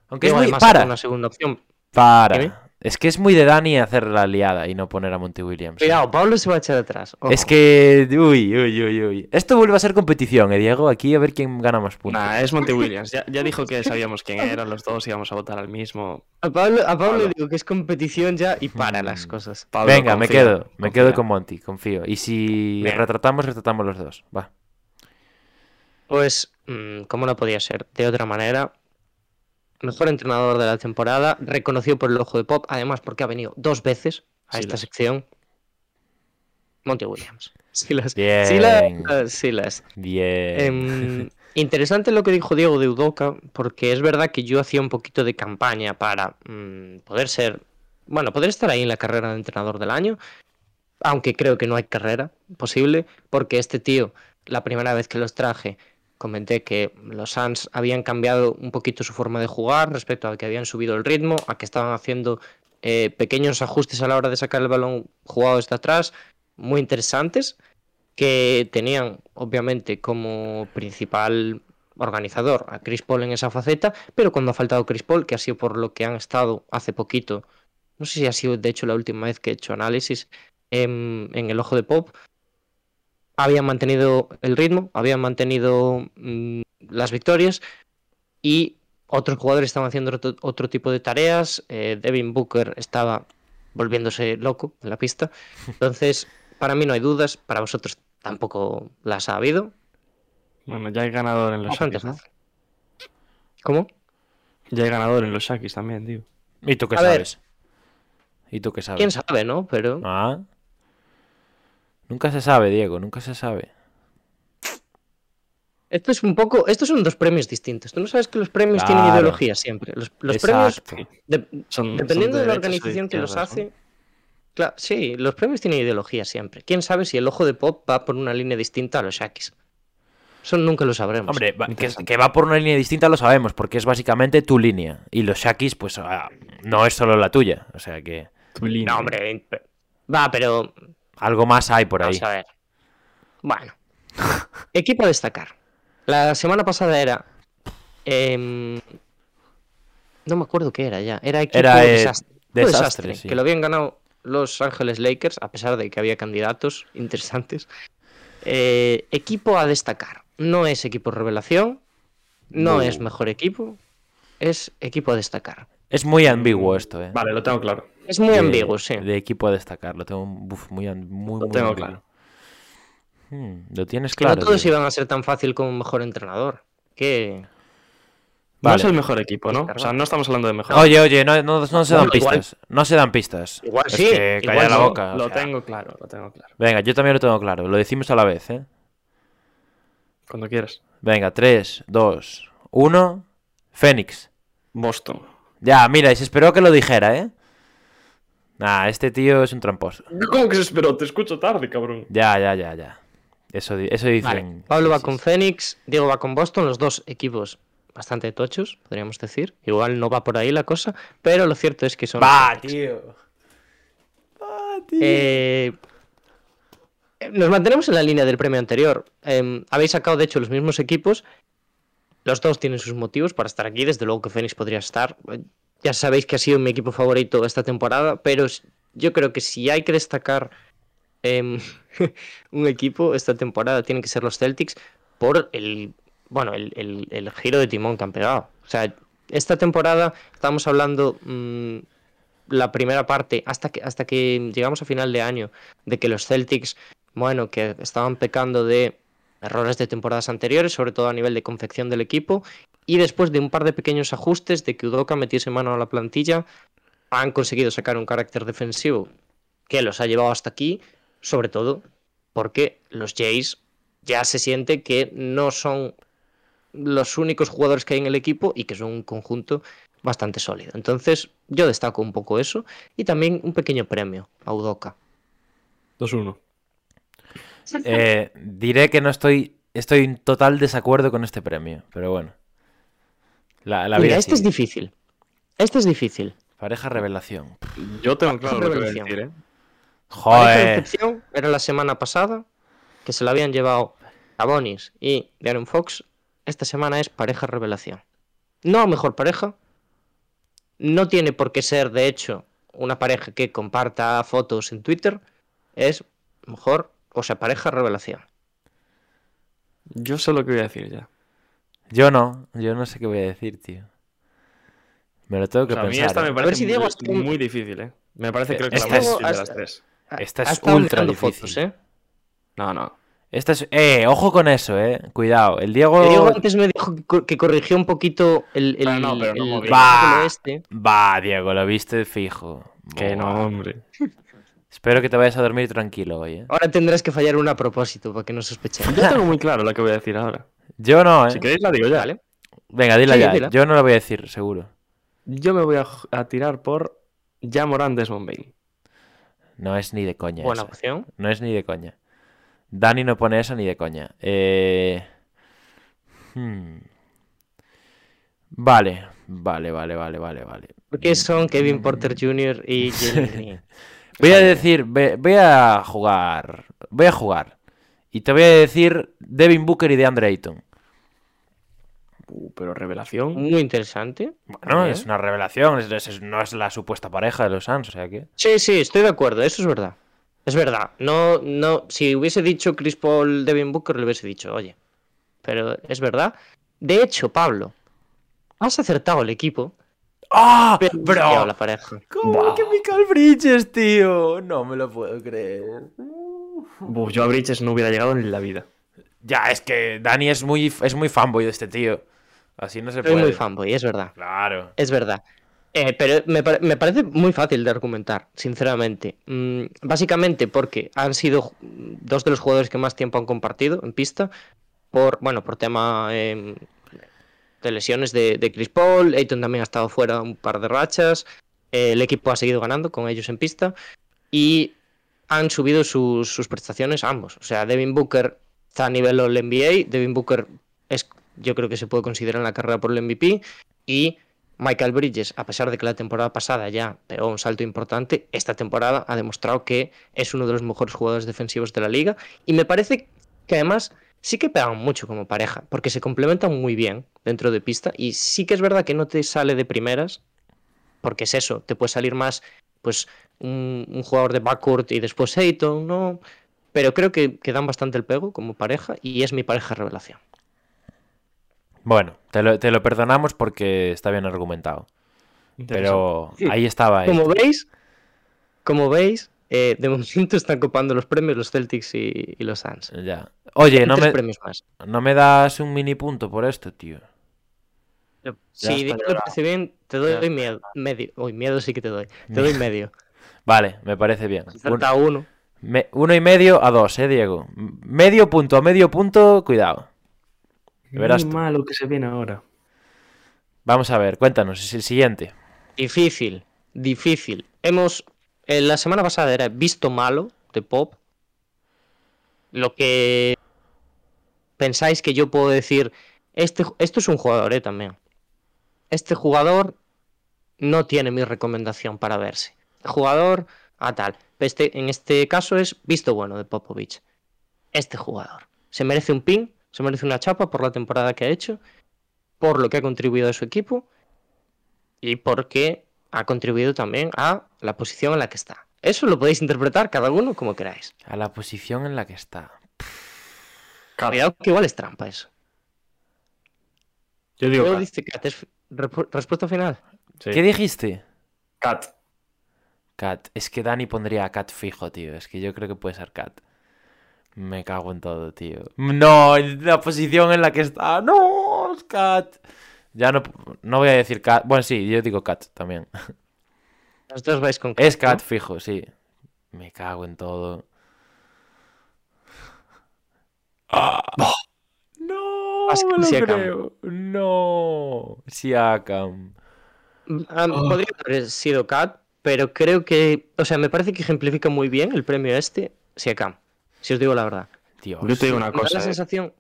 Aunque es muy. Para. una segunda opción. Para. Es que es muy de Dani hacer la liada y no poner a Monty Williams. Cuidado, Pablo se va a echar atrás. ojo. Es que. Uy, uy, uy, uy. Esto vuelve a ser competición, eh, Diego. Aquí a ver quién gana más puntos. Nah, es Monty Williams. Ya, ya dijo que sabíamos quién era, los dos íbamos a votar al mismo. A Pablo, a Pablo Pablo. le digo que es competición ya y para las Mm. cosas. Pablo, Venga, me confía, quedo. Me quedo con Monty, confío. Y si Bien. retratamos, retratamos los dos. Va. Pues, mm, como no podía ser de otra manera, mejor entrenador de la temporada, reconocido por el ojo de Pop, además porque ha venido dos veces a esta sección. Monty Williams. Silas. Bien. Silas. Silas. Bien. Em, interesante lo que dijo Diego de Udoca, porque es verdad que yo hacía un poquito de campaña para mm, poder ser, bueno, poder estar ahí en la carrera de entrenador del año, aunque creo que no hay carrera posible, porque este tío, la primera vez que los traje, comenté que los Suns habían cambiado un poquito su forma de jugar respecto a que habían subido el ritmo, a que estaban haciendo eh, pequeños ajustes a la hora de sacar el balón jugado desde atrás, muy interesantes, que tenían obviamente como principal organizador a Chris Paul en esa faceta, pero cuando ha faltado Chris Paul, que ha sido por lo que han estado hace poquito, no sé si ha sido de hecho la última vez que he hecho análisis en, en el ojo de Pop, habían mantenido el ritmo, habían mantenido mm, las victorias y otros jugadores estaban haciendo otro, otro tipo de tareas. eh, Devin Booker estaba volviéndose loco en la pista. Entonces, para mí no hay dudas, para vosotros tampoco las ha habido. Bueno, ya hay ganador en los Shakis, ¿no? ¿Cómo? Ya hay ganador en los Shakis también, tío. ¿Y tú qué a ver. sabes? ¿Y tú qué sabes? ¿Quién sabe, no? Pero Ah. Nunca se sabe, Diego, nunca se sabe. esto es un poco, estos son dos premios distintos. Tú no sabes que los premios tienen ideología siempre. Los, los premios, de- Son- dependiendo son de la organización que los hace, claro, sí, los premios tienen ideología siempre. ¿Quién sabe si el ojo de Pop va por una línea distinta a los Shakis? Eso nunca lo sabremos. Hombre, va- que, interesante. que va por una línea distinta lo sabemos, porque es básicamente tu línea. Y los Shakis, pues ah, no es solo la tuya. O sea que Tu línea. no, hombre, va, pero algo más hay por ahí. Vamos a ver. Bueno. Equipo a destacar. La semana pasada era em, No me acuerdo qué era ya. Era equipo Era, eh, desastre. Equipo desastre, sí. Que lo habían ganado los Ángeles Lakers, a pesar de que había candidatos interesantes. Eh, equipo a destacar. No es equipo revelación. No No. es mejor equipo. Es equipo a destacar. Es muy ambiguo esto, ¿eh? Vale, lo tengo claro. Es muy de- ambiguo, sí. De equipo a destacar, lo tengo uf, muy, muy, Lo muy tengo claro. Hmm, lo tienes Que no claro. todos tío. iban a ser tan fácil como un mejor entrenador. Que. No Vale. es el mejor equipo, ¿no? O sea, no estamos hablando de mejor. Oye, oye, no, no- no se dan Bueno, igual- pistas. No se dan pistas. Igual Es sí, que igual calla la no. boca. o lo sea. tengo claro, lo tengo claro. Venga, yo también lo tengo claro. Lo decimos a la vez, ¿eh? Cuando quieras. Venga, 3, 2, 1. Fénix. Boston. Ya, mira, y se esperó que lo dijera, ¿eh? Nah, este tío es un tramposo. ¿Cómo que se esperó? Te escucho tarde, cabrón. Ya, ya, ya, ya. Eso, eso dicen. Vale. Pablo Sí, va sí, con sí. Phoenix, Diego va con Boston, los dos equipos bastante tochos, podríamos decir. Igual no va por ahí la cosa, pero lo cierto es que son. los Va, tío. Va, tío. Eh, nos mantenemos en la línea del premio anterior. Eh, habéis sacado, de hecho, los mismos equipos. Los dos tienen sus motivos para estar aquí. Desde luego que Phoenix podría estar. Ya sabéis que ha sido mi equipo favorito esta temporada, pero yo creo que si hay que destacar em, un equipo esta temporada, tienen que ser los Celtics por el, bueno, el giro de timón que han pegado. O sea, esta temporada estamos hablando mm, la primera parte, hasta que, hasta que llegamos a final de año, de que los Celtics, bueno, que estaban pecando de errores de temporadas anteriores, sobre todo a nivel de confección del equipo, y después de un par de pequeños ajustes, de que Udoka metiese mano a la plantilla, han conseguido sacar un carácter defensivo que los ha llevado hasta aquí, sobre todo porque los Jays ya se siente que no son los únicos jugadores que hay en el equipo y que son un conjunto bastante sólido. Entonces, yo destaco un poco eso y también un pequeño premio a Udoka. 2-1. Eh, diré que no estoy. Estoy en total desacuerdo con este premio, pero bueno. La, la Mira, este es difícil. Este es difícil. Pareja revelación. Yo tengo claro lo que voy a Revelación. decir, ¿eh? Pareja de Joder. excepción era la semana pasada, que se la habían llevado a Bonis y Darren Fox. Esta semana es pareja revelación. No mejor pareja. No tiene por qué ser, de hecho, una pareja que comparta fotos en Twitter. Es mejor, o sea, pareja revelación. Yo sé lo que voy a decir ya. Yo no. Yo no sé qué voy a decir, tío. Me lo tengo que O sea, a mí esta ¿eh? me A ver parece si Diego muy, está un- muy difícil, ¿eh? Me parece creo que Esta la más es- difícil de hasta- las tres. Esta es ultra difícil. fotos, ¿eh? No, no. Esta es. Eh, ojo con eso, eh. Cuidado. El Diego. Que Diego antes me dijo que, cor- que corrigió un poquito el, el, Pero no, pero no el- Va. este. Va, Diego, lo viste fijo. Que no, hombre. Espero que te vayas a dormir tranquilo hoy, eh. Ahora tendrás que fallar una a propósito para que no sospechéis. Yo tengo muy claro lo que voy a decir ahora. Yo no, eh. Si queréis la digo ya. Vale. Venga, dila Sí, ya. dila. Yo no lo voy a decir, seguro. Yo me voy a, a tirar por Jamoran Desmond Bain. No es ni de coña. Buena esa. opción. No es ni de coña. Dani no pone esa ni de coña. Eh... hmm. Vale, vale, vale, vale, vale, vale. Porque son Kevin Porter Jr. y Jalen. Voy a decir, ve- voy a jugar, voy a jugar. Y te voy a decir Devin Booker y DeAndre Ayton. Uh, pero revelación. Muy interesante. Bueno, es una revelación, es- es- no es la supuesta pareja de los Suns, o sea que... Sí, sí, estoy de acuerdo. Eso es verdad. Es verdad. No, no. Si hubiese dicho Chris Paul, Devin Booker, le hubiese dicho, oye. Pero es verdad. De hecho, Pablo, has acertado el equipo. ¡Ah! ¡Bro! la pareja. ¿Cómo que Michael Bridges, tío? No me lo puedo creer. Uf, yo a Bridges no hubiera llegado ni en la vida. Ya, es que Dani es muy, es muy fanboy de este tío. Así no se Soy puede. muy fanboy, es verdad. Claro. Es verdad. Eh, pero me, me parece muy fácil de argumentar, sinceramente. Mm, básicamente porque han sido dos de los jugadores que más tiempo han compartido en pista. Por, bueno, por tema eh, de lesiones de, Chris Paul. Ayton también ha estado fuera un par de rachas. eh, el equipo ha seguido ganando con ellos en pista. Y han subido sus, sus prestaciones ambos. O sea, Devin Booker está a nivel All NBA. Devin Booker es, yo creo que se puede considerar en la carrera por el MVP. Y Michael Bridges, a pesar de que la temporada pasada ya pegó un salto importante, esta temporada ha demostrado que es uno de los mejores jugadores defensivos de la liga. Y me parece que además sí que pegan mucho como pareja, porque se complementan muy bien dentro de pista y sí que es verdad que no te sale de primeras, porque es eso, te puede salir más pues un, un jugador de backcourt y después Ayton, ¿no? Pero creo que, que dan bastante el pego como pareja y es mi pareja revelación. Bueno, te lo, te lo perdonamos porque está bien argumentado. Pero ahí estaba. Como esto. veis, como veis, eh, de momento están copando los premios los Celtics y, y los Suns. Ya. Oye, no me, premios más. no me das un mini punto por esto, tío. Si está, digo está. parece bien, te doy miedo. Medio. Uy, miedo sí que te doy. Te doy medio. Vale, me parece bien. Un- Falta uno. me- uno y medio a dos, eh, Diego. Medio punto a medio punto, cuidado. Verás Muy malo que se viene ahora. Vamos a ver, cuéntanos, es el siguiente. Difícil, difícil. Hemos. Eh, la semana pasada era visto malo de pop. Lo que pensáis que yo puedo decir. Este, esto es un jugador, eh, también. Este jugador no tiene mi recomendación para verse. Este jugador, a tal. Este, en este caso es visto bueno de Popovich. Este jugador. Se merece un pin, se merece una chapa por la temporada que ha hecho, por lo que ha contribuido a su equipo y porque ha contribuido también a la posición en la que está. Eso lo podéis interpretar cada uno como queráis. A la posición en la que está. Cuidado que igual es trampa eso. Yo digo Cat. dice Kat, ¿es repu- respuesta final? Sí. ¿Qué dijiste? Cat. Cat. Es que Dani pondría a Cat fijo, tío. Es que yo creo que puede ser Cat. Me cago en todo, tío. No, la posición en la que está. No, es Cat. Ya no, no voy a decir Cat. Bueno, sí, yo digo Cat también. Los dos vais con Kat, Es Cat ¿no? fijo, sí. Me cago en todo. Ah. No, con me lo Siakam. creo. No. Siakam. Ah, Podría haber sido Kat, pero creo que. O sea, me parece que ejemplifica muy bien el premio este, Siakam. Si os digo la verdad. Dios. Yo te digo una Me da cosa. la eh. sensación.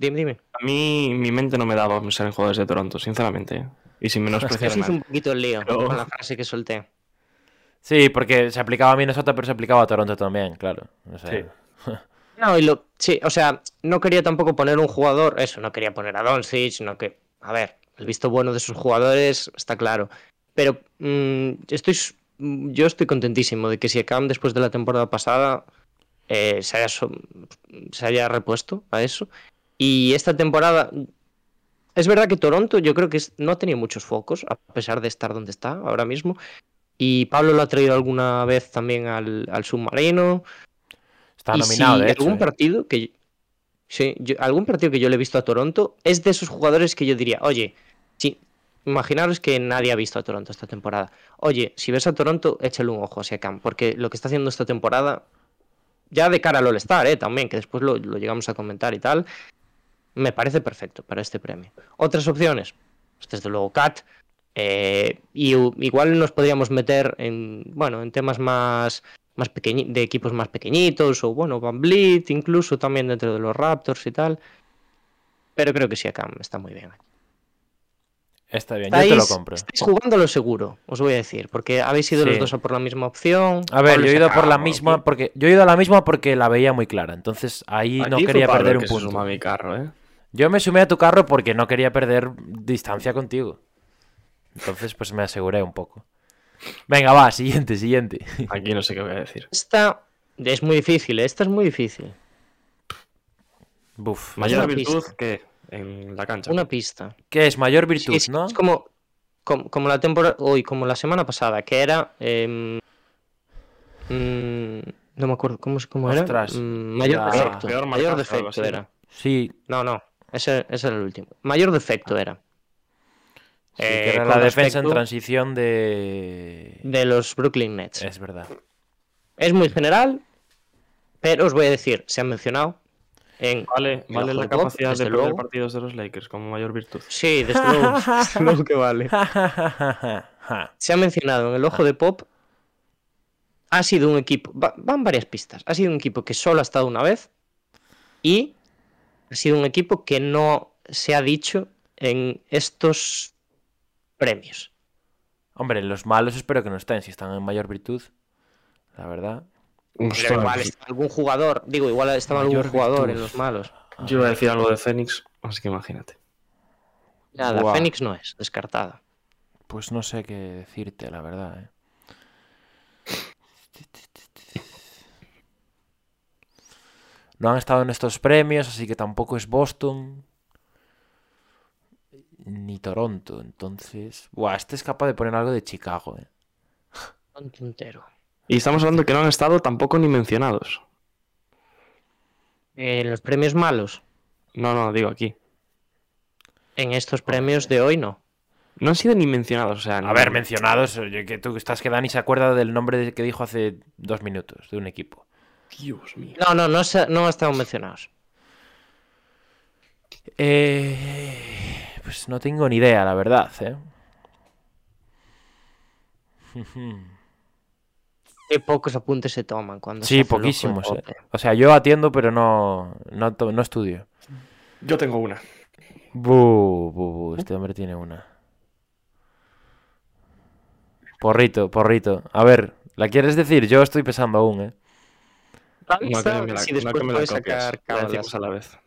Dime, dime. A mí mi mente no me da para pensar en jugadores de Toronto, sinceramente. eh. Y sin menospreciar nada. un poquito el lío Pero- con la frase que solté. Sí, porque se aplicaba a Minnesota, pero se aplicaba a Toronto también, claro. O sea, Sí. No, y lo. Sí, o sea, no quería tampoco poner un jugador. Eso, no quería poner a Doncic, no que. A ver, el visto bueno de sus jugadores está claro. Pero mm, estoy. mm, Yo estoy contentísimo de que Siakam, después de la temporada pasada, eh, se, haya se haya repuesto a eso. Y esta temporada. Es verdad que Toronto, yo creo que no ha tenido muchos focos, a pesar de estar donde está ahora mismo. Y Pablo lo ha traído alguna vez también al, al submarino. Está Y nominado, si de hecho. algún ¿eh? partido que sí, yo- algún partido que yo le he visto a Toronto es de esos jugadores que yo diría, oye, sí, imaginaros que nadie ha visto a Toronto esta temporada. Oye, si ves a Toronto, échale un ojo a Siakam, porque lo que está haciendo esta temporada, ya de cara al All-Star, ¿eh? también, que después lo, lo llegamos a comentar y tal, me parece perfecto para este premio. Otras opciones, pues desde luego Cat, eh, y igual nos podríamos meter en, bueno, en temas más, más pequeñi- de equipos más pequeñitos, o bueno, Van Vliet, incluso también dentro de los Raptors y tal. Pero creo que Siakam está muy bien. Está bien, yo te lo compro. estáis jugando lo seguro, os voy a decir, porque habéis ido los Sí. dos a por la misma opción. A ver, yo he ido por la misma porque yo he ido a la misma porque la veía muy clara. Entonces ahí no Aquí quería perder un punto. suma a mi carro, ¿eh? Yo me sumé a tu carro porque no quería perder distancia contigo. Entonces, pues me aseguré un poco. Venga, va, siguiente, siguiente. Aquí no sé qué voy a decir. Esta es muy difícil, esta es muy difícil. Buf. Mayor virtud pista. que en la cancha. Una pista. ¿Qué es? Mayor virtud, Sí, sí, ¿no? Es como, como, como la temporada, hoy, como la semana pasada, que era. em, mm, no me acuerdo cómo, cómo era. Ostras, Mm, mayor la- defecto. peor mayor defecto era. Sí, No, no. Ese, ese era el último. Mayor defecto era. sí, Eh, que era con la defensa en transición de... De los Brooklyn Nets. Es verdad. Es muy general, pero os voy a decir, se han mencionado en. Vale, vale la capacidad de perder partidos de los Lakers como mayor virtud. Sí, desde luego. desde luego que vale. se ha mencionado en el ojo de Pop. Ha sido un equipo. va- van varias pistas. Ha sido un equipo que solo ha estado una vez. Y ha sido un equipo que no se ha dicho en estos premios. Hombre, los malos espero que no estén, si están en mayor virtud. La verdad. Pero igual está algún jugador. Digo, igual estaba algún jugador virtud. en los malos. Yo iba a decir algo de Fénix, así que imagínate. Nada, Buah. Fénix no es, descartada. Pues no sé qué decirte, la verdad. ¿eh? No han estado en estos premios, así que tampoco es Boston. Ni Toronto, entonces... Buah, este es capaz de poner algo de Chicago, ¿eh? Entero. Y estamos hablando que no han estado tampoco ni mencionados. Eh, los premios malos. No, no, digo aquí. En estos premios de hoy no. No han sido ni mencionados, o sea... A ni- ver, mencionados, oye, que tú estás que Dani se acuerda del nombre de- que dijo hace dos minutos de un equipo. Dios mío. No, no, no, se- no están mencionados. Eh, pues no tengo ni idea, la verdad, ¿eh? Qué pocos apuntes se toman cuando se Sí, poquísimos. ¿eh? O sea, yo atiendo, pero no, no, no estudio. Yo tengo una. Bu, bu, bu, este hombre tiene una. Porrito, porrito. A ver, ¿la quieres decir? Yo estoy pensando aún, ¿eh? No, Sí, no después que me la puedes sacar La cábalas. a la vez.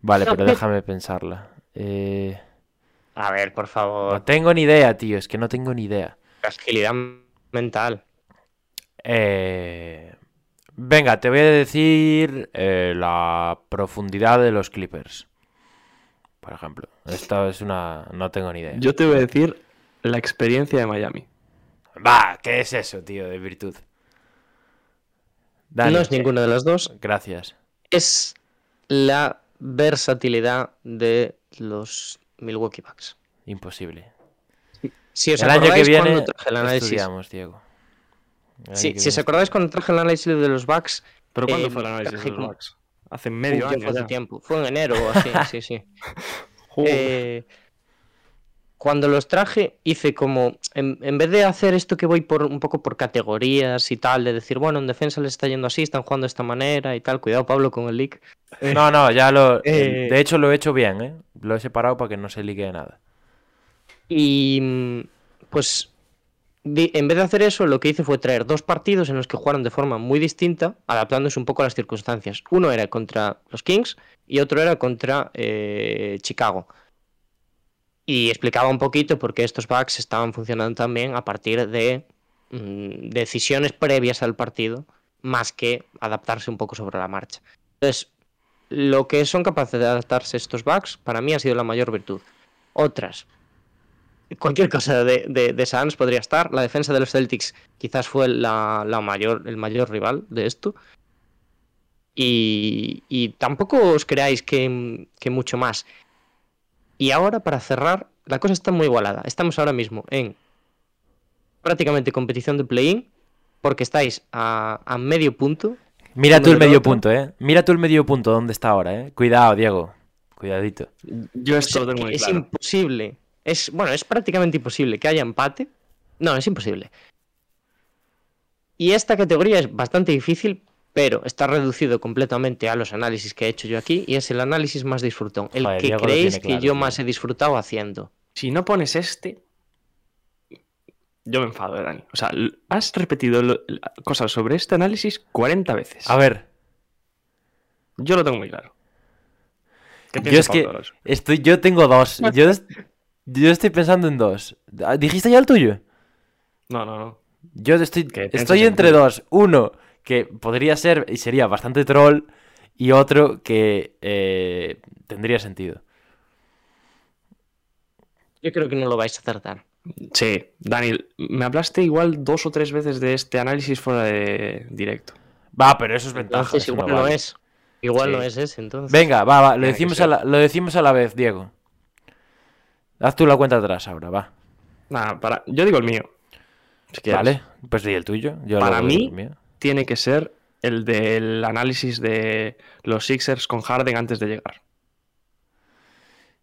Vale, No, pero pe- déjame pensarla. Eh, A ver, por no favor. tengo ni idea, tío. Es que no tengo ni idea. Agilidad mental. Eh, venga, te voy a decir eh, la profundidad de los Clippers. Por ejemplo. Esta es una... No tengo ni idea. Yo te voy a decir la experiencia de Miami. Va, ¿qué es eso, tío, de virtud? No es ninguna de las dos. Gracias. Es la versatilidad de los Milwaukee Bucks. Imposible. Si os el año que acordáis viene cuando traje el análisis. estudiamos, Diego. Sí, si os acordáis cuando traje el análisis de los Bucks, ¿Pero cuándo Eh, fue el análisis de los Bucks? Hace medio Uy, año fue tiempo. Fue en enero o así, sí, sí. Eh, cuando los traje, hice como. En, en vez de hacer esto que voy por un poco por categorías y tal, de decir, bueno, en defensa les está yendo así, están jugando de esta manera y tal. Cuidado, Pablo, con el leak. No, no, ya lo. Eh, De hecho, lo he hecho bien, ¿eh? Lo he separado para que no se ligue nada. Y. Pues. en vez de hacer eso, lo que hice fue traer dos partidos en los que jugaron de forma muy distinta, adaptándose un poco a las circunstancias. Uno era contra los Kings y otro era contra eh, Chicago. Y explicaba un poquito por qué estos backs estaban funcionando también a partir de mm, decisiones previas al partido, más que adaptarse un poco sobre la marcha. Entonces, lo que son capaces de adaptarse estos backs, para mí ha sido la mayor virtud. Otras, cualquier cosa de, de, de Suns podría estar. La defensa de los Celtics quizás fue la, la mayor, el mayor rival de esto. Y, y tampoco os creáis que, que mucho más. Y ahora, para cerrar, la cosa está muy igualada. Estamos ahora mismo en prácticamente competición de play-in, porque estáis a, a medio punto. Mira tú el medio otro. punto, ¿eh? Mira tú el medio punto dónde está ahora, ¿eh? Cuidado, Diego. Cuidadito. Yo O esto sea, lo tengo muy es claro. imposible. Es, bueno, es prácticamente imposible que haya empate. No, es imposible. Y esta categoría es bastante difícil, pero está reducido completamente a los análisis que he hecho yo aquí y es el análisis más disfrutón. El Joder, que Diego creéis que yo tío. más he disfrutado haciendo. Si no pones este, yo me enfado, eh, Dani. O sea, has repetido lo- cosas sobre este análisis 40 veces. A ver, Yo lo tengo muy claro. ¿Qué yo es que estoy, yo tengo dos. Yo, yo estoy pensando en dos. Ah, ¿Dijiste ya el tuyo? No, no, no. Yo estoy, ¿Qué piensas estoy en entre dos. Uno que podría ser y sería bastante troll. Y otro que eh, tendría sentido. Yo creo que no lo vais a acertar. Sí, Dani, me hablaste igual dos o tres veces de este análisis fuera de directo. Va, pero eso es ventaja. Entonces eso igual no no vale. es. Igual Sí. no es ese, entonces. Venga, va, va, lo decimos, a la, lo decimos a la vez, Diego. Haz tú la cuenta atrás ahora, va. Nada, para... yo digo el mío. Si. Vale, pues di el tuyo. Yo Para mí- el mío. Tiene que ser el del análisis de los Sixers con Harden antes de llegar.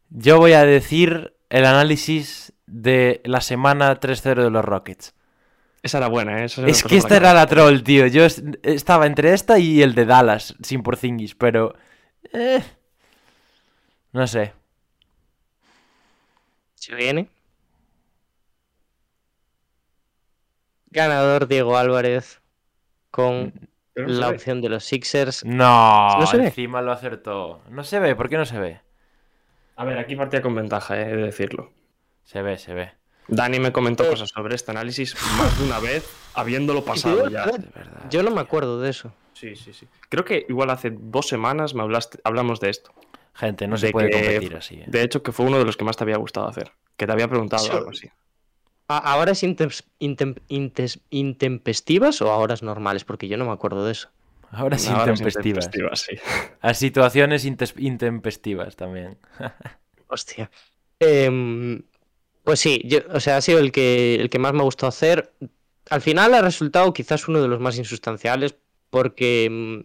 Yo voy a decir el análisis de la semana 3-0 de los Rockets. Esa era buena, ¿eh? Esa Es que esta era la troll, tío. Yo es- estaba entre esta y el de Dallas, sin Porzingis, pero... eh, no sé. Se viene. Ganador Diego Álvarez con Pero no se la ve. opción de los Sixers. No, ¿No se ve? encima lo acertó. No se ve, ¿por qué no se ve? A ver, aquí partía con ventaja, eh, he de decirlo. Se ve, se ve. Dani me comentó cosas sobre este análisis más de una vez, habiéndolo pasado ya. verdad. De verdad. Yo no me acuerdo de eso. Sí, sí, sí. Creo que igual hace dos semanas me hablaste, hablamos de esto. Gente, no se de puede que- competir así. eh. De hecho, que fue uno de los que más te había gustado hacer. Que te había preguntado Sí. algo así. A- ¿Ahora es intem- intem- intes- intempestivas o ahora es normales? Porque yo no me acuerdo de eso. Ahora sí Ahora es intempestivas. intempestivas, sí. A situaciones intempestivas también. Hostia. Em, pues sí, yo, o sea, ha sido el que, el que más me gustó hacer. Al final ha resultado quizás uno de los más insustanciales porque em,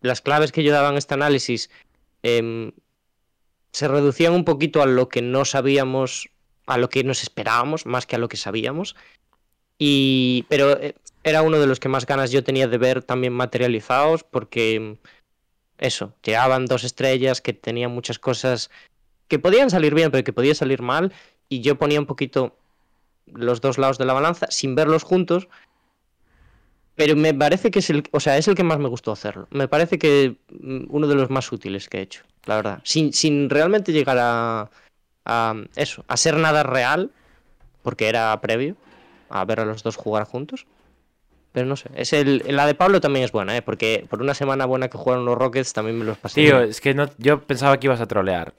las claves que yo daba en este análisis em, se reducían un poquito a lo que no sabíamos, a lo que nos esperábamos, más que a lo que sabíamos. Y, pero eh, era uno de los que más ganas yo tenía de ver también materializados porque eso, llegaban dos estrellas que tenían muchas cosas que podían salir bien, pero que podía salir mal, y yo ponía un poquito los dos lados de la balanza sin verlos juntos. Pero me parece que es el, o sea, es el que más me gustó hacerlo. Me parece que mm, uno de los más útiles que he hecho, la verdad. Sin, sin realmente llegar a, a eso, a ser nada real, porque era previo a ver a los dos jugar juntos. Pero no sé, es el, la de Pablo también es buena, ¿eh? porque por una semana buena que jugaron los Rockets también me los pasé. Tío, bien. es que no, yo pensaba que ibas a trolear.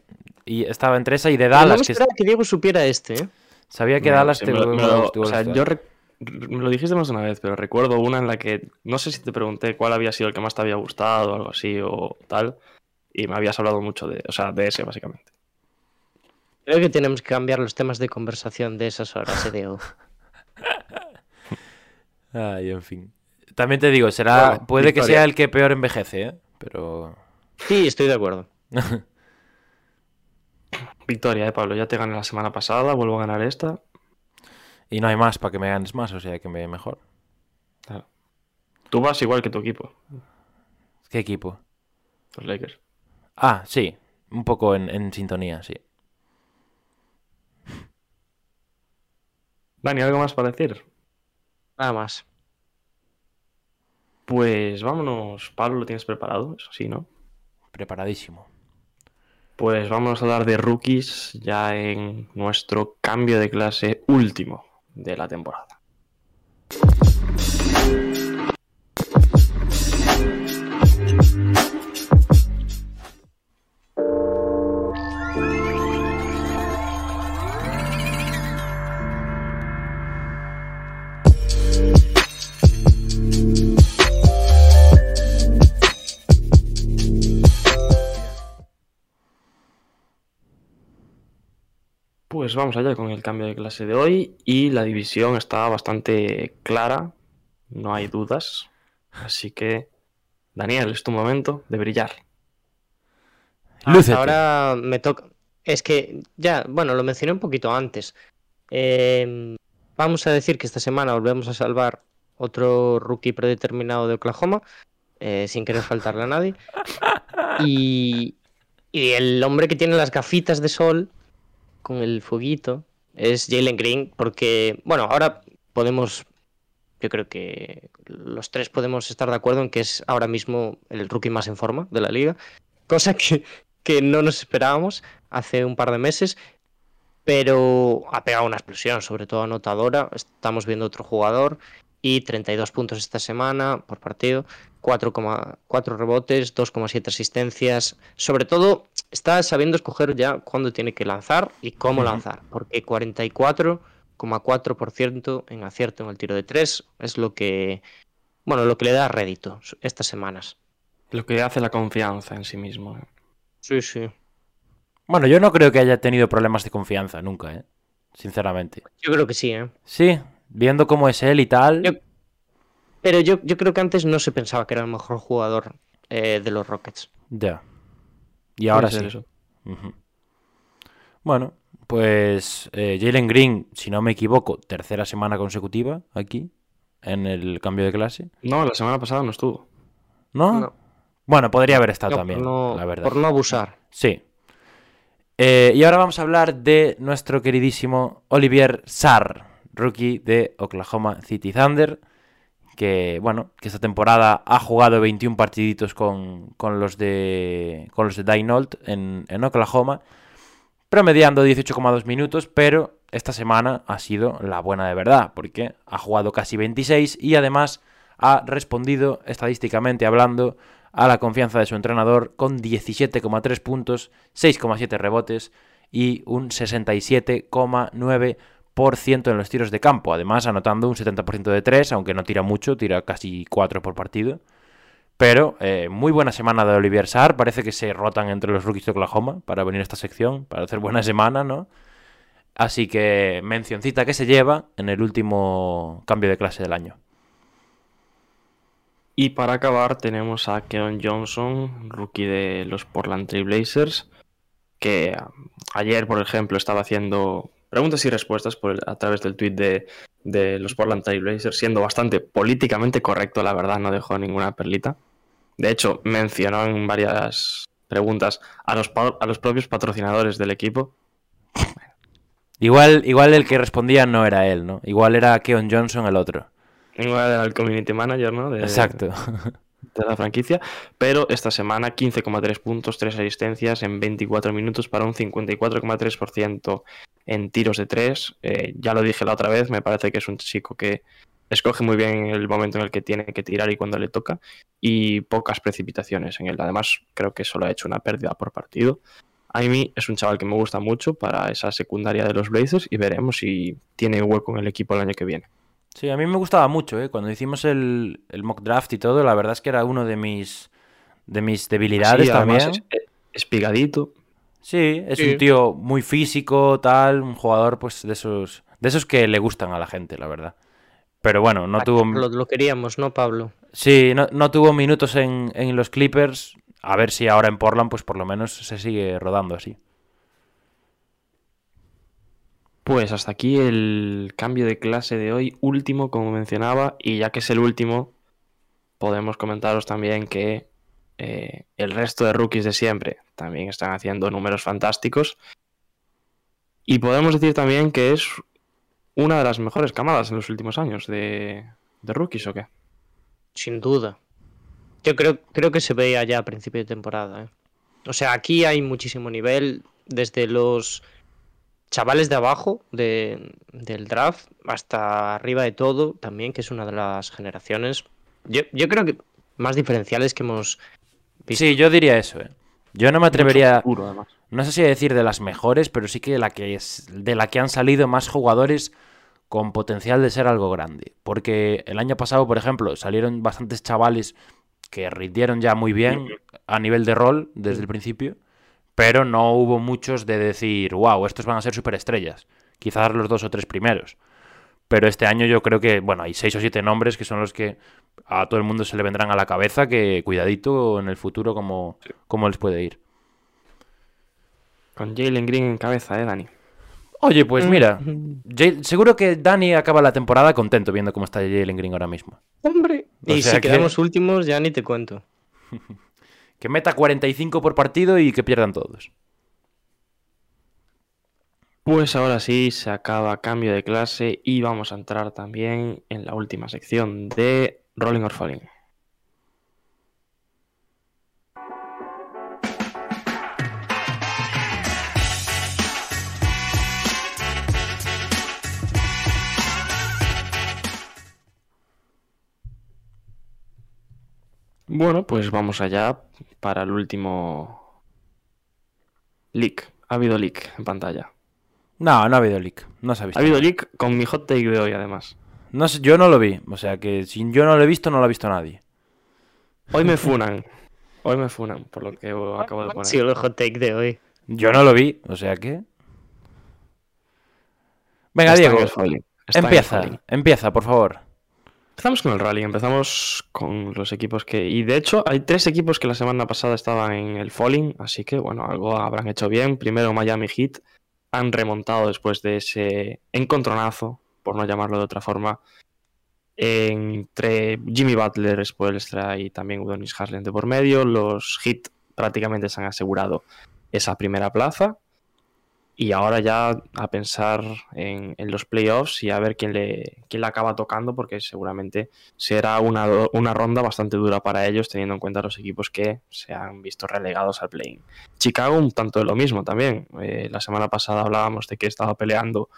Y estaba entre esa y de Pero no me Dallas, que Diego supiera este, ¿eh? sabía que No, Dallas sí, te me lo- me lo- te O sea, gustaba. yo rec- me lo dijiste más de una vez, pero recuerdo una en la que no sé si te pregunté cuál había sido el que más te había gustado o algo así o tal. Y me habías hablado mucho de, o sea, de ese básicamente. Creo que tenemos que cambiar los temas de conversación de esas horas, eh, Diego. Ay, en fin. También te digo, será Bueno, puede que sea el que peor envejece, ¿eh? Pero Sí, estoy de acuerdo. Victoria, eh, Pablo. Ya te gané la semana pasada, vuelvo a ganar esta. y no hay más para que me ganes más, o sea, que me vaya mejor. Claro. Tú vas igual que tu equipo, ¿Qué equipo? los Lakers. Ah, sí, un poco en, en sintonía, sí. Dani, ¿algo más para decir? Nada más. Pues vámonos. Pablo, ¿lo tienes preparado? Eso sí, ¿no? Preparadísimo. Pues vámonos a hablar de rookies ya en nuestro cambio de clase último de la temporada. Pues vamos allá con el cambio de clase de hoy y la división está bastante clara, no hay dudas. Así que, Daniel, es tu momento de brillar. Lúcete. Ahora me toca. Es que ya, bueno, lo mencioné un poquito antes. Eh, vamos a decir que esta semana volvemos a salvar otro rookie predeterminado de Oklahoma, eh, sin querer faltarle a nadie. Y, y el hombre que tiene las gafitas de sol con el fueguito es Jalen Green, porque, bueno, ahora podemos, yo creo que los tres podemos estar de acuerdo en que es ahora mismo el rookie más en forma de la liga, cosa que, que no nos esperábamos hace un par de meses, pero ha pegado una explosión, sobre todo anotadora. Estamos viendo otro jugador y 32 puntos esta semana por partido, 4,4 rebotes, 2,7 asistencias. Sobre todo está sabiendo escoger ya cuándo tiene que lanzar y cómo lanzar, porque 44,4% en acierto en el tiro de 3 es lo que bueno, lo que le da rédito estas semanas. Lo que hace la confianza en sí mismo. ¿eh? Sí, sí. Bueno, yo no creo que haya tenido problemas de confianza nunca, ¿eh? Sinceramente. Yo creo que sí, ¿eh? Sí, viendo cómo es él y tal. Yo- Pero yo, yo creo que antes no se pensaba que era el mejor jugador eh, de los Rockets. Ya. Y ahora sí. Bueno, pues eh, Jalen Green, si no me equivoco, tercera semana consecutiva aquí, en el cambio de clase. No, la semana pasada no estuvo. ¿No? No. Bueno, podría haber estado No, también, por no, la verdad. por no abusar. Sí. Eh, y ahora vamos a hablar de nuestro queridísimo Olivier Sarr, rookie de Oklahoma City Thunder, que, bueno, que esta temporada ha jugado 21 partiditos con, con los de con los de Daynold en, en Oklahoma, promediando 18,2 minutos, pero esta semana ha sido la buena de verdad, porque ha jugado casi 26 y además ha respondido estadísticamente hablando a la confianza de su entrenador con 17,3 puntos, 6,7 rebotes y un 67,9% en los tiros de campo. Además, anotando un 70% de 3, aunque no tira mucho, tira casi 4 por partido. Pero eh, muy buena semana de Olivier Sarr. Parece que se rotan entre los rookies de Oklahoma para venir a esta sección, para hacer buena semana, ¿no? Así que mencioncita que se lleva en el último cambio de clase del año. Y para acabar tenemos a Keon Johnson, rookie de los Portland Trail Blazers, que ayer, por ejemplo, estaba haciendo preguntas y respuestas por a través del tweet de, de los Portland Trail Blazers, siendo bastante políticamente correcto, la verdad, no dejó ninguna perlita. De hecho, mencionó en varias preguntas a los, a los propios patrocinadores del equipo. Igual, igual el que respondía no era él, ¿no? Igual era Keon Johnson el otro. Igual era el community manager, ¿no? De, Exacto. de la franquicia. Pero esta semana 15,3 puntos, 3 asistencias en 24 minutos para un 54,3% en tiros de 3. Eh, ya lo dije la otra vez, me parece que es un chico que escoge muy bien el momento en el que tiene que tirar y cuando le toca. Y pocas precipitaciones en él. Además, creo que solo ha hecho una pérdida por partido. A es un chaval que me gusta mucho para esa secundaria de los Blazers y veremos si tiene hueco en el equipo el año que viene. Sí, a mí me gustaba mucho, ¿eh? Cuando hicimos el, el mock draft y todo, la verdad es que era uno de mis, de mis debilidades Sí, también. además es- espigadito. Sí, es Sí. un tío muy físico, tal, un jugador pues de esos, de esos que le gustan a la gente, la verdad. Pero bueno, no tuvo, Lo, lo queríamos, ¿no, Pablo? sí, no, no tuvo minutos en, en los Clippers. A ver si ahora en Portland, pues por lo menos se sigue rodando así. Pues hasta aquí el cambio de clase de hoy, último como mencionaba, y ya que es el último, podemos comentaros también que eh, el resto de rookies de siempre también están haciendo números fantásticos. Y podemos decir también que es una de las mejores camadas en los últimos años de, de rookies, ¿o qué? Sin duda. Yo creo, creo que se veía ya a principio de temporada. ¿eh? O sea, aquí hay muchísimo nivel, desde los chavales de abajo de- del draft hasta arriba de todo, también, que es una de las generaciones. Yo, yo creo que más diferenciales que hemos visto. Sí, yo diría eso, ¿eh? Yo no me atrevería, Mucho futuro, además. no sé si decir de las mejores, pero sí que de la que es, de la que han salido más jugadores con potencial de ser algo grande. Porque el año pasado, por ejemplo, salieron bastantes chavales que rindieron ya muy bien a nivel de rol desde el principio, pero no hubo muchos de decir, wow, estos van a ser superestrellas. Quizás los dos o tres primeros. Pero este año yo creo que, bueno, hay seis o siete nombres que son los que a todo el mundo se le vendrán a la cabeza, que cuidadito en el futuro como, como les puede ir. Con Jalen Green en cabeza, ¿eh, Dani? Oye, pues mira, Jay- seguro que Dani acaba la temporada contento viendo cómo está Jalen Green ahora mismo. ¡Hombre! O Y si que- quedamos últimos, ya ni te cuento. Que meta 45 por partido y que pierdan todos. Pues ahora sí, se acaba cambio de clase y vamos a entrar también en la última sección de Rolling or. Bueno, pues vamos allá para el último leak. Ha habido leak en pantalla. No, no ha habido leak. No se ha visto. Ha habido leak con mi hot take de hoy, además. No sé, yo no lo vi. O sea que si yo no lo he visto, no lo ha visto nadie. Hoy me funan. Hoy me funan por lo que acabo de Ha poner. sido el hot take de hoy. Yo no lo vi. O sea que. Venga, Está Diego. Empieza. Empieza, por favor. Empezamos con el rally, empezamos con los equipos que... Y de hecho hay tres equipos que la semana pasada estaban en el falling, así que bueno, algo habrán hecho bien. Primero Miami Heat han remontado después de ese encontronazo, por no llamarlo de otra forma, entre Jimmy Butler, Spoelstra y también Udonis Haslem de por medio. Los Heat prácticamente se han asegurado esa primera plaza. Y ahora ya a pensar en, los playoffs y a ver quién le, quién le acaba tocando, porque seguramente será una, una ronda bastante dura para ellos, teniendo en cuenta los equipos que se han visto relegados al play-in. Chicago un tanto de lo mismo también. Eh, la semana pasada hablábamos de que estaba peleando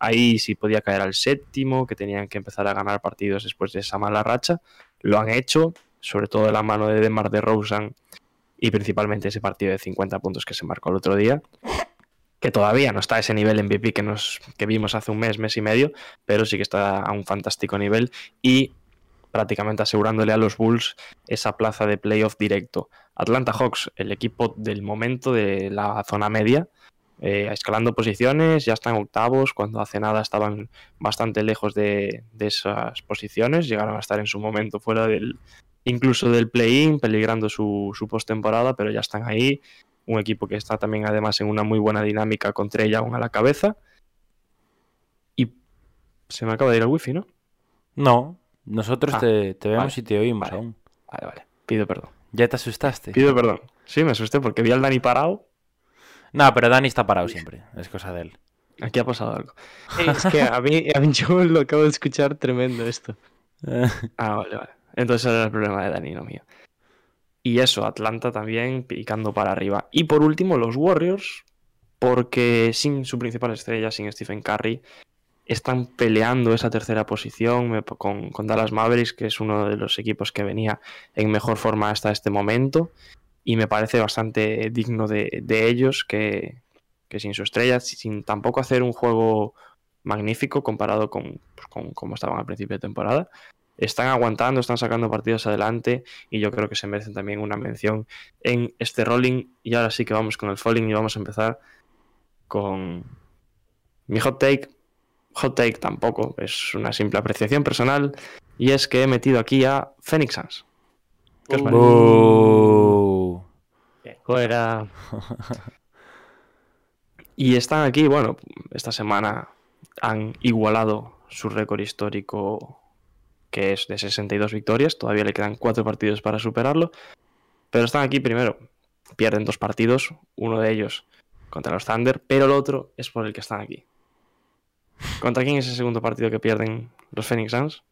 ahí si podía caer al séptimo, que tenían que empezar a ganar partidos después de esa mala racha. Lo han hecho, sobre todo de la mano de Demar de Rosen y principalmente ese partido de 50 puntos que se marcó el otro día. Que todavía no está a ese nivel MVP que, nos, que vimos hace un mes, mes y medio, pero sí que está a un fantástico nivel y prácticamente asegurándole a los Bulls esa plaza de playoff directo. Atlanta Hawks, el equipo del momento de la zona media, eh, escalando posiciones, ya están octavos, cuando hace nada estaban bastante lejos de, de esas posiciones, llegaron a estar en su momento fuera del incluso del play-in, peligrando su, su postemporada, pero ya están ahí. Un equipo que está también además en una muy buena dinámica con Trey Young a la cabeza. Y se me acaba de ir el wifi, ¿no? No, nosotros Ah, te, te vemos vale, y te oímos vale. aún. Vale, vale. Pido perdón. ¿Ya te asustaste? Pido perdón. Sí, me asusté porque vi al Dani parado. No, pero Dani está parado siempre. Es cosa de él. Aquí ha pasado algo. Es que a mí, a mí yo lo acabo de escuchar tremendo esto. Ah, vale, vale. Entonces era el problema de Dani, no mío. Y eso, Atlanta también picando para arriba. Y por último, los Warriors, porque sin su principal estrella, sin Stephen Curry, están peleando esa tercera posición con, con Dallas Mavericks, que es uno de los equipos que venía en mejor forma hasta este momento. Y me parece bastante digno de, de ellos que, que sin su estrella, sin tampoco hacer un juego magnífico comparado con, pues, con cómo estaban al principio de temporada están aguantando, están sacando partidos adelante y yo creo que se merecen también una mención en este rolling. Y ahora sí que vamos con el falling y vamos a empezar con mi hot take. Hot take tampoco, es una simple apreciación personal y es que he metido aquí a Phoenix Suns. ¿Qué os parece? Boo. Fuera. Y están aquí, bueno, esta semana han igualado su récord histórico, que es de 62 victorias. Todavía le quedan cuatro partidos para superarlo. Pero están aquí primero. Pierden dos partidos, uno de ellos contra los Thunder, pero el otro es por el que están aquí. ¿Contra quién es el segundo partido que pierden los Phoenix Suns?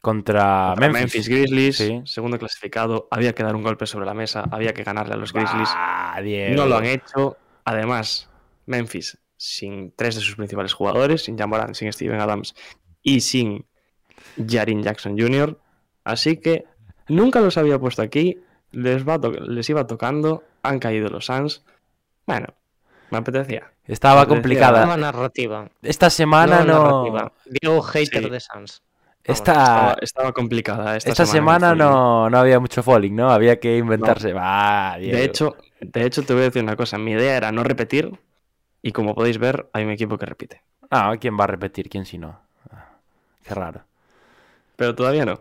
Contra, Contra Memphis. Grizzlies, Sí. segundo clasificado. Había que dar un golpe sobre la mesa, había que ganarle a los Grizzlies. Ah. No lo han hecho. Además, Memphis, sin tres de sus principales jugadores, sin Jamoran, sin Steven Adams y sin Jarin Jackson Jr. Así que nunca los había puesto aquí. Les, va les iba tocando. Han caído los Suns. Bueno, me apetecía. Estaba complicada. Nueva narrativa. Esta semana Nueva no. narrativa. Diego hater Sí. de Sans. Esta, Estaba, estaba complicada esta, esta semana, no, no había mucho falling, ¿no? Había que inventarse. Diego. De hecho, de hecho, te voy a decir una cosa. Mi idea era no repetir. Y como podéis ver, hay un equipo que repite. Ah, ¿quién va a repetir? ¿Quién si no? Qué raro. Pero todavía no.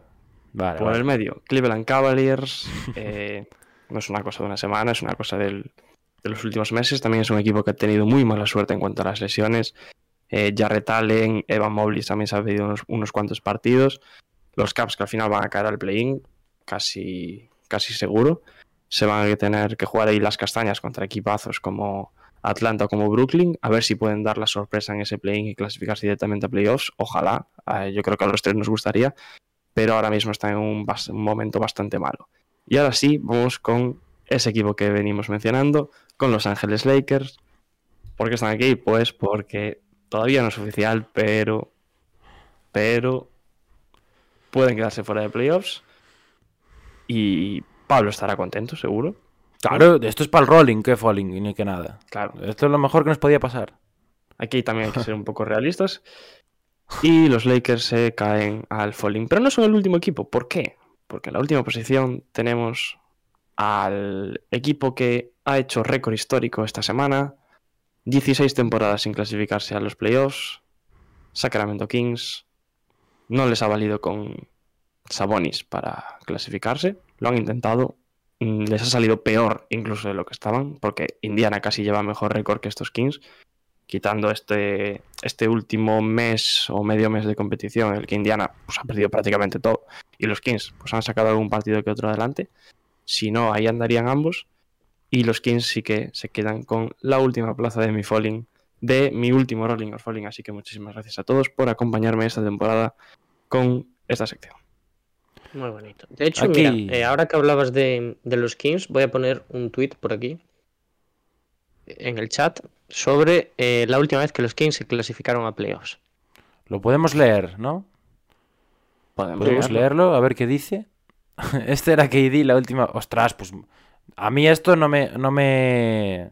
Vale, por vale. el medio. Cleveland Cavaliers eh, no es una cosa de una semana, es una cosa del- de los últimos meses. También es un equipo que ha tenido muy mala suerte en cuanto a las lesiones. Eh, Jarrett Allen, Evan Mobley también se ha perdido unos, unos cuantos partidos. Los Caps que al final van a caer al play-in, casi, casi seguro. Se van a tener que jugar ahí las castañas contra equipazos como Atlanta como Brooklyn, a ver si pueden dar la sorpresa en ese play-in y clasificarse directamente a playoffs. Ojalá, eh, yo creo que a los tres nos gustaría, pero ahora mismo está en un momento bastante malo. Y ahora sí, vamos con ese equipo que venimos mencionando, con Los Ángeles Lakers. ¿Por qué están aquí? Pues porque todavía no es oficial, pero. Pero. Pueden quedarse fuera de playoffs. Y Pablo estará contento, seguro. Claro, esto es para el rolling, que falling, y ni que nada. Claro. Esto es lo mejor que nos podía pasar. Aquí también hay que ser un poco realistas. Y los Lakers se caen al falling. Pero no son el último equipo. ¿Por qué? Porque en la última posición tenemos al equipo que ha hecho récord histórico esta semana. 16 temporadas sin clasificarse a los playoffs. Sacramento Kings. No les ha valido con Sabonis para clasificarse. Lo han intentado. Mm, Les ha salido peor incluso de lo que estaban. Porque Indiana casi lleva mejor récord que estos Kings quitando este, este último mes o medio mes de competición, en el que Indiana pues, ha perdido prácticamente todo, y los Kings pues, han sacado algún partido que otro adelante. Si no, ahí andarían ambos. Y los Kings sí que se quedan con la última plaza de mi falling, de mi último Rolling or Falling. Así que muchísimas gracias a todos por acompañarme esta temporada con esta sección. Muy bonito. De hecho, Aquí- mira, eh, ahora que hablabas de, de los Kings, voy a poner un tweet por aquí en el chat sobre eh, la última vez que los Kings se clasificaron a playoffs. Lo podemos leer, ¿no? ¿Podemos leerlo? A ver qué dice. Este era KD, la última. Ostras, pues. A mí esto no me. No me.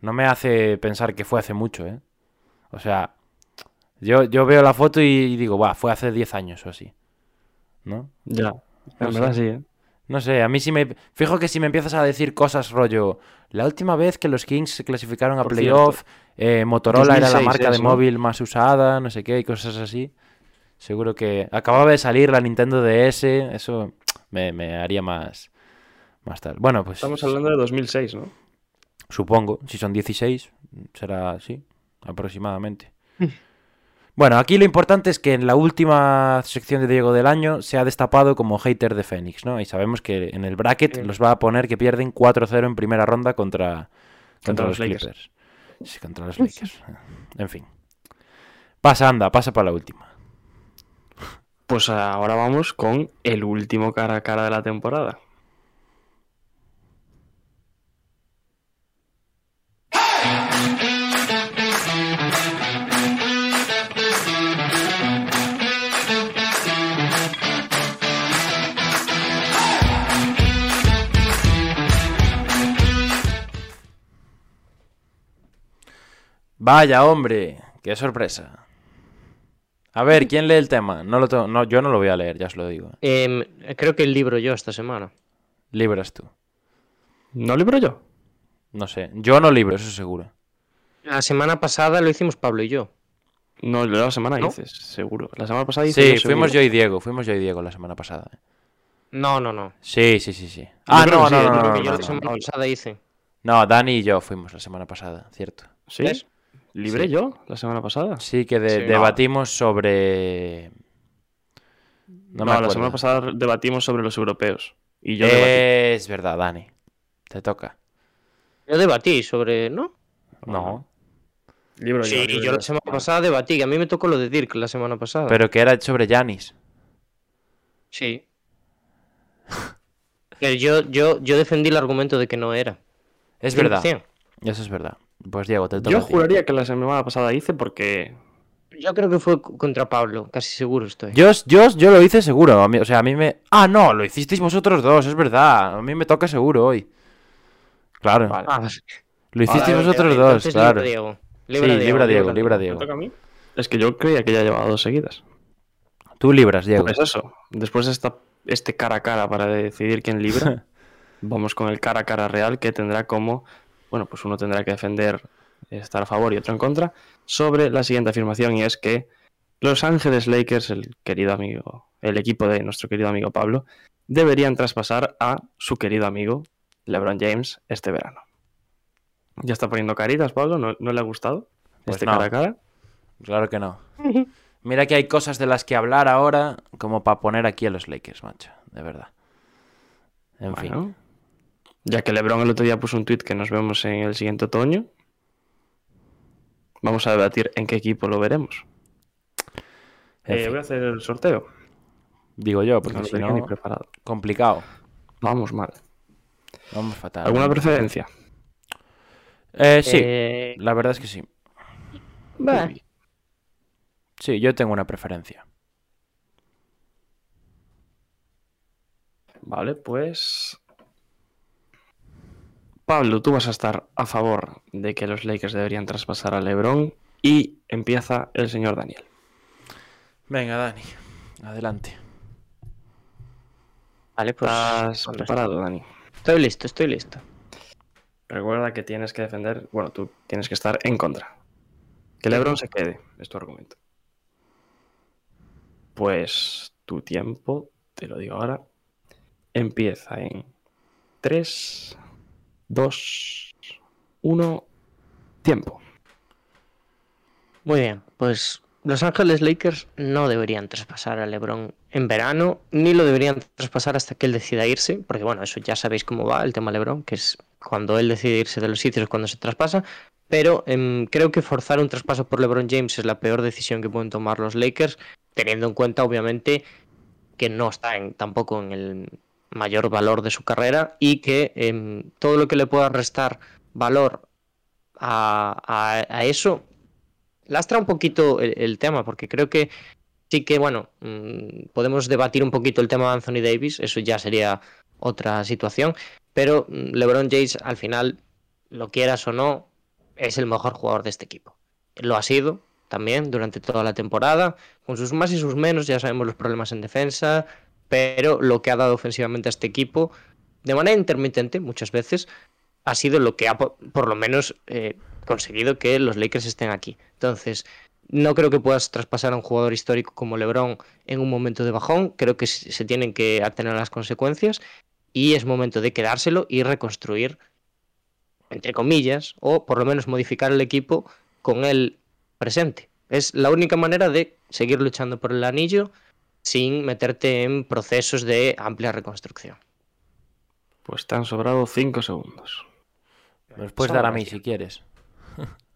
No me hace pensar que fue hace mucho, ¿eh? O sea. Yo, yo veo la foto y digo, va, fue hace 10 años o así. ¿No? Ya, No en sé. verdad sí, ¿eh? No sé, a mí sí me. Fijo que si me empiezas a decir cosas rollo. La última vez que los Kings se clasificaron a Por playoff, eh, Motorola era la 2006 marca de móvil más usada, no sé qué, y cosas así. Seguro que acababa de salir la Nintendo DS, eso me, me haría más. Más tal. Bueno, pues. Estamos hablando de 2006, ¿no? Supongo, si son 16, será así, aproximadamente. Bueno, aquí lo importante es que en la última sección de Diego del año se ha destapado como hater de Fénix, ¿no? Y sabemos que en el bracket Sí. los va a poner que pierden 4-0 en primera ronda contra, contra, Contra los, los. Clippers. Sí, contra los Lakers. En fin. Pasa, anda, pasa para la última. Pues ahora vamos con el último cara a cara de la temporada. Vaya, hombre, qué sorpresa. A ver, ¿quién lee el tema? No lo tengo- no, yo no lo voy a leer, ya os lo digo. Em, creo que el libro yo esta semana. Libras tú. ¿No libro yo? No sé, yo no libro, eso seguro. La semana pasada lo hicimos Pablo y yo. No, la semana ¿No? dices, seguro. La semana pasada hice Sí, yo fuimos yo y Diego, fuimos yo y Diego la semana pasada. eh. No, no, no. Sí, sí, sí, sí. Ah, no, no, yo no, no, que yo no, la no, semana no. pasada hice. No, Dani y yo fuimos la semana pasada, cierto. ¿Sí? ¿Ves? ¿Libré Sí. yo la semana pasada? Sí, que de- Sí. debatimos sobre... No, me la semana pasada debatimos sobre los europeos. Y yo debatí. Es verdad, Dani. Te toca. Yo debatí sobre. ¿No? No. Libro Sí, libro yo la semana pasada debatí. que A mí me tocó lo de Dirk la semana pasada. Pero que era sobre Janis. Sí. Pero yo, yo, yo defendí el argumento de que no era. Es verdad. 100%. Eso es verdad. Pues Diego, te toca. Yo juraría que la semana pasada hice porque. Yo creo que fue contra Pablo, casi seguro estoy. Yo, yo, yo lo hice seguro. a mí- o sea, a mí me. Ah, no, lo hicisteis vosotros dos, es verdad. A mí me toca seguro hoy. Claro. Vale. Ah, Lo hicisteis vale, vosotros vale, dos, claro. Libra Diego. Sí, libra Diego, libra ¿Me Diego. toca a mí? Es que yo creía que ya llevaba dos seguidas. Tú libras, Diego. Pues eso. Después de esta, este cara a cara para decidir quién libra, vamos con el cara a cara real que tendrá como. Bueno, pues uno tendrá que defender, estar a favor y otro en contra, sobre la siguiente afirmación y es que Los Ángeles Lakers, el querido amigo, el equipo de nuestro querido amigo Pablo, deberían traspasar a su querido amigo LeBron James este verano. Ya está poniendo caritas, Pablo, ¿no, no le ha gustado? Pues este no. cara a cara. Claro que no. Mira que hay cosas de las que hablar ahora como para poner aquí a los Lakers, macho. De verdad. En fin. Ya que LeBron el otro día puso un tweet que nos vemos en el siguiente otoño, vamos a debatir en qué equipo lo veremos. Eh, voy a hacer el sorteo. Digo yo, No porque lo si no, preparado. complicado. Vamos mal. Vamos fatal. ¿Alguna preferencia? Eh, sí, Eh, la verdad es que sí. bah, Sí, yo tengo una preferencia. Vale, pues. Pablo, tú vas a estar a favor de que los Lakers deberían traspasar a LeBron y empieza el señor Daniel. Venga, Dani. Adelante. Vale, pues. ¿Estás pues, preparado, Dani? Estoy listo, estoy listo. Recuerda que tienes que defender, bueno, tú tienes que estar en contra. Que LeBron se quede, es tu argumento. Pues tu tiempo, te lo digo ahora, empieza en 3, 2, 1, tiempo. Muy bien, pues Los Ángeles Lakers no deberían traspasar a LeBron en verano, ni lo deberían traspasar hasta que él decida irse, porque bueno, eso ya sabéis cómo va el tema LeBron, que es cuando él decide irse de los sitios cuando se traspasa, pero em, creo que forzar un traspaso por LeBron James es la peor decisión que pueden tomar los Lakers, teniendo en cuenta obviamente que no está tampoco en el mayor valor de su carrera y que em, todo lo que le pueda restar valor a, eso lastra un poquito el, el tema, porque creo que sí que, bueno, mm, podemos debatir un poquito el tema de Anthony Davis, eso ya sería otra situación, pero mm, LeBron James al final, lo quieras o no, es el mejor jugador de este equipo. Lo ha sido también durante toda la temporada, con sus más y sus menos, ya sabemos los problemas en defensa, pero lo que ha dado ofensivamente a este equipo, de manera intermitente muchas veces, ha sido lo que ha po- por lo menos eh, conseguido que los Lakers estén aquí. Entonces, no creo que puedas traspasar a un jugador histórico como LeBron en un momento de bajón. Creo que se tienen que atener a las consecuencias y es momento de quedárselo y reconstruir, entre comillas, o por lo menos modificar el equipo con el presente. Es la única manera de seguir luchando por el anillo sin meterte en procesos de amplia reconstrucción. Pues te han sobrado 5 segundos. Me los puedes Sobra, dar a mí tío. si quieres.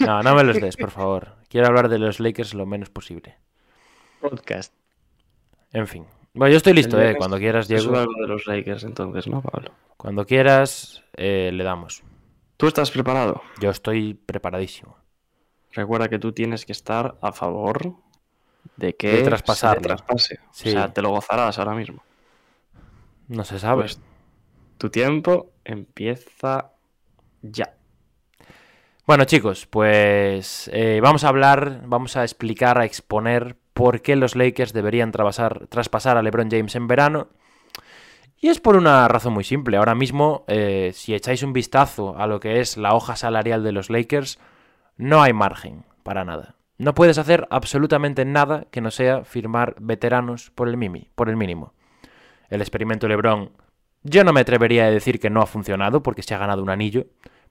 No, no me los des, por favor. Quiero hablar de los Lakers lo menos posible. Podcast. En fin. Bueno, yo estoy listo, eh. Cuando quieras, Diego. algo de los Lakers entonces, ¿no, Pablo? Cuando quieras, eh, le damos. ¿Tú estás preparado? Yo estoy preparadísimo. Recuerda que tú tienes que estar a favor de que De se traspase. Sí. O sea, te lo gozarás ahora mismo. No se sabe. Pues tu tiempo empieza ya. Bueno, chicos, pues eh, vamos a hablar, vamos a explicar, a exponer por qué los Lakers deberían traspasar, traspasar a LeBron James en verano. Y es por una razón muy simple. Ahora mismo, eh, si echáis un vistazo a lo que es la hoja salarial de los Lakers, no hay margen para nada. No puedes hacer absolutamente nada que no sea firmar veteranos por el, mimi, por el mínimo. El experimento LeBron, yo no me atrevería a decir que no ha funcionado porque se ha ganado un anillo,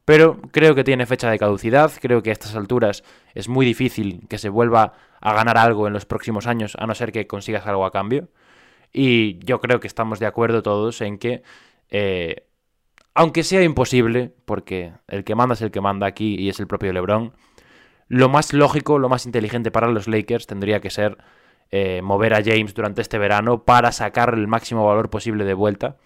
pero creo que tiene fecha de caducidad, creo que a estas alturas es muy difícil que se vuelva a ganar algo en los próximos años, a no ser que consigas algo a cambio. Y yo creo que estamos de acuerdo todos en que, eh, aunque sea imposible, porque el que manda es el que manda aquí y es el propio LeBron, lo más lógico, lo más inteligente para los Lakers tendría que ser eh, mover a James durante este verano para sacar el máximo valor posible de vuelta.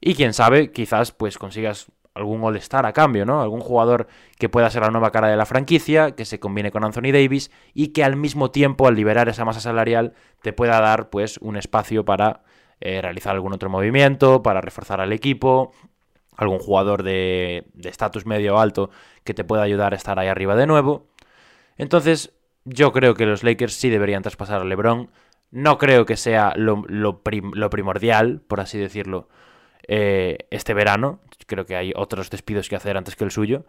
Y quién sabe, quizás pues consigas algún All-Star a cambio, ¿no? Algún jugador que pueda ser la nueva cara de la franquicia, que se combine con Anthony Davis y que al mismo tiempo, al liberar esa masa salarial, te pueda dar pues un espacio para eh, realizar algún otro movimiento, para reforzar al equipo, algún jugador de de estatus medio o alto que te pueda ayudar a estar ahí arriba de nuevo. Entonces, yo creo que los Lakers sí deberían traspasar a LeBron. No creo que sea lo, lo prim- lo primordial, por así decirlo, eh, este verano. Creo que hay otros despidos que hacer antes que el suyo.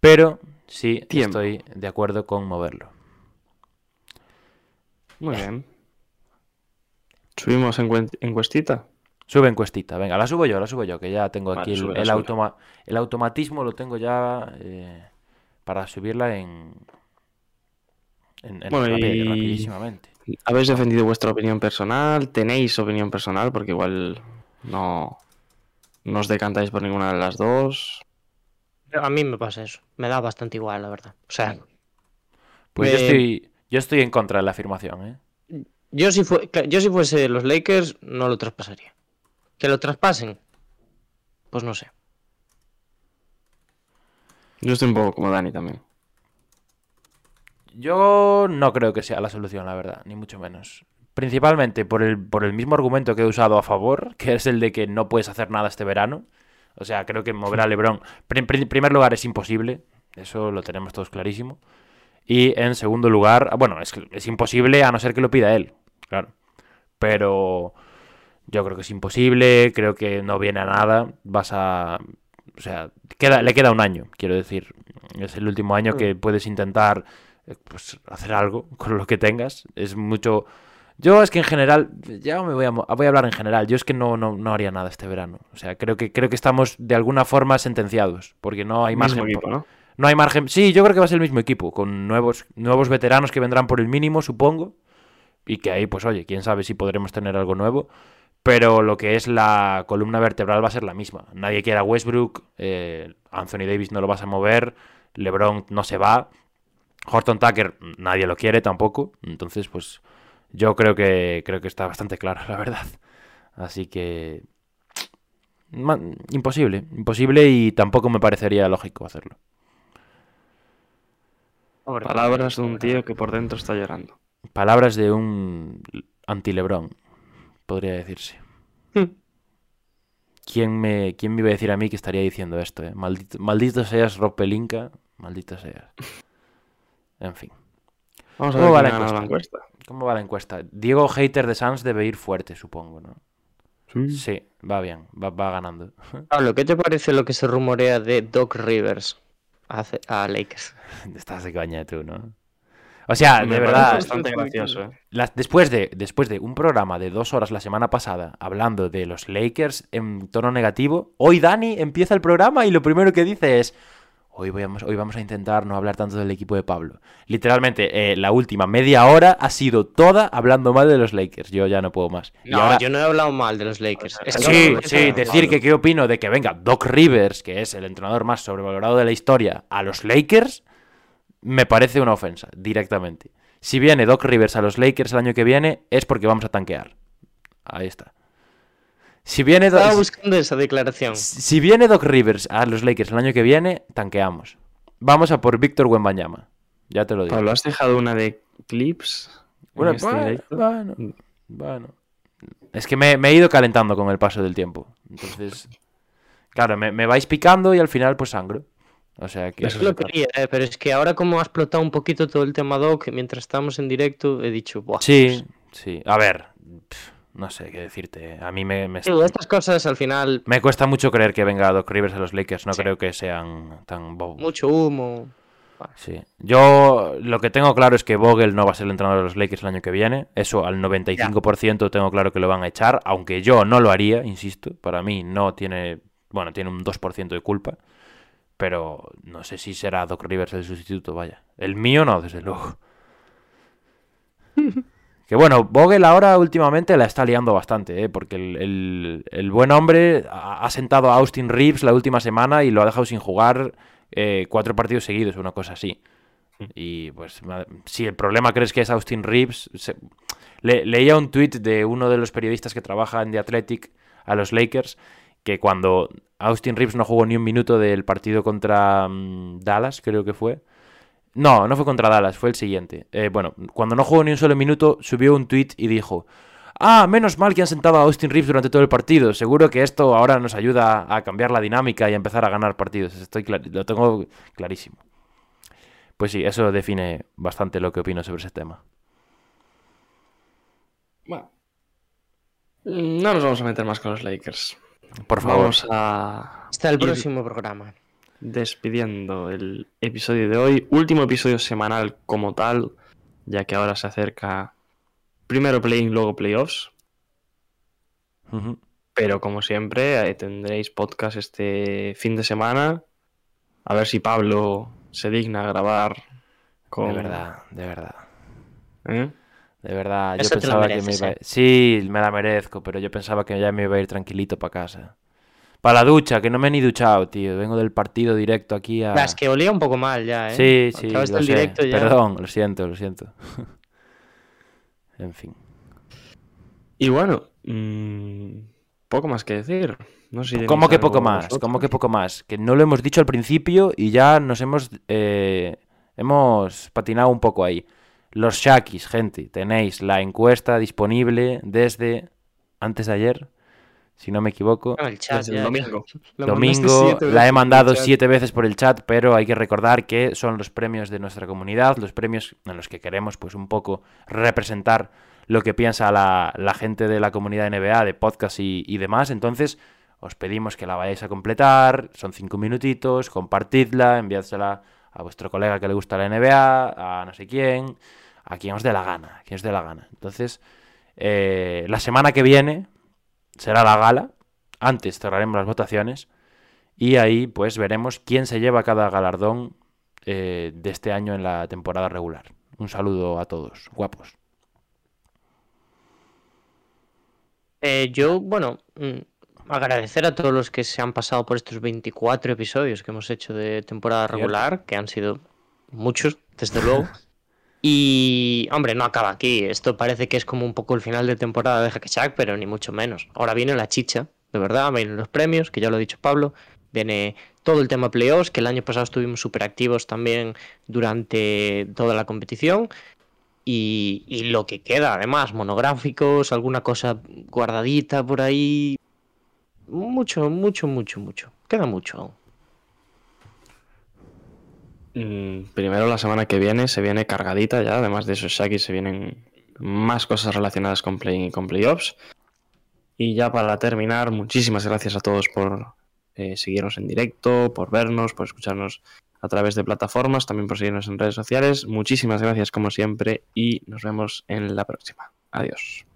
Pero sí Tiempo. estoy de acuerdo con moverlo. Muy bien. ¿Subimos encuestita? Sube encuestita, venga, la subo yo, la subo yo, que ya tengo Vale, aquí el, súbela, el súbela. automa- el automatismo, lo tengo ya eh, para subirla en, en, en Bueno, y- rapidísimamente. ¿Habéis defendido vuestra opinión personal? ¿Tenéis opinión personal? Porque igual no, no os decantáis por ninguna de las dos. A mí me pasa eso. Me da bastante igual, la verdad. O sea, Pues yo estoy, yo estoy en contra de la afirmación, ¿eh? yo si, fue, yo si fuese los Lakers, no lo traspasaría. Que lo traspasen, pues no sé. Yo estoy un poco como Dani también. Yo no creo que sea la solución, la verdad, ni mucho menos. Principalmente por el, por el mismo argumento que he usado a favor, que es el de que no puedes hacer nada este verano. O sea, creo que mover a LeBron, en pri- primer lugar, es imposible. Eso lo tenemos todos clarísimo. Y en segundo lugar, ah, bueno, es, es imposible a no ser que lo pida él, claro. Pero yo creo que es imposible, creo que no viene a nada. Vas a. O sea, queda, le queda un año, quiero decir. Es el último año que puedes intentar pues, hacer algo con lo que tengas. Es mucho. Yo es que en general, ya me voy a, voy a hablar en general. Yo es que no, no, no haría nada este verano. O sea, creo que, creo que estamos de alguna forma sentenciados. Porque no hay margen. equipo, ¿no? No hay margen. Sí, yo creo que va a ser el mismo equipo, con nuevos, nuevos veteranos que vendrán por el mínimo, supongo. Y que ahí, pues oye, quién sabe si podremos tener algo nuevo. pero lo que es la columna vertebral va a ser la misma. Nadie quiere a Westbrook, eh, Anthony Davis no lo vas a mover, LeBron no se va, Horton Tucker nadie lo quiere tampoco, entonces pues yo creo que creo que está bastante claro, la verdad. Así que imposible, imposible y tampoco me parecería lógico hacerlo. Palabras de un tío que por dentro está llorando. Palabras de un anti-Lebron, podría decirse. ¿Quién me, ¿Quién me iba a decir a mí que estaría diciendo esto? eh? Maldito, maldito seas Rob Pelinka, maldito seas. En fin. Vamos a ¿Cómo ver va la encuesta? ¿Cómo va la encuesta? Diego Hater de Sans debe ir fuerte, supongo, ¿no? Sí, va bien, va, va ganando. Pablo, ¿qué te parece lo que se rumorea de Doc Rivers a, a Lakers? Estás de coña tú, ¿no? O sea, Me de verdad, bastante gracioso, ¿eh? las- después, de, después de un programa de dos horas la semana pasada hablando de los Lakers en tono negativo, hoy Dani empieza el programa y lo primero que dice es, hoy, vamos, hoy vamos a intentar no hablar tanto del equipo de Pablo. Literalmente, eh, la última media hora ha sido toda hablando mal de los Lakers. Yo ya no puedo más. Y No, ahora- yo no he hablado mal de los Lakers. Es que Sí, no- sí, decir que qué opino de que venga Doc Rivers, que es el entrenador más sobrevalorado de la historia, a los Lakers, me parece una ofensa, directamente. Si viene Doc Rivers a los Lakers el año que viene, es porque vamos a tanquear. Ahí está. Si viene, Do- Estaba buscando esa declaración. si viene Doc Rivers a los Lakers el año que viene, tanqueamos. Vamos a por Víctor Wembanyama. Ya te lo digo. Pablo, ¿has dejado una de clips? en Bueno, este bueno, bueno, bueno. Es que me, me he ido calentando con el paso del tiempo. Entonces, claro, me, me vais picando y al final pues sangro. O sea que... Eso lo quería, eh, pero es que ahora como ha explotado un poquito todo el tema Doc, mientras estábamos en directo, he dicho, Buah, Sí, sí. A ver, no sé qué decirte. A mí me, me, estas cosas al final, me cuesta mucho creer que venga Doc Rivers a los Lakers. No Sí. creo que sean tan bobos. mucho humo. Sí. Yo lo que tengo claro es que Vogel no va a ser el entrenador de los Lakers el año que viene. Eso al 95% tengo claro que lo van a echar, aunque yo no lo haría, insisto. Para mí no tiene, bueno, tiene un 2% de culpa. Pero no sé si será Doc Rivers el sustituto, vaya. El mío no, desde luego. Que bueno, Vogel ahora últimamente la está liando bastante, ¿eh? porque el, el- el buen hombre ha ha sentado a Austin Reeves la última semana y lo ha dejado sin jugar eh, cuatro partidos seguidos, una cosa así. Y pues, si el problema crees que es Austin Reeves, se- le- leía un tweet de uno de los periodistas que trabaja en The Athletic a los Lakers, que cuando Austin Reeves no jugó ni un minuto del partido contra mm, Dallas, creo que fue, no, no fue contra Dallas, fue el siguiente. Eh, bueno, cuando no jugó ni un solo minuto, subió un tweet y dijo: Ah, menos mal que han sentado a Austin Reeves durante todo el partido. Seguro que esto ahora nos ayuda a cambiar la dinámica y a empezar a ganar partidos. Estoy lo tengo clarísimo. Pues sí, eso define bastante lo que opino sobre ese tema. Bueno. No nos vamos a meter más con los Lakers. Por favor. Vamos a Hasta el próximo programa. Despidiendo el episodio de hoy. Último episodio semanal como tal, ya que ahora se acerca primero play-in, luego playoffs. Pero como siempre, eh, tendréis podcast este fin de semana. A ver si Pablo se digna a grabar con... De verdad, de verdad. ¿Eh? De verdad, yo Eso pensaba que me iba a... eh. Sí, me la merezco, pero yo pensaba que ya me iba a ir tranquilito para casa. Para la ducha, que no me he ni duchado, tío. Vengo del partido directo aquí a... Va, Es que olía un poco mal ya, ¿eh? Sí, sí, lo sé. directo ya. Perdón, lo siento, lo siento. en fin. Y bueno, mm, poco más que decir. No sé si ¿Cómo que poco más? vosotros. ¿Cómo que poco más? Que no lo hemos dicho al principio y ya nos hemos... eh, hemos patinado un poco ahí. Los Shakis, gente, tenéis la encuesta disponible desde antes de ayer, si no me equivoco. No, el chat Desde el ya- domingo. Domingo la he mandado siete veces por el chat, pero hay que recordar que son los premios de nuestra comunidad, los premios en los que queremos pues un poco representar lo que piensa la, la gente de la comunidad NBA, de podcast y, y demás. Entonces, os pedimos que la vayáis a completar, son cinco minutitos, compartidla, enviádsela a vuestro colega que le gusta la NBA, a no sé quién, a quien os dé la gana, a quien os dé la gana. Entonces, eh, la semana que viene será la gala, antes cerraremos las votaciones y ahí pues veremos quién se lleva cada galardón eh, de este año en la temporada regular. Un saludo a todos, guapos. Eh, yo, bueno, mm, agradecer a todos los que se han pasado por estos 24 episodios que hemos hecho de temporada regular, que han sido muchos, desde luego. Y, hombre, no acaba aquí. Esto parece que es como un poco el final de temporada de Hackashack, pero ni mucho menos. Ahora viene la chicha, de verdad, vienen los premios, que ya lo ha dicho Pablo. Viene todo el tema playoffs, que el año pasado estuvimos súper activos también durante toda la competición. Y, y lo que queda, además, monográficos, alguna cosa guardadita por ahí. Mucho, mucho, mucho, mucho. Queda mucho aún. Mm, Primero la semana que viene se viene cargadita ya, además de esos Shaki se vienen más cosas relacionadas con play con playoffs. Y ya para terminar, muchísimas gracias a todos por eh, seguirnos en directo, por vernos, por escucharnos a través de plataformas, también por seguirnos en redes sociales. Muchísimas gracias como siempre y nos vemos en la próxima. Adiós.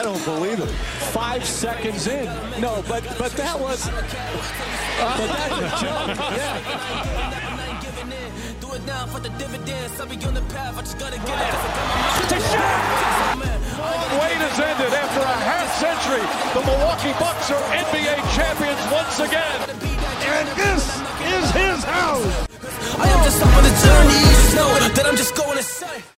Immediately have a hack-a-shack call. I don't believe it. Five seconds in. No, but but that was. but that's a joke. Yeah. Do it now for the dividends. I'll be on the path. I just gotta get it. Wait has ended after a half century. The Milwaukee Bucks are NBA champions once again. And this is his house. I am just up on the journey. You just know that I'm just going to say.